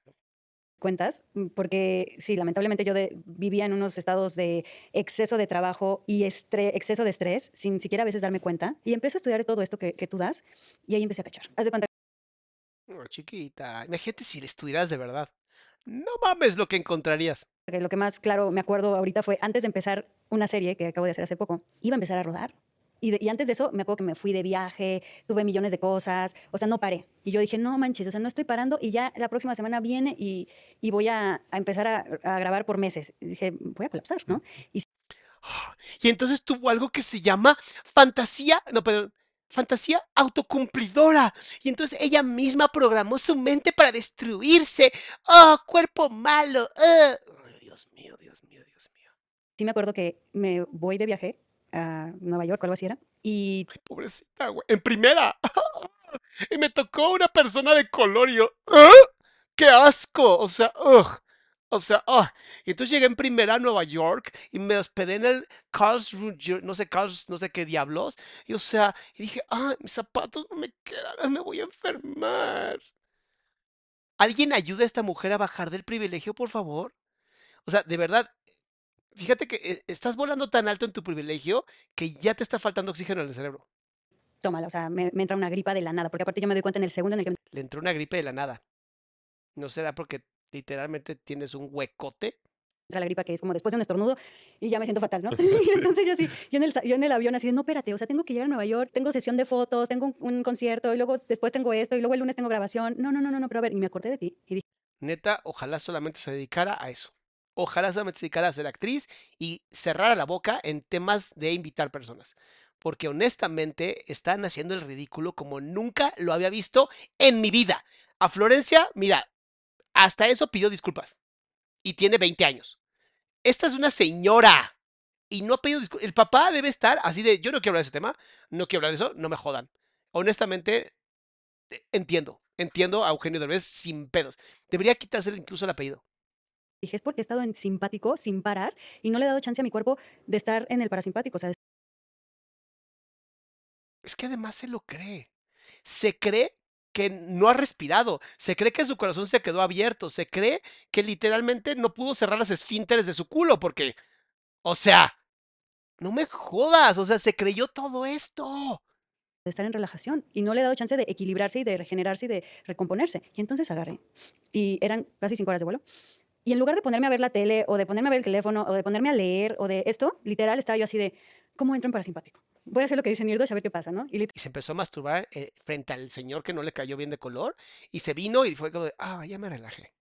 C: cuentas, mm, porque sí, lamentablemente yo de- vivía en unos estados de exceso de trabajo y estre- exceso de estrés, sin siquiera a veces darme cuenta, y empecé a estudiar todo esto que, que tú das, y ahí empecé a cachar. Haz de cuenta
A: no, chiquita. Imagínate si le estudiaras de verdad. No mames lo que encontrarías.
C: lo que más claro me acuerdo ahorita fue antes de empezar una serie que acabo de hacer hace poco, iba a empezar a rodar. Y, de- y antes de eso, me acuerdo que me fui de viaje, tuve millones de cosas, o sea, no paré. Y yo dije, no manches, o sea, no estoy parando y ya la próxima semana viene y, y voy a, a empezar a, a grabar por meses. Y dije, voy a colapsar, ¿no? Y
A: Y entonces tuvo algo que se llama fantasía, no, perdón, fantasía autocumplidora. Y entonces ella misma programó su mente para destruirse. ¡Oh, cuerpo malo! ¡Ah! Ay, Dios mío, Dios mío, Dios mío.
C: sí me acuerdo que me voy de viaje a Nueva York o algo así era, y
A: Ay, pobrecita, güey. En primera. y me tocó una persona de color y yo. ¡Qué asco! O sea, ugh. O sea, oh, y entonces llegué en primera a Nueva York y me hospedé en el Karlsruhe, no sé, Karls, no sé qué diablos. Y o sea, y dije, ah, mis zapatos no me quedan, me voy a enfermar. ¿Alguien ayuda a esta mujer a bajar del privilegio, por favor? O sea, de verdad, fíjate que eh, estás volando tan alto en tu privilegio que ya te está faltando oxígeno en el cerebro.
C: Tómala, o sea, me, me entra una gripa de la nada, porque aparte yo me doy cuenta en el segundo en el que me
A: Le entró una gripe de la nada. ¿No será porque literalmente tienes un huecote?
C: la gripa, que es como después de un estornudo, y ya me siento fatal, ¿no? y entonces yo sí, yo en, el, yo en el avión así de, no, espérate, o sea, tengo que llegar a Nueva York, tengo sesión de fotos, tengo un, un concierto, y luego después tengo esto, y luego el lunes tengo grabación. No, no, no, no, no, pero a ver, y me acordé de ti, y dije,
A: Neta, ojalá solamente se dedicara a eso. Ojalá solamente se dedicara a ser actriz y cerrara la boca en temas de invitar personas. Porque honestamente están haciendo el ridículo como nunca lo había visto en mi vida. A Florencia, mira, hasta eso pidió disculpas. Y tiene 20 años. Esta es una señora. Y no ha pedido disculpas. El papá debe estar así de, yo no quiero hablar de ese tema, no quiero hablar de eso, no me jodan. Honestamente, eh, entiendo. Entiendo a Eugenio Derbez sin pedos. Debería quitársele incluso el apellido.
C: dije, es porque he estado en simpático sin parar, y no le he dado chance a mi cuerpo de estar en el parasimpático, o sea,
A: Es que además se lo cree. Se cree no ha respirado. Se cree que su corazón se quedó abierto. Se cree que literalmente no pudo cerrar las esfínteres de su culo porque, o sea, no me jodas. O sea, se creyó todo esto.
C: de estar en relajación y no le he dado chance de equilibrarse y de regenerarse y de recomponerse. Y entonces agarré. Y eran casi cinco horas de vuelo. Y en lugar de ponerme a ver la tele o de ponerme a ver el teléfono o de ponerme a leer o de esto, literal estaba yo así de, ¿cómo entro en parasimpático? Voy a hacer lo que dice Nirdosh a ver qué pasa, ¿no? Y
A: se empezó a masturbar eh, frente al señor que no le cayó bien de color. Y se vino y fue como de, ah, ya me relajé.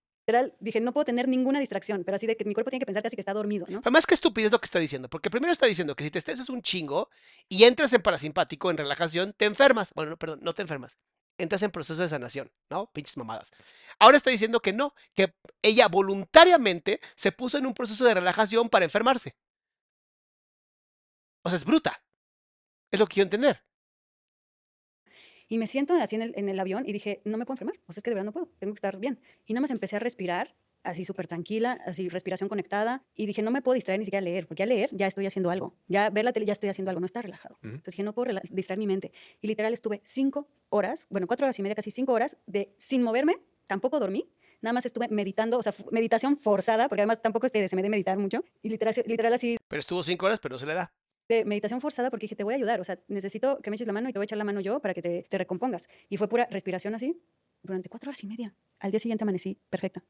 C: dije, no puedo tener ninguna distracción, pero así de que mi cuerpo tiene que pensar casi que está dormido, ¿no?
A: Además, qué estupidez lo que está diciendo. Porque primero está diciendo que si te estresas un chingo y entras en parasimpático, en relajación, te enfermas. Bueno, no, perdón, no te enfermas. Entras en proceso de sanación, ¿no? Pinches mamadas. Ahora está diciendo que no, que ella voluntariamente se puso en un proceso de relajación para enfermarse. O sea, es bruta. Es lo que quiero entender.
C: Y me siento así en el, en el avión y dije, no me puedo enfermar, o sea, es que de verdad no puedo, tengo que estar bien. Y nada más empecé a respirar, así súper tranquila, así respiración conectada, y dije, no me puedo distraer ni siquiera a leer, porque a leer ya estoy haciendo algo, ya ver la tele ya estoy haciendo algo, no está relajado.
B: Ujú.
C: Entonces dije, no puedo distraer mi mente. Y literal estuve cinco horas, bueno, cuatro horas y media, casi cinco horas, de sin moverme, tampoco dormí, nada más estuve meditando, o sea, meditación forzada, porque además tampoco es que se me dé meditar mucho, y literal, literal así
A: Pero estuvo cinco horas, pero no se le da.
C: De meditación forzada porque dije, te voy a ayudar, o sea, necesito que me eches la mano y te voy a echar la mano yo para que te, te recompongas. Y fue pura respiración así durante cuatro horas y media. Al día siguiente amanecí perfecta.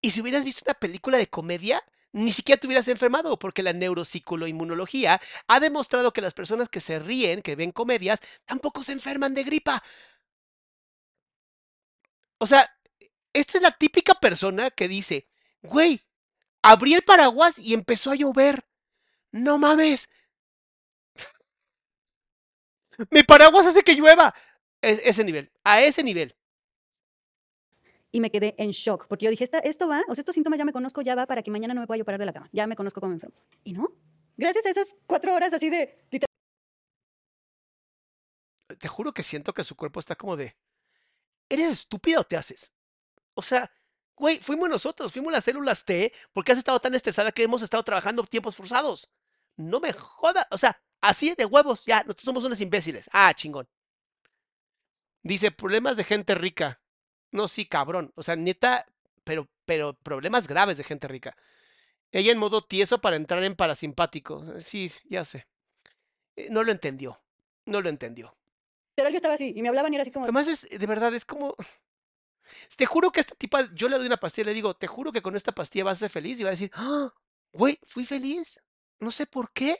A: Y si hubieras visto una película de comedia, ni siquiera te hubieras enfermado, porque la neuropsicoinmunología ha demostrado que las personas que se ríen, que ven comedias, tampoco se enferman de gripa. O sea, esta es la típica persona que dice, güey, abrí el paraguas y empezó a llover. No mames. Mi paraguas hace que llueva. E- ese nivel, a ese nivel.
C: Y me quedé en shock, porque yo dije, Esta, esto va, o sea, estos síntomas ya me conozco, ya va para que mañana no me pueda yo parar de la cama. Ya me conozco cómo me enfermo. Y no, gracias a esas cuatro horas así de...
A: te juro que siento que su cuerpo está como de, ¿eres estúpida o te haces? O sea, güey, fuimos nosotros, fuimos las células T, porque has estado tan estresada que hemos estado trabajando tiempos forzados. No me jodas, o sea, así de huevos, ya, nosotros somos unos imbéciles. Ah, chingón. Dice, problemas de gente rica. No, sí, cabrón. O sea, neta, pero, pero problemas graves de gente rica. Ella en modo tieso para entrar en parasimpático. Sí, ya sé. Eh, No lo entendió. No lo entendió.
C: yo estaba así, y me hablaban y era así como...
A: Además, es, de verdad, es como. Te juro que esta tipa, yo le doy una pastilla y le digo, te juro que con esta pastilla vas a ser feliz. Y va a decir, "Ah, güey, fui feliz. No sé por qué.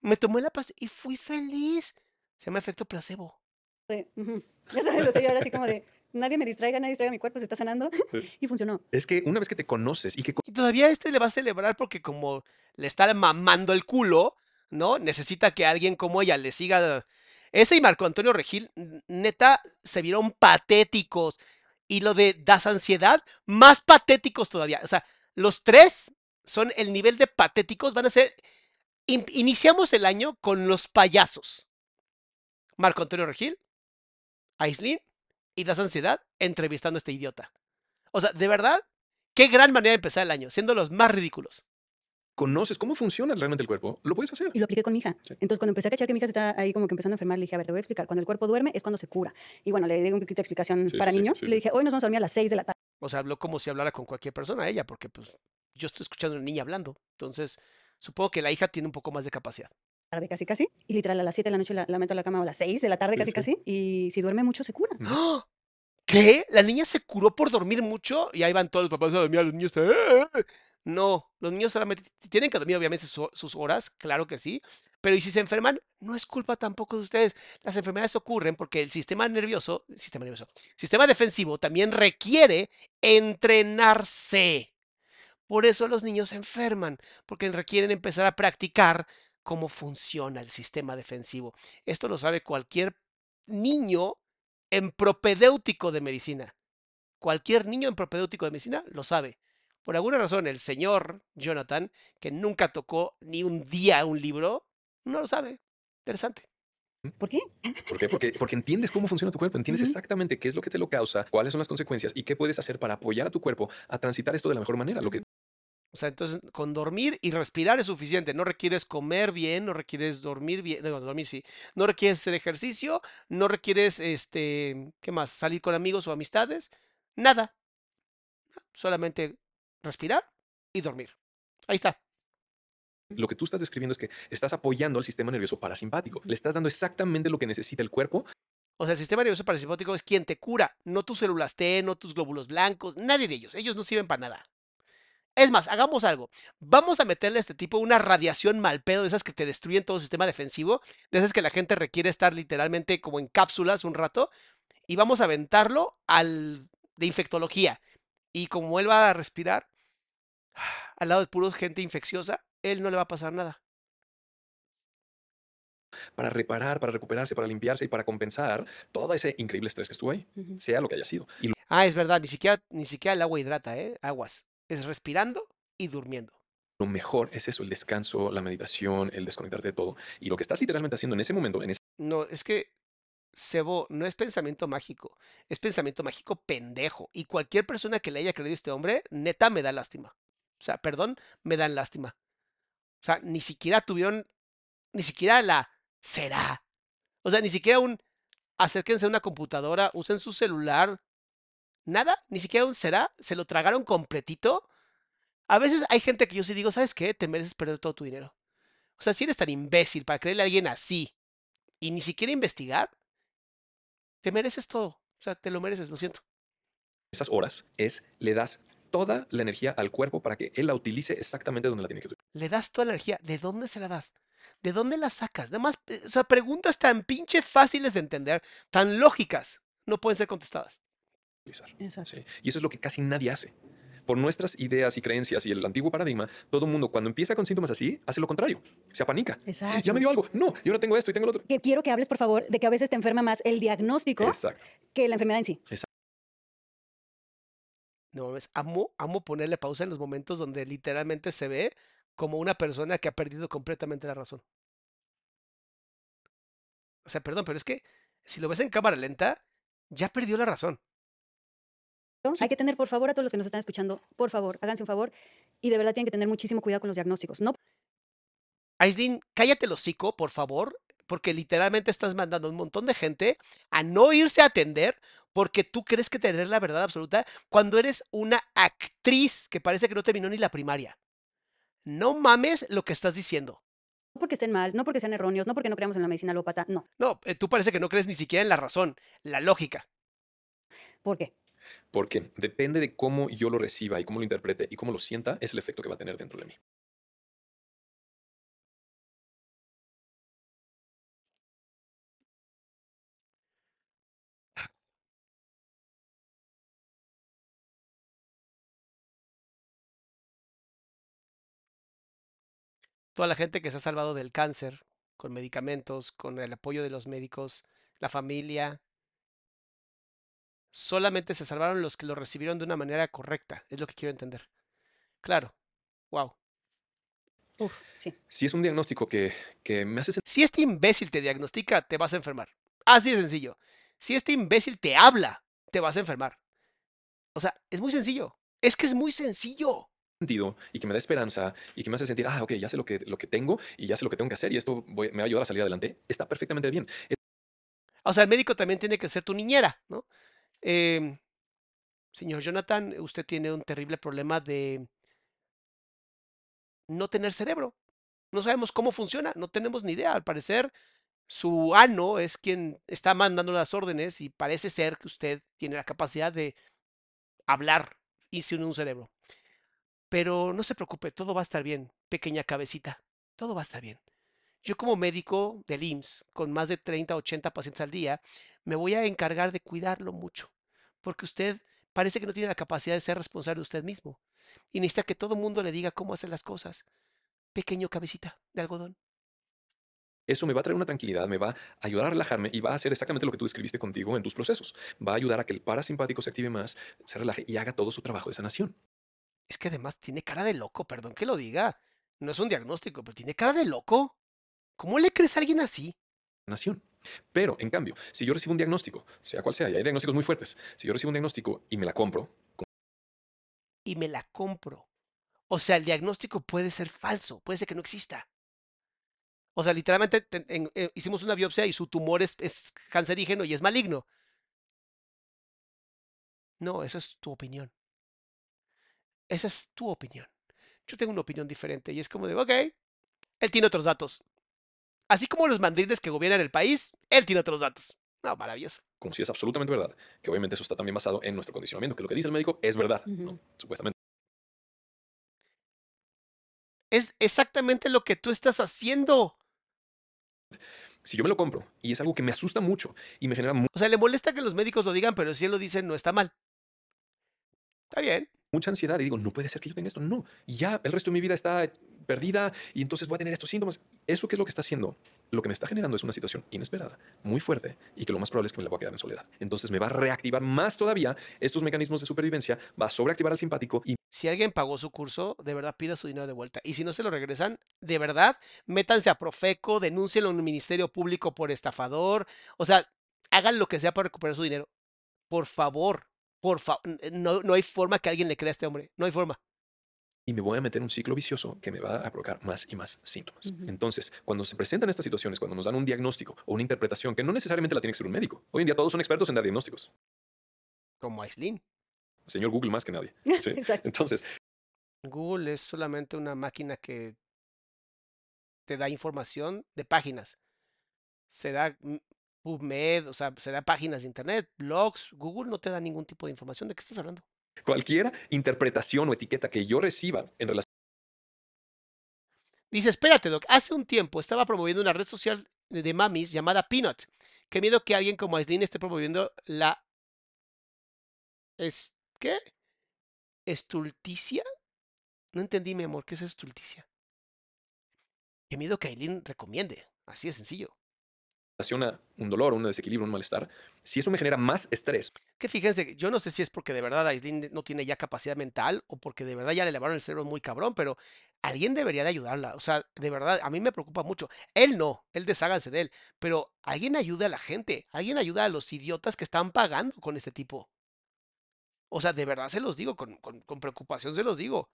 A: Me tomé la pastilla y fui feliz. Se llama efecto placebo.
C: Ya sabes, o sea, yo era así como de, nadie me distraiga, nadie distraiga mi cuerpo, se está sanando. y funcionó.
B: Es que una vez que te conoces y que
A: Y todavía este le va a celebrar porque, como le está mamando el culo, ¿no? Necesita que alguien como ella le siga. Ese y Marco Antonio Regil, neta, se vieron patéticos. Y lo de Das Ansiedad, más patéticos todavía. O sea, los tres son el nivel de patéticos, van a ser. in- iniciamos el año con los payasos. Marco Antonio Regil, Aislinn y Das Ansiedad entrevistando a este idiota. O sea, de verdad, qué gran manera de empezar el año, siendo los más ridículos.
B: Conoces cómo funciona realmente el cuerpo, lo puedes hacer.
C: Y lo apliqué con mi hija.
B: Sí.
C: Entonces, cuando empecé a cachar que mi hija se está ahí como que empezando a enfermar, le dije, a ver, te voy a explicar. Cuando el cuerpo duerme es cuando se cura. Y bueno, le di un poquito de explicación
B: Sí,
C: para
B: sí,
C: niños.
B: sí,
C: le dije, hoy nos vamos a dormir a las 6 de la tarde.
A: O sea, habló como si hablara con cualquier persona ella, porque pues yo estoy escuchando a una niña hablando. Entonces, supongo que la hija tiene un poco más de capacidad.
C: casi casi. Y literal, a las 7 de la noche la, la meto a la cama o a las 6 de la tarde,
B: Sí,
C: casi
B: sí.
C: casi. Y si duerme mucho, se cura.
A: ¿Qué? ¿La niña se curó por dormir mucho? Y ahí van todos los papás a dormir a los niños. No, los niños solamente tienen que dormir, obviamente, su- sus horas, claro que sí. Pero si se enferman, no es culpa tampoco de ustedes. Las enfermedades ocurren porque el sistema nervioso, sistema nervioso, sistema defensivo también requiere entrenarse. Por eso los niños se enferman, porque requieren empezar a practicar cómo funciona el sistema defensivo. Esto lo sabe cualquier niño en propedéutico de medicina. Cualquier niño en propedéutico de medicina lo sabe. Por alguna razón, el señor Jonathan, que nunca tocó ni un día un libro, no lo sabe. Interesante.
C: ¿Por qué?
B: ¿Por qué? Porque, porque entiendes cómo funciona tu cuerpo, entiendes exactamente qué es lo que te lo causa, cuáles son las consecuencias y qué puedes hacer para apoyar a tu cuerpo a transitar esto de la mejor manera. Lo que
A: O sea, entonces con dormir y respirar es suficiente. No requieres comer bien, no requieres dormir bien, no, dormir sí. No requieres hacer ejercicio, no requieres, este, ¿qué más? Salir con amigos o amistades. Nada. Solamente respirar y dormir. Ahí está.
B: Lo que tú estás describiendo es que estás apoyando al sistema nervioso parasimpático. Le estás dando exactamente lo que necesita el cuerpo.
A: O sea, el sistema nervioso parasimpático es quien te cura, no tus células T, no tus glóbulos blancos, nadie de ellos. Ellos no sirven para nada. Es más, hagamos algo. Vamos a meterle a este tipo una radiación mal pedo, de esas que te destruyen todo el sistema defensivo, de esas que la gente requiere estar literalmente como en cápsulas un rato, y vamos a aventarlo al de infectología. Y como él va a respirar al lado de puro gente infecciosa, él no le va a pasar nada.
B: para reparar, para recuperarse, para limpiarse y para compensar todo ese increíble estrés que estuvo ahí, sea lo que haya sido. Y
A: Ah, es verdad, ni siquiera, ni siquiera el agua hidrata, ¿eh? Aguas. Es respirando y durmiendo.
B: lo mejor es eso, el descanso, la meditación, el desconectarte de todo. Y lo que estás literalmente haciendo en ese momento, en ese
A: No, es que Sebo no es pensamiento mágico, es pensamiento mágico pendejo. Y cualquier persona que le haya creído a este hombre, neta me da lástima. O sea, perdón, me dan lástima. O sea, ni siquiera tuvieron, ni siquiera la será. O sea, ni siquiera un acérquense a una computadora, usen su celular. Nada, ni siquiera un será, se lo tragaron completito. A veces hay gente que yo sí digo, ¿sabes qué? Te mereces perder todo tu dinero. O sea, si eres tan imbécil para creerle a alguien así y ni siquiera investigar, te mereces todo. O sea, te lo mereces, lo siento.
B: esas horas es le das toda la energía al cuerpo para que él la utilice exactamente donde la tiene que
A: Le das toda la energía. ¿De dónde se la das? ¿De dónde la sacas? Nada más, eh, o sea, preguntas tan pinche fáciles de entender, tan lógicas, no pueden ser contestadas.
B: utilizar.
C: Exacto.
B: Sí. Y eso es lo que casi nadie hace. Por nuestras ideas y creencias y el antiguo paradigma, todo el mundo cuando empieza con síntomas así, hace lo contrario. Se apanica.
C: Exacto.
B: Ya me dio algo. No, yo ahora tengo esto y tengo lo otro.
C: Que quiero que hables, por favor, de que a veces te enferma más el diagnóstico
B: Exacto.
C: que la enfermedad en sí.
A: No mames, amo, amo ponerle pausa en los momentos donde literalmente se ve como una persona que ha perdido completamente la razón. O sea, perdón, pero es que si lo ves en cámara lenta, ya perdió la razón.
C: Hay que tener, por favor, a todos los que nos están escuchando, por favor, háganse un favor. Y de verdad tienen que tener muchísimo cuidado con los diagnósticos. No
A: Aislinn, cállate el hocico, por favor, porque literalmente estás mandando a un montón de gente a no irse a atender porque tú crees que tener la verdad absoluta cuando eres una actriz que parece que no terminó ni la primaria. No mames lo que estás diciendo.
C: porque estén mal, no porque sean erróneos, no porque no creamos en la medicina alópata, no.
A: No, eh, tú parece que no crees ni siquiera en la razón, la lógica.
C: ¿Por qué?
B: Porque depende de cómo yo lo reciba y cómo lo interprete y cómo lo sienta, es el efecto que va a tener dentro de mí.
A: Toda la gente que se ha salvado del cáncer con medicamentos, con el apoyo de los médicos, la familia, solamente se salvaron los que lo recibieron de una manera correcta, es lo que quiero entender. Claro, wow.
C: Uf, sí.
B: Si es un diagnóstico que, que me hace sentir
A: Si este imbécil te diagnostica, te vas a enfermar. Así de sencillo. Si este imbécil te habla, te vas a enfermar. O sea, es muy sencillo. Es que es muy sencillo.
B: Sentido y que me da esperanza y que me hace sentir, ah, ok, ya sé lo que, lo que tengo y ya sé lo que tengo que hacer y esto me va a ayudar a salir adelante, está perfectamente bien.
A: O sea, el médico también tiene que ser tu niñera, ¿no? Em, señor Jonathan, usted tiene un terrible problema de no tener cerebro. No sabemos cómo funciona, no tenemos ni idea. Al parecer, su ano es quien está mandando las órdenes y parece ser que usted tiene la capacidad de hablar y sin un cerebro. Pero no se preocupe, todo va a estar bien, pequeña cabecita. Todo va a estar bien. Yo como médico del IMSS, con más de 30, 80 pacientes al día, me voy a encargar de cuidarlo mucho, porque usted parece que no tiene la capacidad de ser responsable de usted mismo y necesita que todo el mundo le diga cómo hacer las cosas. Pequeño cabecita de algodón.
B: Eso me va a traer una tranquilidad, me va a ayudar a relajarme y va a hacer exactamente lo que tú describiste contigo en tus procesos. Va a ayudar a que el parasimpático se active más, se relaje y haga todo su trabajo de sanación.
A: Es que además tiene cara de loco, perdón que lo diga. No es un diagnóstico, pero tiene cara de loco. ¿Cómo le crees a alguien así?
B: Sanación. Pero, en cambio, si yo recibo un diagnóstico, sea cual sea, y hay diagnósticos muy fuertes, si yo recibo un diagnóstico y me la compro,
A: Y me la compro. O sea, el diagnóstico puede ser falso, puede ser que no exista. O sea, literalmente te- en- eh, hicimos una biopsia y su tumor es, es cancerígeno y es maligno. No, esa es tu opinión. Esa es tu opinión. Yo tengo una opinión diferente y es como de, ok, él tiene otros datos. Así como los mandriles que gobiernan el país, él tiene otros datos. No, maravilloso.
B: como si es absolutamente verdad, que obviamente eso está también basado en nuestro condicionamiento, que lo que dice el médico es verdad, supuestamente.
A: Es exactamente lo que tú estás haciendo.
B: Si yo me lo compro y es algo que me asusta mucho y me genera
A: O sea, le molesta que los médicos lo digan, pero si él lo dice, no está mal. Está bien.
B: mucha ansiedad y digo, no puede ser que yo tenga esto, no, ya el resto de mi vida está perdida y entonces voy a tener estos síntomas. ¿Eso qué es lo que está haciendo? Lo que me está generando es una situación inesperada, muy fuerte y que lo más probable es que me la voy a quedar en soledad. Entonces me va a reactivar más todavía estos mecanismos de supervivencia, va a sobreactivar al simpático y
A: Si alguien pagó su curso, de verdad pida su dinero de vuelta. Y si no se lo regresan, de verdad, métanse a Profeco, denúncienlo en un ministerio público por estafador. O sea, hagan lo que sea para recuperar su dinero. Por favor, por favor. No, no hay forma que alguien le crea a este hombre. No hay forma.
B: y me voy a meter en un ciclo vicioso que me va a provocar más y más síntomas. Entonces, cuando se presentan estas situaciones, cuando nos dan un diagnóstico o una interpretación, que no necesariamente la tiene que ser un médico. Hoy en día todos son expertos en dar diagnósticos.
A: Como Aislinn.
B: Señor Google más que nadie. ¿sí?
C: Exacto.
B: Entonces,
A: Google es solamente una máquina que te da información de páginas. Será PubMed, o sea, será páginas de internet, blogs. Google no te da ningún tipo de información. ¿De qué estás hablando?
B: cualquier interpretación o etiqueta que yo reciba en relación
A: Dice, espérate, Doc. Hace un tiempo estaba promoviendo una red social de mamis llamada Peanut. Qué miedo que alguien como Aislinn esté promoviendo la... ¿Es qué? ¿Estulticia? No entendí, mi amor. ¿Qué es estulticia? Qué miedo que Aileen recomiende. Así de sencillo.
B: Un dolor, un desequilibrio, un malestar, si eso me genera más estrés,
A: Que fíjense, yo no sé si es porque de verdad Aislinn no tiene ya capacidad mental o porque de verdad ya le elevaron el cerebro muy cabrón, pero alguien debería de ayudarla. O sea, de verdad, a mí me preocupa mucho. Él no, él desháganse de él, pero alguien ayude a la gente, alguien ayuda a los idiotas que están pagando con este tipo. O sea, de verdad se los digo, con- con preocupación se los digo.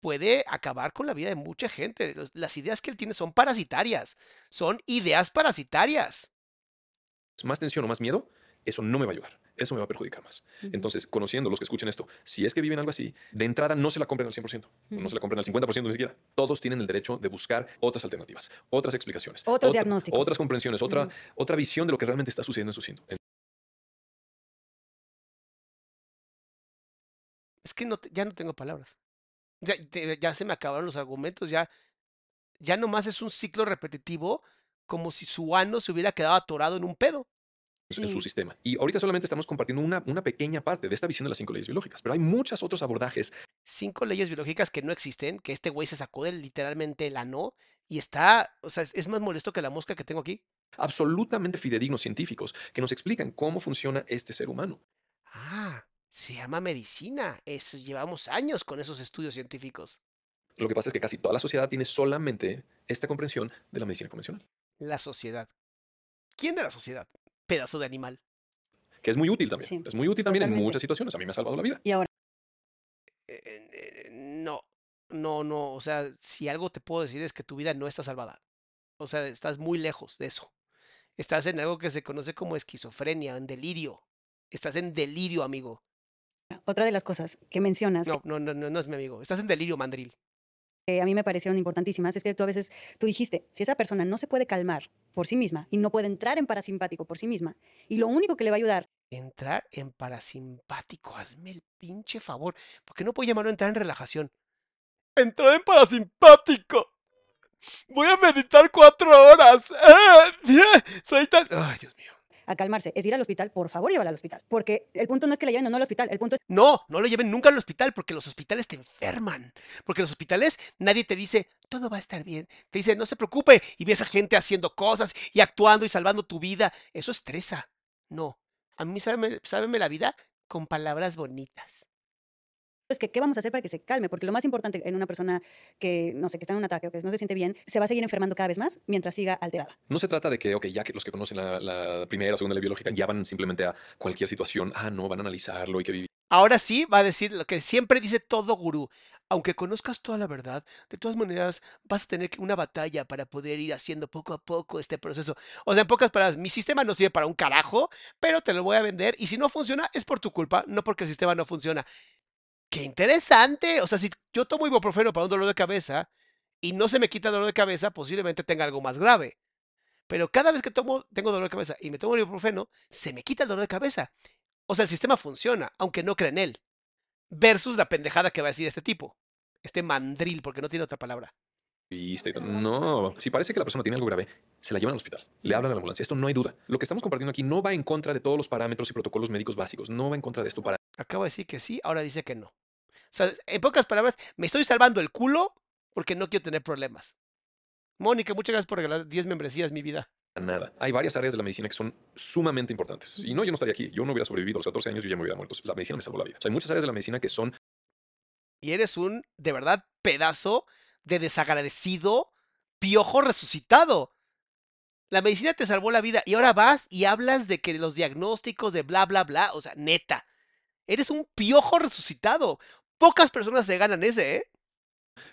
A: Puede acabar con la vida de mucha gente. Las ideas que él tiene son parasitarias, son ideas parasitarias.
B: más tensión o más miedo, eso no me va a ayudar. Eso me va a perjudicar más. Entonces, conociendo los que escuchen esto, si es que viven algo así, de entrada no se la compren al 100%, o no se la compren al 50% ni siquiera. Todos tienen el derecho de buscar otras alternativas, otras explicaciones,
C: Otros
B: otra-
C: diagnósticos.
B: otras comprensiones, otra, otra visión de lo que realmente está sucediendo en su síntoma.
A: Es que no, te- ya no tengo palabras. Ya, te- ya se me acabaron los argumentos, ya, ya nomás es un ciclo repetitivo, como si su ano se hubiera quedado atorado en un pedo.
B: en su
C: Sí.
B: sistema. Y ahorita solamente estamos compartiendo una, una pequeña parte de esta visión de las cinco leyes biológicas, pero hay muchos otros abordajes
A: Cinco leyes biológicas que no existen, que este güey se sacó de literalmente el ano y está, o sea, es, es más molesto que la mosca que tengo aquí.
B: absolutamente fidedignos científicos que nos explican cómo funciona este ser humano.
A: Ah, se llama medicina. Eso, llevamos años con esos estudios científicos.
B: Lo que pasa es que casi toda la sociedad tiene solamente esta comprensión de la medicina convencional.
A: La sociedad. ¿Quién de la sociedad? Pedazo de animal.
B: que es muy útil también.
C: Sí,
B: es muy útil también en muchas situaciones. A mí me ha salvado la vida.
C: Y ahora,
A: Eh, eh, no, no, no. O sea, si algo te puedo decir es que tu vida no está salvada. O sea, estás muy lejos de eso. Estás en algo que se conoce como esquizofrenia, en delirio. Estás en delirio, amigo.
C: Otra de las cosas que mencionas
A: No, no, no, no, no es mi amigo. Estás en delirio, mandril.
C: que a mí me parecieron importantísimas es que tú a veces, tú dijiste, si esa persona no se puede calmar por sí misma y no puede entrar en parasimpático por sí misma, y lo único que le va a ayudar
A: Entrar en parasimpático. Hazme el pinche favor. ¿Por qué no puedo llamarlo entrar en relajación? Entrar en parasimpático. Voy a meditar cuatro horas. Bien, Soy tan. Ay, Dios mío.
C: A calmarse es ir al hospital, por favor, llévala al hospital. Porque el punto no es que la lleven o no al hospital, el punto es
A: No, no lo lleven nunca al hospital porque los hospitales te enferman. Porque los hospitales nadie te dice, todo va a estar bien. Te dice, no se preocupe. Y ves a gente haciendo cosas y actuando y salvando tu vida. Eso estresa. No. A mí sábeme, sábeme la vida con palabras bonitas.
C: Es que qué vamos a hacer para que se calme, porque lo más importante en una persona que, no sé, que está en un ataque o que no se siente bien, se va a seguir enfermando cada vez más mientras siga alterada.
B: No se trata de que, ok, ya que los que conocen la, la primera o segunda ley biológica ya van simplemente a cualquier situación, ah, no, van a analizarlo y que vivir.
A: Ahora sí va a decir lo que siempre dice todo gurú. Aunque conozcas toda la verdad, de todas maneras vas a tener una batalla para poder ir haciendo poco a poco este proceso. O sea, en pocas palabras, mi sistema no sirve para un carajo, pero te lo voy a vender y si no funciona es por tu culpa, no porque el sistema no funciona. ¡Qué interesante! O sea, si yo tomo ibuprofeno para un dolor de cabeza y no se me quita el dolor de cabeza, posiblemente tenga algo más grave. Pero cada vez que tomo, tengo dolor de cabeza y me tomo el ibuprofeno, se me quita el dolor de cabeza. O sea, el sistema funciona, aunque no crea en él. Versus la pendejada que va a decir este tipo. Este mandril, porque no tiene otra palabra.
B: Y todo. No, si parece que la persona tiene algo grave, se la llevan al hospital, le hablan a la ambulancia. Esto no hay duda. Lo que estamos compartiendo aquí no va en contra de todos los parámetros y protocolos médicos básicos. No va en contra de esto para
A: Acabo de decir que sí, ahora dice que no. O sea, en pocas palabras, me estoy salvando el culo porque no quiero tener problemas. Mónica, muchas gracias por regalar 10 membresías, mi vida.
B: nada. Hay varias áreas de la medicina que son sumamente importantes. Y no, yo no estaría aquí. Yo no hubiera sobrevivido a los 14 años, yo ya me hubiera muerto. La medicina me salvó la vida. O sea, hay muchas áreas de la medicina que son
A: Y eres un, de verdad, pedazo de desagradecido piojo resucitado. La medicina te salvó la vida y ahora vas y hablas de que los diagnósticos de bla, bla, bla. O sea, neta. Eres un piojo resucitado. Pocas personas se ganan ese, ¿eh?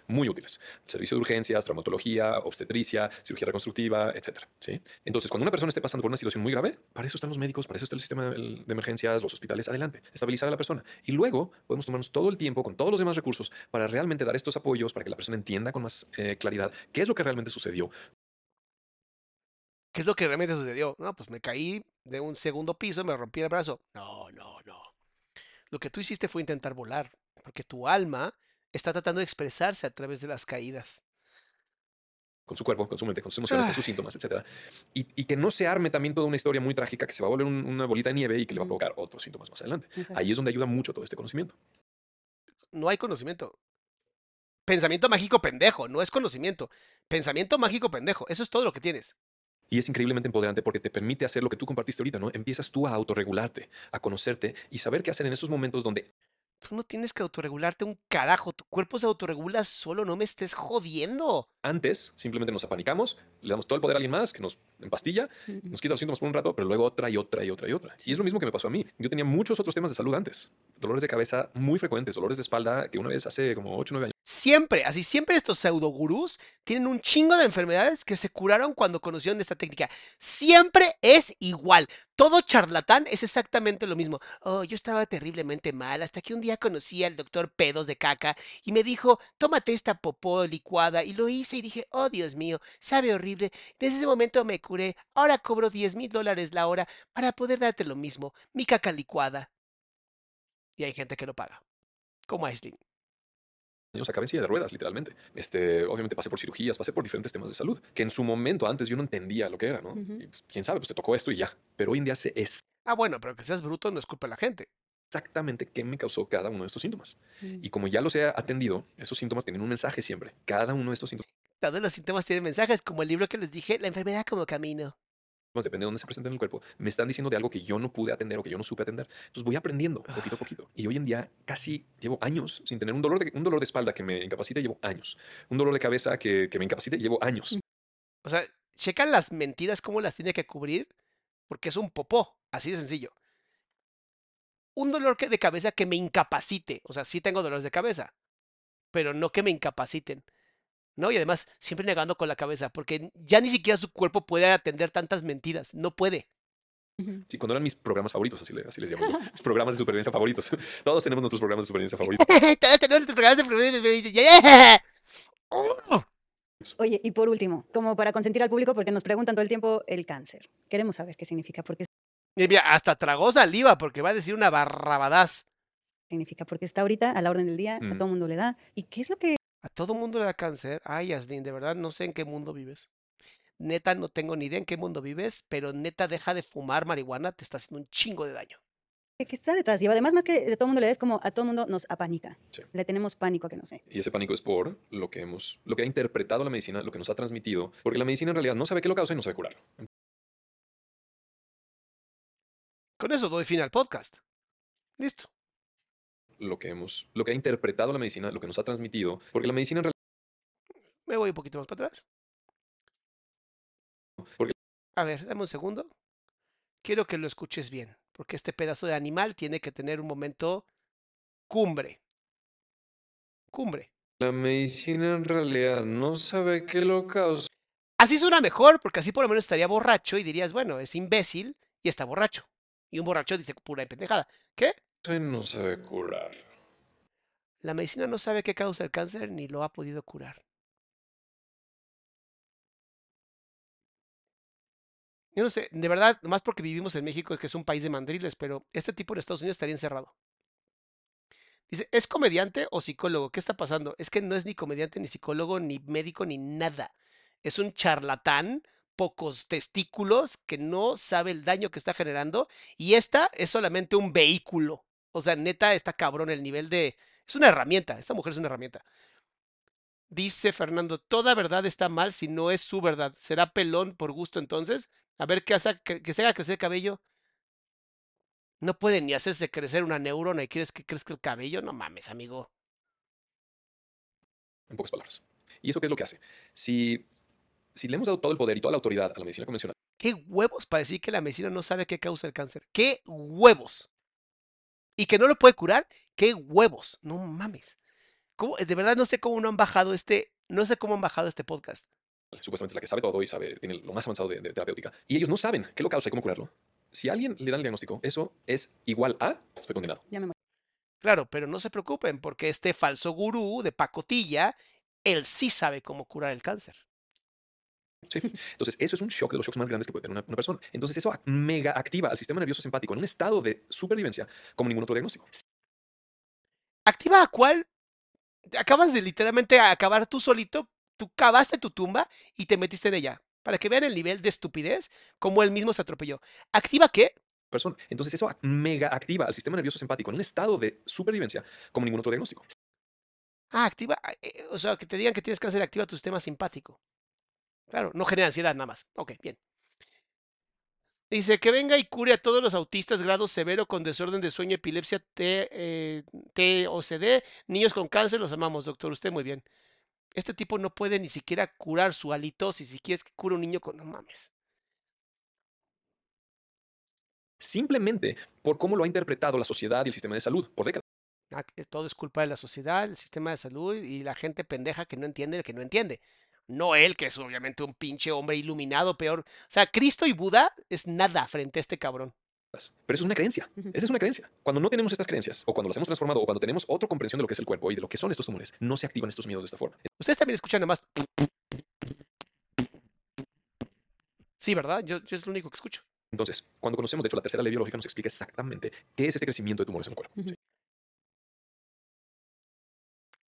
B: Muy útiles. Servicio de urgencias, traumatología, obstetricia, cirugía reconstructiva, etcétera. ¿sí? Entonces, cuando una persona esté pasando por una situación muy grave, para eso están los médicos, para eso está el sistema de de emergencias, los hospitales, adelante, estabilizar a la persona. Y luego podemos tomarnos todo el tiempo con todos los demás recursos para realmente dar estos apoyos, para que la persona entienda con más eh, claridad qué es lo que realmente sucedió.
A: ¿Qué es lo que realmente sucedió? No, pues me caí de un segundo piso, me rompí el brazo. No, no, no. Lo que tú hiciste fue intentar volar, porque tu alma está tratando de expresarse a través de las caídas.
B: con su cuerpo, con su mente, con sus emociones, con sus
A: Ay.
B: síntomas, etcétera. Y, y que no se arme también toda una historia muy trágica que se va a volver un- una bolita de nieve y que le va a provocar otros síntomas más adelante.
C: Exacto.
B: Ahí es donde ayuda mucho todo este conocimiento.
A: No hay conocimiento. Pensamiento mágico pendejo, no es conocimiento. Pensamiento mágico pendejo, eso es todo lo que tienes.
B: Y es increíblemente empoderante porque te permite hacer lo que tú compartiste ahorita, ¿no? Empiezas tú a autorregularte, a conocerte y saber qué hacer en esos momentos donde
A: Tú no tienes que autorregularte un carajo, tu cuerpo se autorregula solo, no me estés jodiendo.
B: antes simplemente nos apanicamos, le damos todo el poder a alguien más que nos empastilla, nos quita los síntomas por un rato, pero luego otra y otra y otra y otra. Y es lo mismo que me pasó a mí. Yo tenía muchos otros temas de salud antes. Dolores de cabeza muy frecuentes, dolores de espalda que una vez hace como 8 o 9 años
A: Siempre, así siempre estos pseudogurús tienen un chingo de enfermedades que se curaron cuando conocieron esta técnica. Siempre es igual. Todo charlatán es exactamente lo mismo. Oh, yo estaba terriblemente mal hasta que un día conocí al doctor Pedos de Caca y me dijo, tómate esta popó licuada y lo hice y dije, oh Dios mío, sabe horrible. Desde ese momento me curé. Ahora cobro 10 mil dólares la hora para poder darte lo mismo, mi caca licuada. Y hay gente que lo paga. Como Aislinn.
B: acabé en silla de ruedas, literalmente. Este, obviamente pasé por cirugías, pasé por diferentes temas de salud, que en su momento antes yo no entendía lo que era, ¿no? Y, pues, quién sabe, pues te tocó esto y ya. Pero hoy en día sé
A: Ah, bueno, pero que seas bruto no es culpa de la gente.
B: exactamente qué me causó cada uno de estos síntomas.
C: Mm.
B: Y como ya los he atendido, esos síntomas tienen un mensaje siempre. Cada uno de estos síntomas,
A: Todos los síntomas tienen mensajes, como el libro que les dije, La enfermedad como camino.
B: depende de dónde se presenten en el cuerpo, me están diciendo de algo que yo no pude atender o que yo no supe atender. Entonces voy aprendiendo poquito a poquito. Y hoy en día casi llevo años sin tener un dolor de, un dolor de espalda que me incapacite, llevo años. Un dolor de cabeza que, que me incapacite, llevo años.
A: O sea, checan las mentiras cómo las tiene que cubrir, porque es un popó, así de sencillo. un dolor de cabeza que me incapacite. O sea, sí tengo dolores de cabeza, pero no que me incapaciten. ¿No? Y además, siempre negando con la cabeza, porque ya ni siquiera su cuerpo puede atender tantas mentiras. No puede.
B: Sí, cuando eran mis programas favoritos, así, le- así les llamo yo. Mis programas de supervivencia favoritos. Todos tenemos nuestros programas de supervivencia favoritos.
A: Todos tenemos nuestros programas de prevención. ¡Yeah! ¡Oh!
C: Oye, y por último, como para consentir al público, porque nos preguntan todo el tiempo el cáncer. Queremos saber qué significa, por qué
A: Y mira, hasta tragó saliva porque va a decir una barrabadaz.
C: significa, porque está ahorita a la orden del día, a
B: Mm.
C: todo mundo le da. ¿Y qué es lo que
A: A todo mundo le da cáncer. Ay, Yaslin, de verdad no sé en qué mundo vives. Neta, no tengo ni idea en qué mundo vives, pero neta, deja de fumar marihuana, te está haciendo un chingo de daño.
C: que está detrás? Y además, más que de todo mundo le da, es como a todo mundo nos apanica.
B: Sí.
C: Le tenemos pánico a que no sé.
B: Y ese pánico es por lo que hemos, lo que ha interpretado la medicina, lo que nos ha transmitido, porque la medicina en realidad no sabe qué lo causa y no sabe curarlo.
A: Con eso doy fin al podcast. Listo.
B: Lo que hemos, lo que ha interpretado la medicina, lo que nos ha transmitido, porque la medicina en realidad
A: Me voy un poquito más para atrás.
B: Porque-
A: A ver, dame un segundo. Quiero que lo escuches bien, porque este pedazo de animal tiene que tener un momento cumbre. Cumbre.
B: la medicina en realidad no sabe qué lo causa
A: Así suena mejor, porque así por lo menos estaría borracho y dirías, bueno, es imbécil y está borracho. Y un borracho dice pura pendejada. ¿Qué?
B: No sabe curar.
A: La medicina no sabe qué causa el cáncer ni lo ha podido curar. Yo no sé, de verdad, más porque vivimos en México, que es un país de mandriles, pero este tipo en Estados Unidos estaría encerrado. Dice, ¿es comediante o psicólogo? ¿Qué está pasando? Es que no es ni comediante, ni psicólogo, ni médico, ni nada. Es un charlatán, pocos testículos, que no sabe el daño que está generando. Y esta es solamente un vehículo. O sea, neta, está cabrón el nivel de... Es una herramienta, esta mujer es una herramienta. Dice Fernando, toda verdad está mal si no es su verdad. ¿Será pelón por gusto entonces? A ver, que, hace, que, que se haga crecer el cabello. No puede ni hacerse crecer una neurona y quieres que crezca el cabello. No mames, amigo.
B: En pocas palabras. ¿Y eso qué es lo que hace? Si, si le hemos dado todo el poder y toda la autoridad a la medicina convencional,
A: ¿Qué huevos para decir que la medicina no sabe qué causa el cáncer? ¿Qué huevos? ¿Y que no lo puede curar? ¿Qué huevos? No mames. ¿Cómo? De verdad no sé cómo no han bajado este, no sé cómo han bajado este podcast.
B: supuestamente es la que sabe todo y sabe, tiene lo más avanzado de, de terapéutica, y ellos no saben qué lo causa y cómo curarlo. Si a alguien le dan el diagnóstico, eso es igual a estoy condenado.
C: Ya me morí.
A: Claro, pero no se preocupen porque este falso gurú de pacotilla, él sí sabe cómo curar el cáncer.
B: ¿Sí? Entonces, eso es un shock de los shocks más grandes que puede tener una, una persona. Entonces, eso mega activa al sistema nervioso simpático en un estado de supervivencia como ningún otro diagnóstico.
A: ¿Activa a cuál? Acabas de literalmente acabar tú solito, tú cavaste tu tumba y te metiste en ella. Para que vean el nivel de estupidez, como él mismo se atropelló. ¿Activa qué?
B: Persona. Entonces, eso mega activa al sistema nervioso simpático en un estado de supervivencia como ningún otro diagnóstico.
A: Ah, activa, eh, o sea, que te digan que tienes cáncer, activa tu sistema simpático. Claro, no genera ansiedad nada más. Ok, bien. Dice que venga y cure a todos los autistas grado severo con desorden de sueño, epilepsia, T, eh, TOCD, niños con cáncer, los amamos, doctor. Usted muy bien. Este tipo no puede ni siquiera curar su halitosis. Si quieres que cure un niño con. No mames.
B: Simplemente por cómo lo ha interpretado la sociedad y el sistema de salud por décadas.
A: Ah, que Todo es culpa de la sociedad, el sistema de salud y la gente pendeja que no entiende el que no entiende. No él, que es obviamente un pinche hombre iluminado, peor. O sea, Cristo y Buda es nada frente a este cabrón.
B: Pero eso es una creencia. Esa es una creencia. Cuando no tenemos estas creencias, o cuando las hemos transformado, o cuando tenemos otra comprensión de lo que es el cuerpo y de lo que son estos tumores, no se activan estos miedos de esta forma.
A: Ustedes también escuchan nada más. Sí, ¿verdad? Yo, yo es lo único que escucho.
B: Entonces, cuando conocemos, de hecho, la tercera ley biológica nos explica exactamente qué es este crecimiento de tumores en el cuerpo.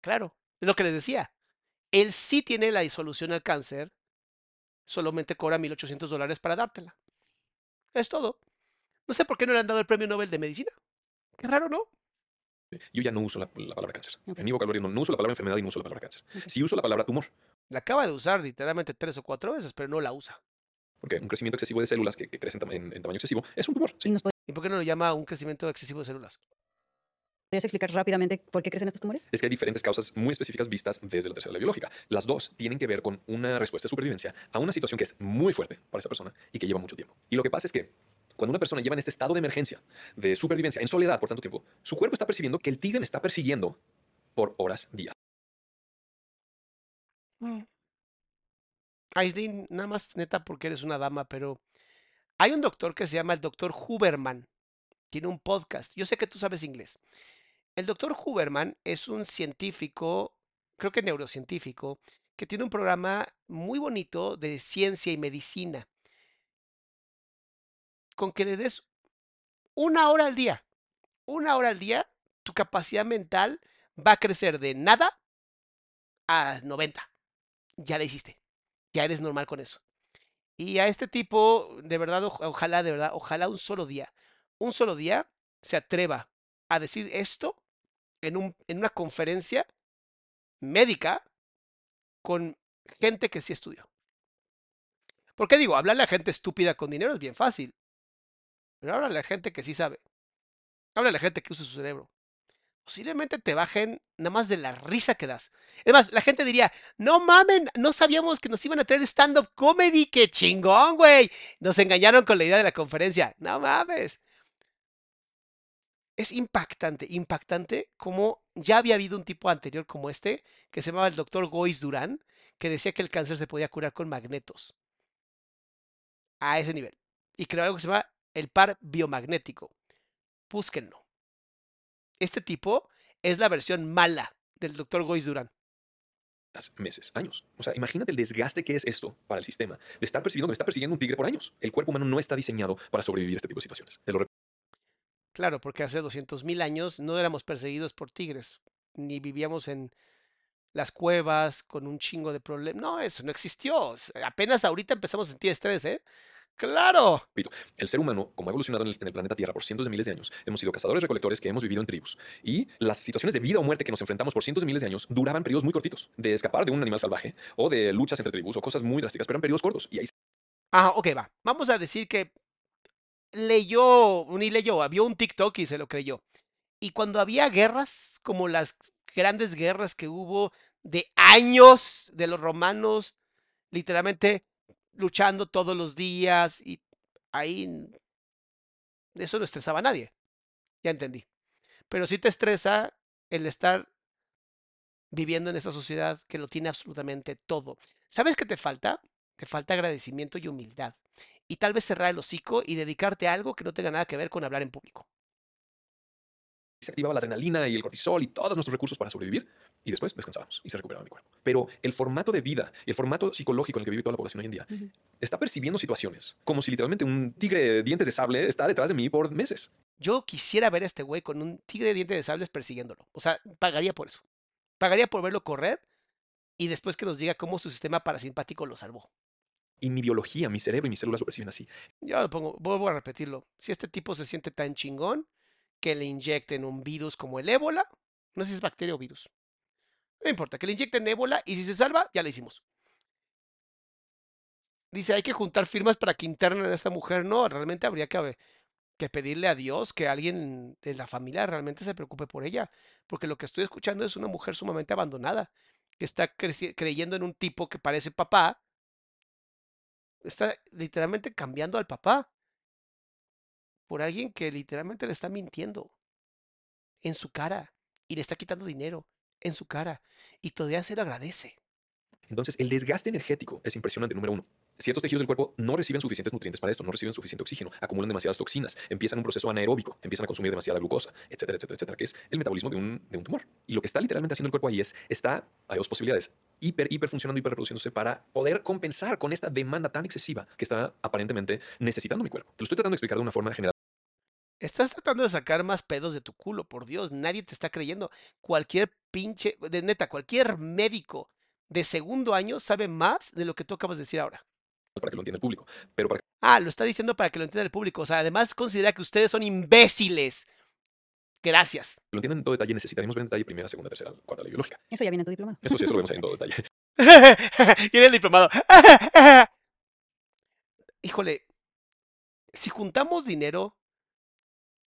A: Claro, es lo que les decía. Él sí tiene la solución al cáncer, solamente cobra 1.800 dólares para dártela. Es todo. No sé por qué no le han dado el premio Nobel de Medicina. Qué raro, ¿no?
B: Yo ya no uso la, la palabra cáncer.
C: Ok.
B: En mi vocabulario no, no uso la palabra enfermedad y no uso la palabra cáncer.
C: Ok.
B: Sí uso la palabra tumor,
A: La acaba de usar literalmente tres o cuatro veces, pero no la usa.
B: porque un crecimiento excesivo de células que, que crecen en, en tamaño excesivo es un tumor. sí.
C: ¿Y nos
A: ¿Y por qué no lo llama un crecimiento excesivo de células?
C: Podrías explicar rápidamente por qué crecen estos tumores?
B: Es que hay diferentes causas muy específicas vistas desde la tercera ley biológica. Las dos tienen que ver con una respuesta de supervivencia a una situación que es muy fuerte para esa persona y que lleva mucho tiempo. Y lo que pasa es que Cuando una persona lleva en este estado de emergencia, de supervivencia, en soledad por tanto tiempo, su cuerpo está percibiendo que el tigre me está persiguiendo por horas, días.
A: Aislinn, nada más neta porque eres una dama, pero hay un doctor que se llama el doctor Huberman. Tiene un podcast. Yo sé que tú sabes inglés. El doctor Huberman es un científico, creo que neurocientífico, que tiene un programa muy bonito de ciencia y medicina. Con que le des una hora al día, una hora al día, tu capacidad mental va a crecer de nada a 90. Ya la hiciste. Ya eres normal con eso. Y a este tipo, de verdad, oj- ojalá, de verdad, ojalá un solo día, un solo día se atreva a decir esto en, un, en una conferencia médica con gente que sí estudió. ¿Por qué digo? Hablarle a gente estúpida con dinero es bien fácil. Pero háblale a gente que sí sabe. Háblale a la gente que usa su cerebro. Posiblemente te bajen nada más de la risa que das. Es más, la gente diría, no mamen, no sabíamos que nos iban a traer stand-up comedy, qué chingón, güey. Nos engañaron con la idea de la conferencia. No mames. Es impactante, impactante como ya había habido un tipo anterior como este, que se llamaba el doctor Gois Durán, que decía que el cáncer se podía curar con magnetos. A ese nivel. Y creó algo que se llama el par biomagnético. Búsquenlo. Este tipo es la versión mala del doctor Gois Durán.
B: meses, años. O sea, imagínate el desgaste que es esto para el sistema, de estar percibiendo que me está persiguiendo un tigre por años. El cuerpo humano no está diseñado para sobrevivir a este tipo de situaciones. Te lo.
A: Claro, porque hace 200.000 años no éramos perseguidos por tigres, ni vivíamos en las cuevas con un chingo de problemas. No, eso no existió. Apenas ahorita empezamos a sentir estrés, ¿eh? Claro.
B: El ser humano, como ha evolucionado en el, en el planeta Tierra por cientos de miles de años, hemos sido cazadores-recolectores que hemos vivido en tribus. Y las situaciones de vida o muerte que nos enfrentamos por cientos de miles de años duraban periodos muy cortitos, de escapar de un animal salvaje, o de luchas entre tribus, o cosas muy drásticas, pero en periodos cortos. Y ahí
A: Ah, ok, va. Vamos a decir que leyó, ni leyó, vio un TikTok y se lo creyó. Y cuando había guerras, como las grandes guerras que hubo de años de los romanos, literalmente luchando todos los días y ahí eso no estresaba a nadie. Ya entendí. Pero sí te estresa el estar viviendo en esa sociedad que lo tiene absolutamente todo. ¿Sabes qué te falta? Te falta agradecimiento y humildad. Y tal vez cerrar el hocico y dedicarte a algo que no tenga nada que ver con hablar en público.
B: se activaba la adrenalina y el cortisol y todos nuestros recursos para sobrevivir y después descansábamos y se recuperaba mi cuerpo. Pero el formato de vida y el formato psicológico en el que vive toda la población hoy en día está percibiendo situaciones como si literalmente un tigre de dientes de sable está detrás de mí por meses.
A: Yo quisiera ver a este güey con un tigre de dientes de sables persiguiéndolo. O sea, pagaría por eso. Pagaría por verlo correr y después que nos diga cómo su sistema parasimpático lo salvó.
B: Y mi biología, mi cerebro y mis células lo perciben así.
A: Yo lo pongo, vuelvo a repetirlo. Si este tipo se siente tan chingón que le inyecten un virus como el ébola, no sé si es bacteria o virus. No importa, que le inyecten ébola y si se salva, ya le hicimos. Dice, hay que juntar firmas para que internen a esta mujer. No, realmente habría que, que pedirle a Dios que alguien de la familia realmente se preocupe por ella. Porque lo que estoy escuchando es una mujer sumamente abandonada, que está creyendo en un tipo que parece papá. Está literalmente cambiando al papá por alguien que literalmente le está mintiendo en su cara y le está quitando dinero en su cara y todavía se lo agradece.
B: Entonces, el desgaste energético es impresionante, número uno. Ciertos tejidos del cuerpo no reciben suficientes nutrientes para esto, no reciben suficiente oxígeno, acumulan demasiadas toxinas, empiezan un proceso anaeróbico, empiezan a consumir demasiada glucosa, etcétera, etcétera, etcétera, que es el metabolismo de un, de un tumor. Y lo que está literalmente haciendo el cuerpo ahí es, está, hay dos posibilidades, hiper, hiper funcionando, hiper reproduciéndose para poder compensar con esta demanda tan excesiva que está aparentemente necesitando mi cuerpo. Te lo estoy tratando de explicar de una forma general.
A: Estás tratando de sacar más pedos de tu culo, por Dios, nadie te está creyendo. Cualquier pinche, de neta, cualquier médico de segundo año sabe más de lo que tú acabas de decir ahora.
B: para que lo entienda el público. Pero para
A: Ah, lo está diciendo para que lo entienda el público. O sea, además considera que ustedes son imbéciles. Gracias.
B: lo entiendan en todo detalle, necesitaremos ver en detalle primera, segunda, tercera, cuarta ley biológica.
C: Eso ya viene en tu diplomado.
B: Eso sí, eso lo vemos ahí en todo detalle.
A: ¿Quién es el diplomado? Híjole, si juntamos dinero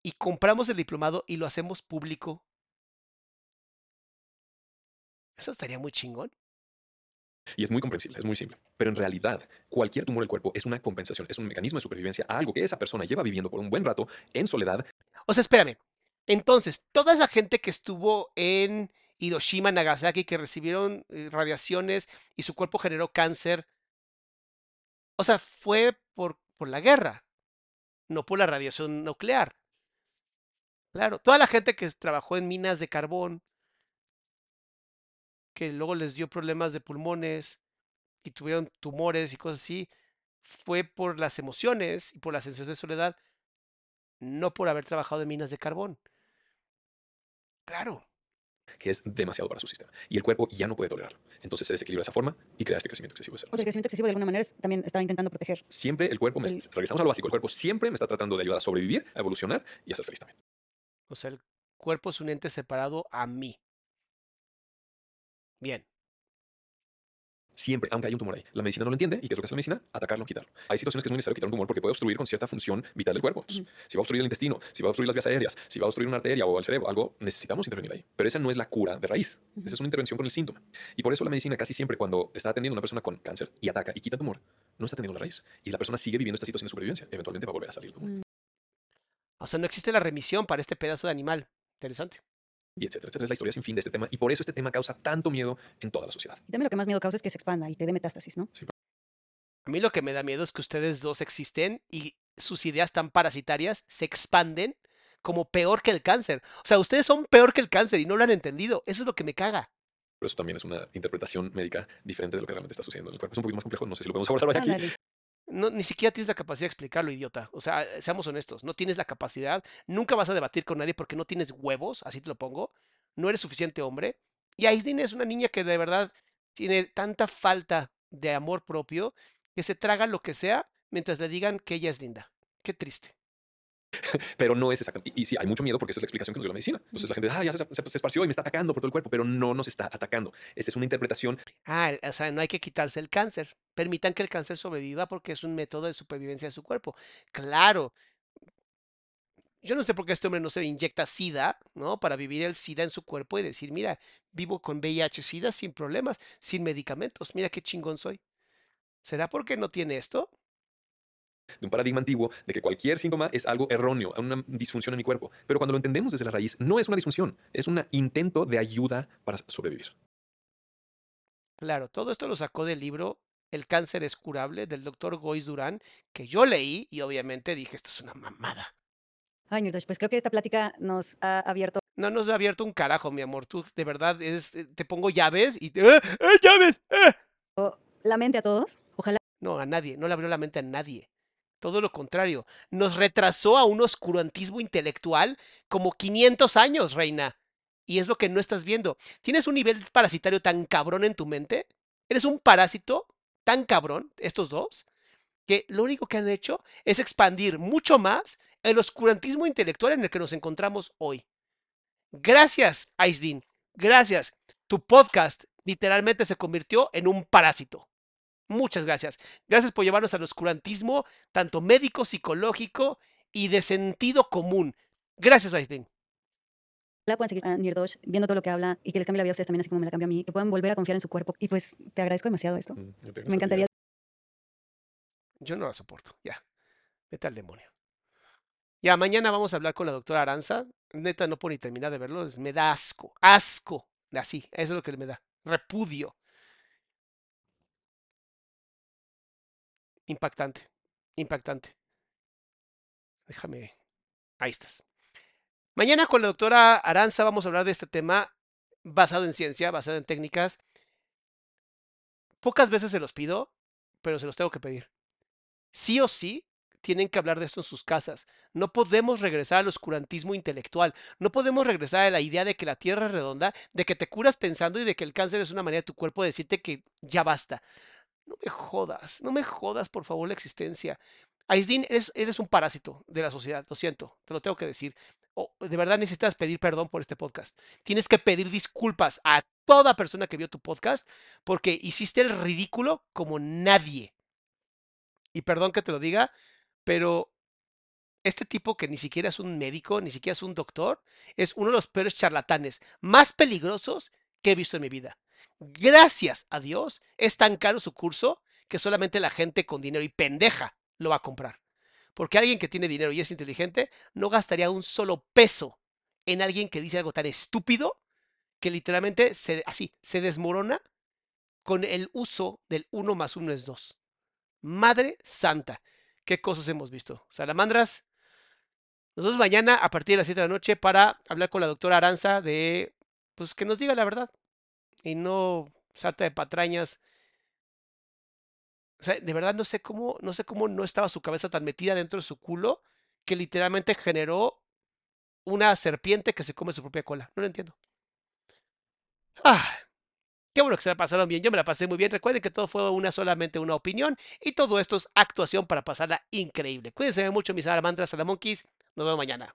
A: y compramos el diplomado y lo hacemos público, eso estaría muy chingón.
B: Y es muy comprensible, es muy simple. Pero en realidad, cualquier tumor del cuerpo es una compensación, es un mecanismo de supervivencia a algo que esa persona lleva viviendo por un buen rato en soledad.
A: O sea, espérame. Entonces, toda esa gente que estuvo en Hiroshima, Nagasaki, que recibieron eh, radiaciones y su cuerpo generó cáncer, o sea, fue por, por la guerra, no por la radiación nuclear. Claro, toda la gente que trabajó en minas de carbón, que luego les dio problemas de pulmones y tuvieron tumores y cosas así, fue por las emociones y por la sensación de soledad, no por haber trabajado en minas de carbón. Claro.
B: que es demasiado para su sistema. Y el cuerpo ya no puede tolerarlo. Entonces se desequilibra de esa forma y crea este crecimiento excesivo de
C: O sea, el crecimiento excesivo de alguna manera es- también estaba intentando proteger.
B: Siempre el cuerpo, me,
C: El-
B: regresamos a lo básico, el cuerpo siempre me está tratando de ayudar a sobrevivir, a evolucionar y a ser feliz también.
A: O sea, el cuerpo es un ente separado a mí. Bien.
B: Siempre, aunque hay un tumor ahí. La medicina no lo entiende. ¿Y qué es lo que hace la medicina? Atacarlo, quitarlo. Hay situaciones que es muy necesario quitar un tumor porque puede obstruir con cierta función vital del cuerpo. Entonces, Si va a obstruir el intestino, si va a obstruir las vías aéreas, si va a obstruir una arteria o el cerebro, algo, necesitamos intervenir ahí. Pero esa no es la cura de raíz. Esa es una intervención con el síntoma. Y por eso la medicina casi siempre cuando está atendiendo a una persona con cáncer y ataca y quita tumor, no está atendiendo la raíz. Y la persona sigue viviendo esta situación de supervivencia. Eventualmente va a volver a salir el tumor.
A: O sea, no existe la remisión para este pedazo de animal. Interesante.
B: Y etcétera, etcétera. Es la historia sin fin de este tema. Y por eso este tema causa tanto miedo en toda la sociedad.
C: Y también lo que más miedo causa es que se expanda y te dé metástasis, ¿no?
A: A mí lo que me da miedo es que ustedes dos existen y sus ideas tan parasitarias se expanden como peor que el cáncer. O sea, ustedes son peor que el cáncer y no lo han entendido. Eso es lo que me caga.
B: Pero eso también es una interpretación médica diferente de lo que realmente está sucediendo en el cuerpo. Es un poquito más complejo. No sé si lo podemos abordar hoy aquí.
A: No, ni siquiera tienes la capacidad de explicarlo, idiota. O sea, seamos honestos, no tienes la capacidad, nunca vas a debatir con nadie porque no tienes huevos, así te lo pongo, no eres suficiente hombre. Y Aislinn es una niña que de verdad tiene tanta falta de amor propio que se traga lo que sea mientras le digan que ella es linda. Qué triste.
B: Pero no es exactamente. Y, y sí, hay mucho miedo porque esa es la explicación que nos dio la medicina. Entonces la gente, ah, ya se, se- se esparció y me está atacando por todo el cuerpo, pero no nos está atacando. Esa es una interpretación
A: Ah, o sea, no hay que quitarse el cáncer. Permitan que el cáncer sobreviva porque es un método de supervivencia de su cuerpo. Claro. Yo no sé por qué este hombre no se inyecta SIDA, ¿no? Para vivir el SIDA en su cuerpo y decir, mira, vivo con VIH SIDA sin problemas, sin medicamentos. Mira qué chingón soy. ¿Será porque no tiene esto?
B: De un paradigma antiguo de que cualquier síntoma es algo erróneo, una disfunción en mi cuerpo. Pero cuando lo entendemos desde la raíz, no es una disfunción, es un intento de ayuda para sobrevivir.
A: Claro, todo esto lo sacó del libro El cáncer es curable del doctor Gois Durán, que yo leí y obviamente dije, esto es una mamada.
C: Ay, Nirdosh, pues creo que esta plática nos ha abierto
A: No nos ha abierto un carajo, mi amor. Tú de verdad eres, eh, te pongo llaves y te... ¡Eh, eh, llaves! ¡Eh!
C: la mente a todos. Ojalá
A: No, a nadie. No le abrió la mente a nadie. Todo lo contrario. Nos retrasó a un oscurantismo intelectual como 500 años, reina. Y es lo que no estás viendo. Tienes un nivel parasitario tan cabrón en tu mente. Eres un parásito tan cabrón, estos dos, que lo único que han hecho es expandir mucho más el oscurantismo intelectual en el que nos encontramos hoy. Gracias, Aislinn. Gracias. Tu podcast literalmente se convirtió en un parásito. Muchas gracias. Gracias por llevarnos al oscurantismo, tanto médico, psicológico y de sentido común. Gracias, Aislinn.
C: puedan seguir a Nirdosh viendo todo lo que habla y que les cambie la vida a ustedes también, así como me la cambia a mí, que puedan volver a confiar en su cuerpo. Y pues te agradezco demasiado esto.
B: Mm,
C: Me encantaría.
A: Yo no la soporto. Ya. Vete al demonio. Ya, mañana vamos a hablar con la doctora Aranza. Neta, no puedo ni terminar de verlo. es- Me da asco. Asco. Así. Eso es lo que me da. Repudio. Impactante. Impactante. Déjame. Ahí estás. Mañana con la doctora Aranza vamos a hablar de este tema basado en ciencia, basado en técnicas. Pocas veces se los pido, pero se los tengo que pedir. Sí o sí tienen que hablar de esto en sus casas. No podemos regresar al oscurantismo intelectual. No podemos regresar a la idea de que la Tierra es redonda, de que te curas pensando y de que el cáncer es una manera de tu cuerpo de decirte que ya basta. No me jodas, no me jodas, por favor, la existencia. Aislinn, eres, un parásito de la sociedad, lo siento, te lo tengo que decir. O, de verdad necesitas pedir perdón por este podcast. Tienes que pedir disculpas a toda persona que vio tu podcast porque hiciste el ridículo como nadie. Y perdón que te lo diga, pero este tipo que ni siquiera es un médico, ni siquiera es un doctor, es uno de los peores charlatanes más peligrosos que he visto en mi vida. Gracias a Dios, es tan caro su curso que solamente la gente con dinero y pendeja lo va a comprar. Porque alguien que tiene dinero y es inteligente no gastaría un solo peso en alguien que dice algo tan estúpido que literalmente se, así se desmorona con el uso del 1 más 1 es 2. Madre Santa, qué cosas hemos visto. Salamandras, nos vemos mañana a partir de las 7 de la noche para hablar con la doctora Aranza de, pues que nos diga la verdad y no salta de patrañas. O sea, de verdad no sé cómo, no sé cómo no estaba su cabeza tan metida dentro de su culo que literalmente generó una serpiente que se come su propia cola. No lo entiendo. Ah, qué bueno que se la pasaron bien. Yo me la pasé muy bien. Recuerden que todo fue una solamente una opinión y todo esto es actuación para pasarla increíble. Cuídense mucho, mis salamandras, salamonquis. Nos vemos mañana.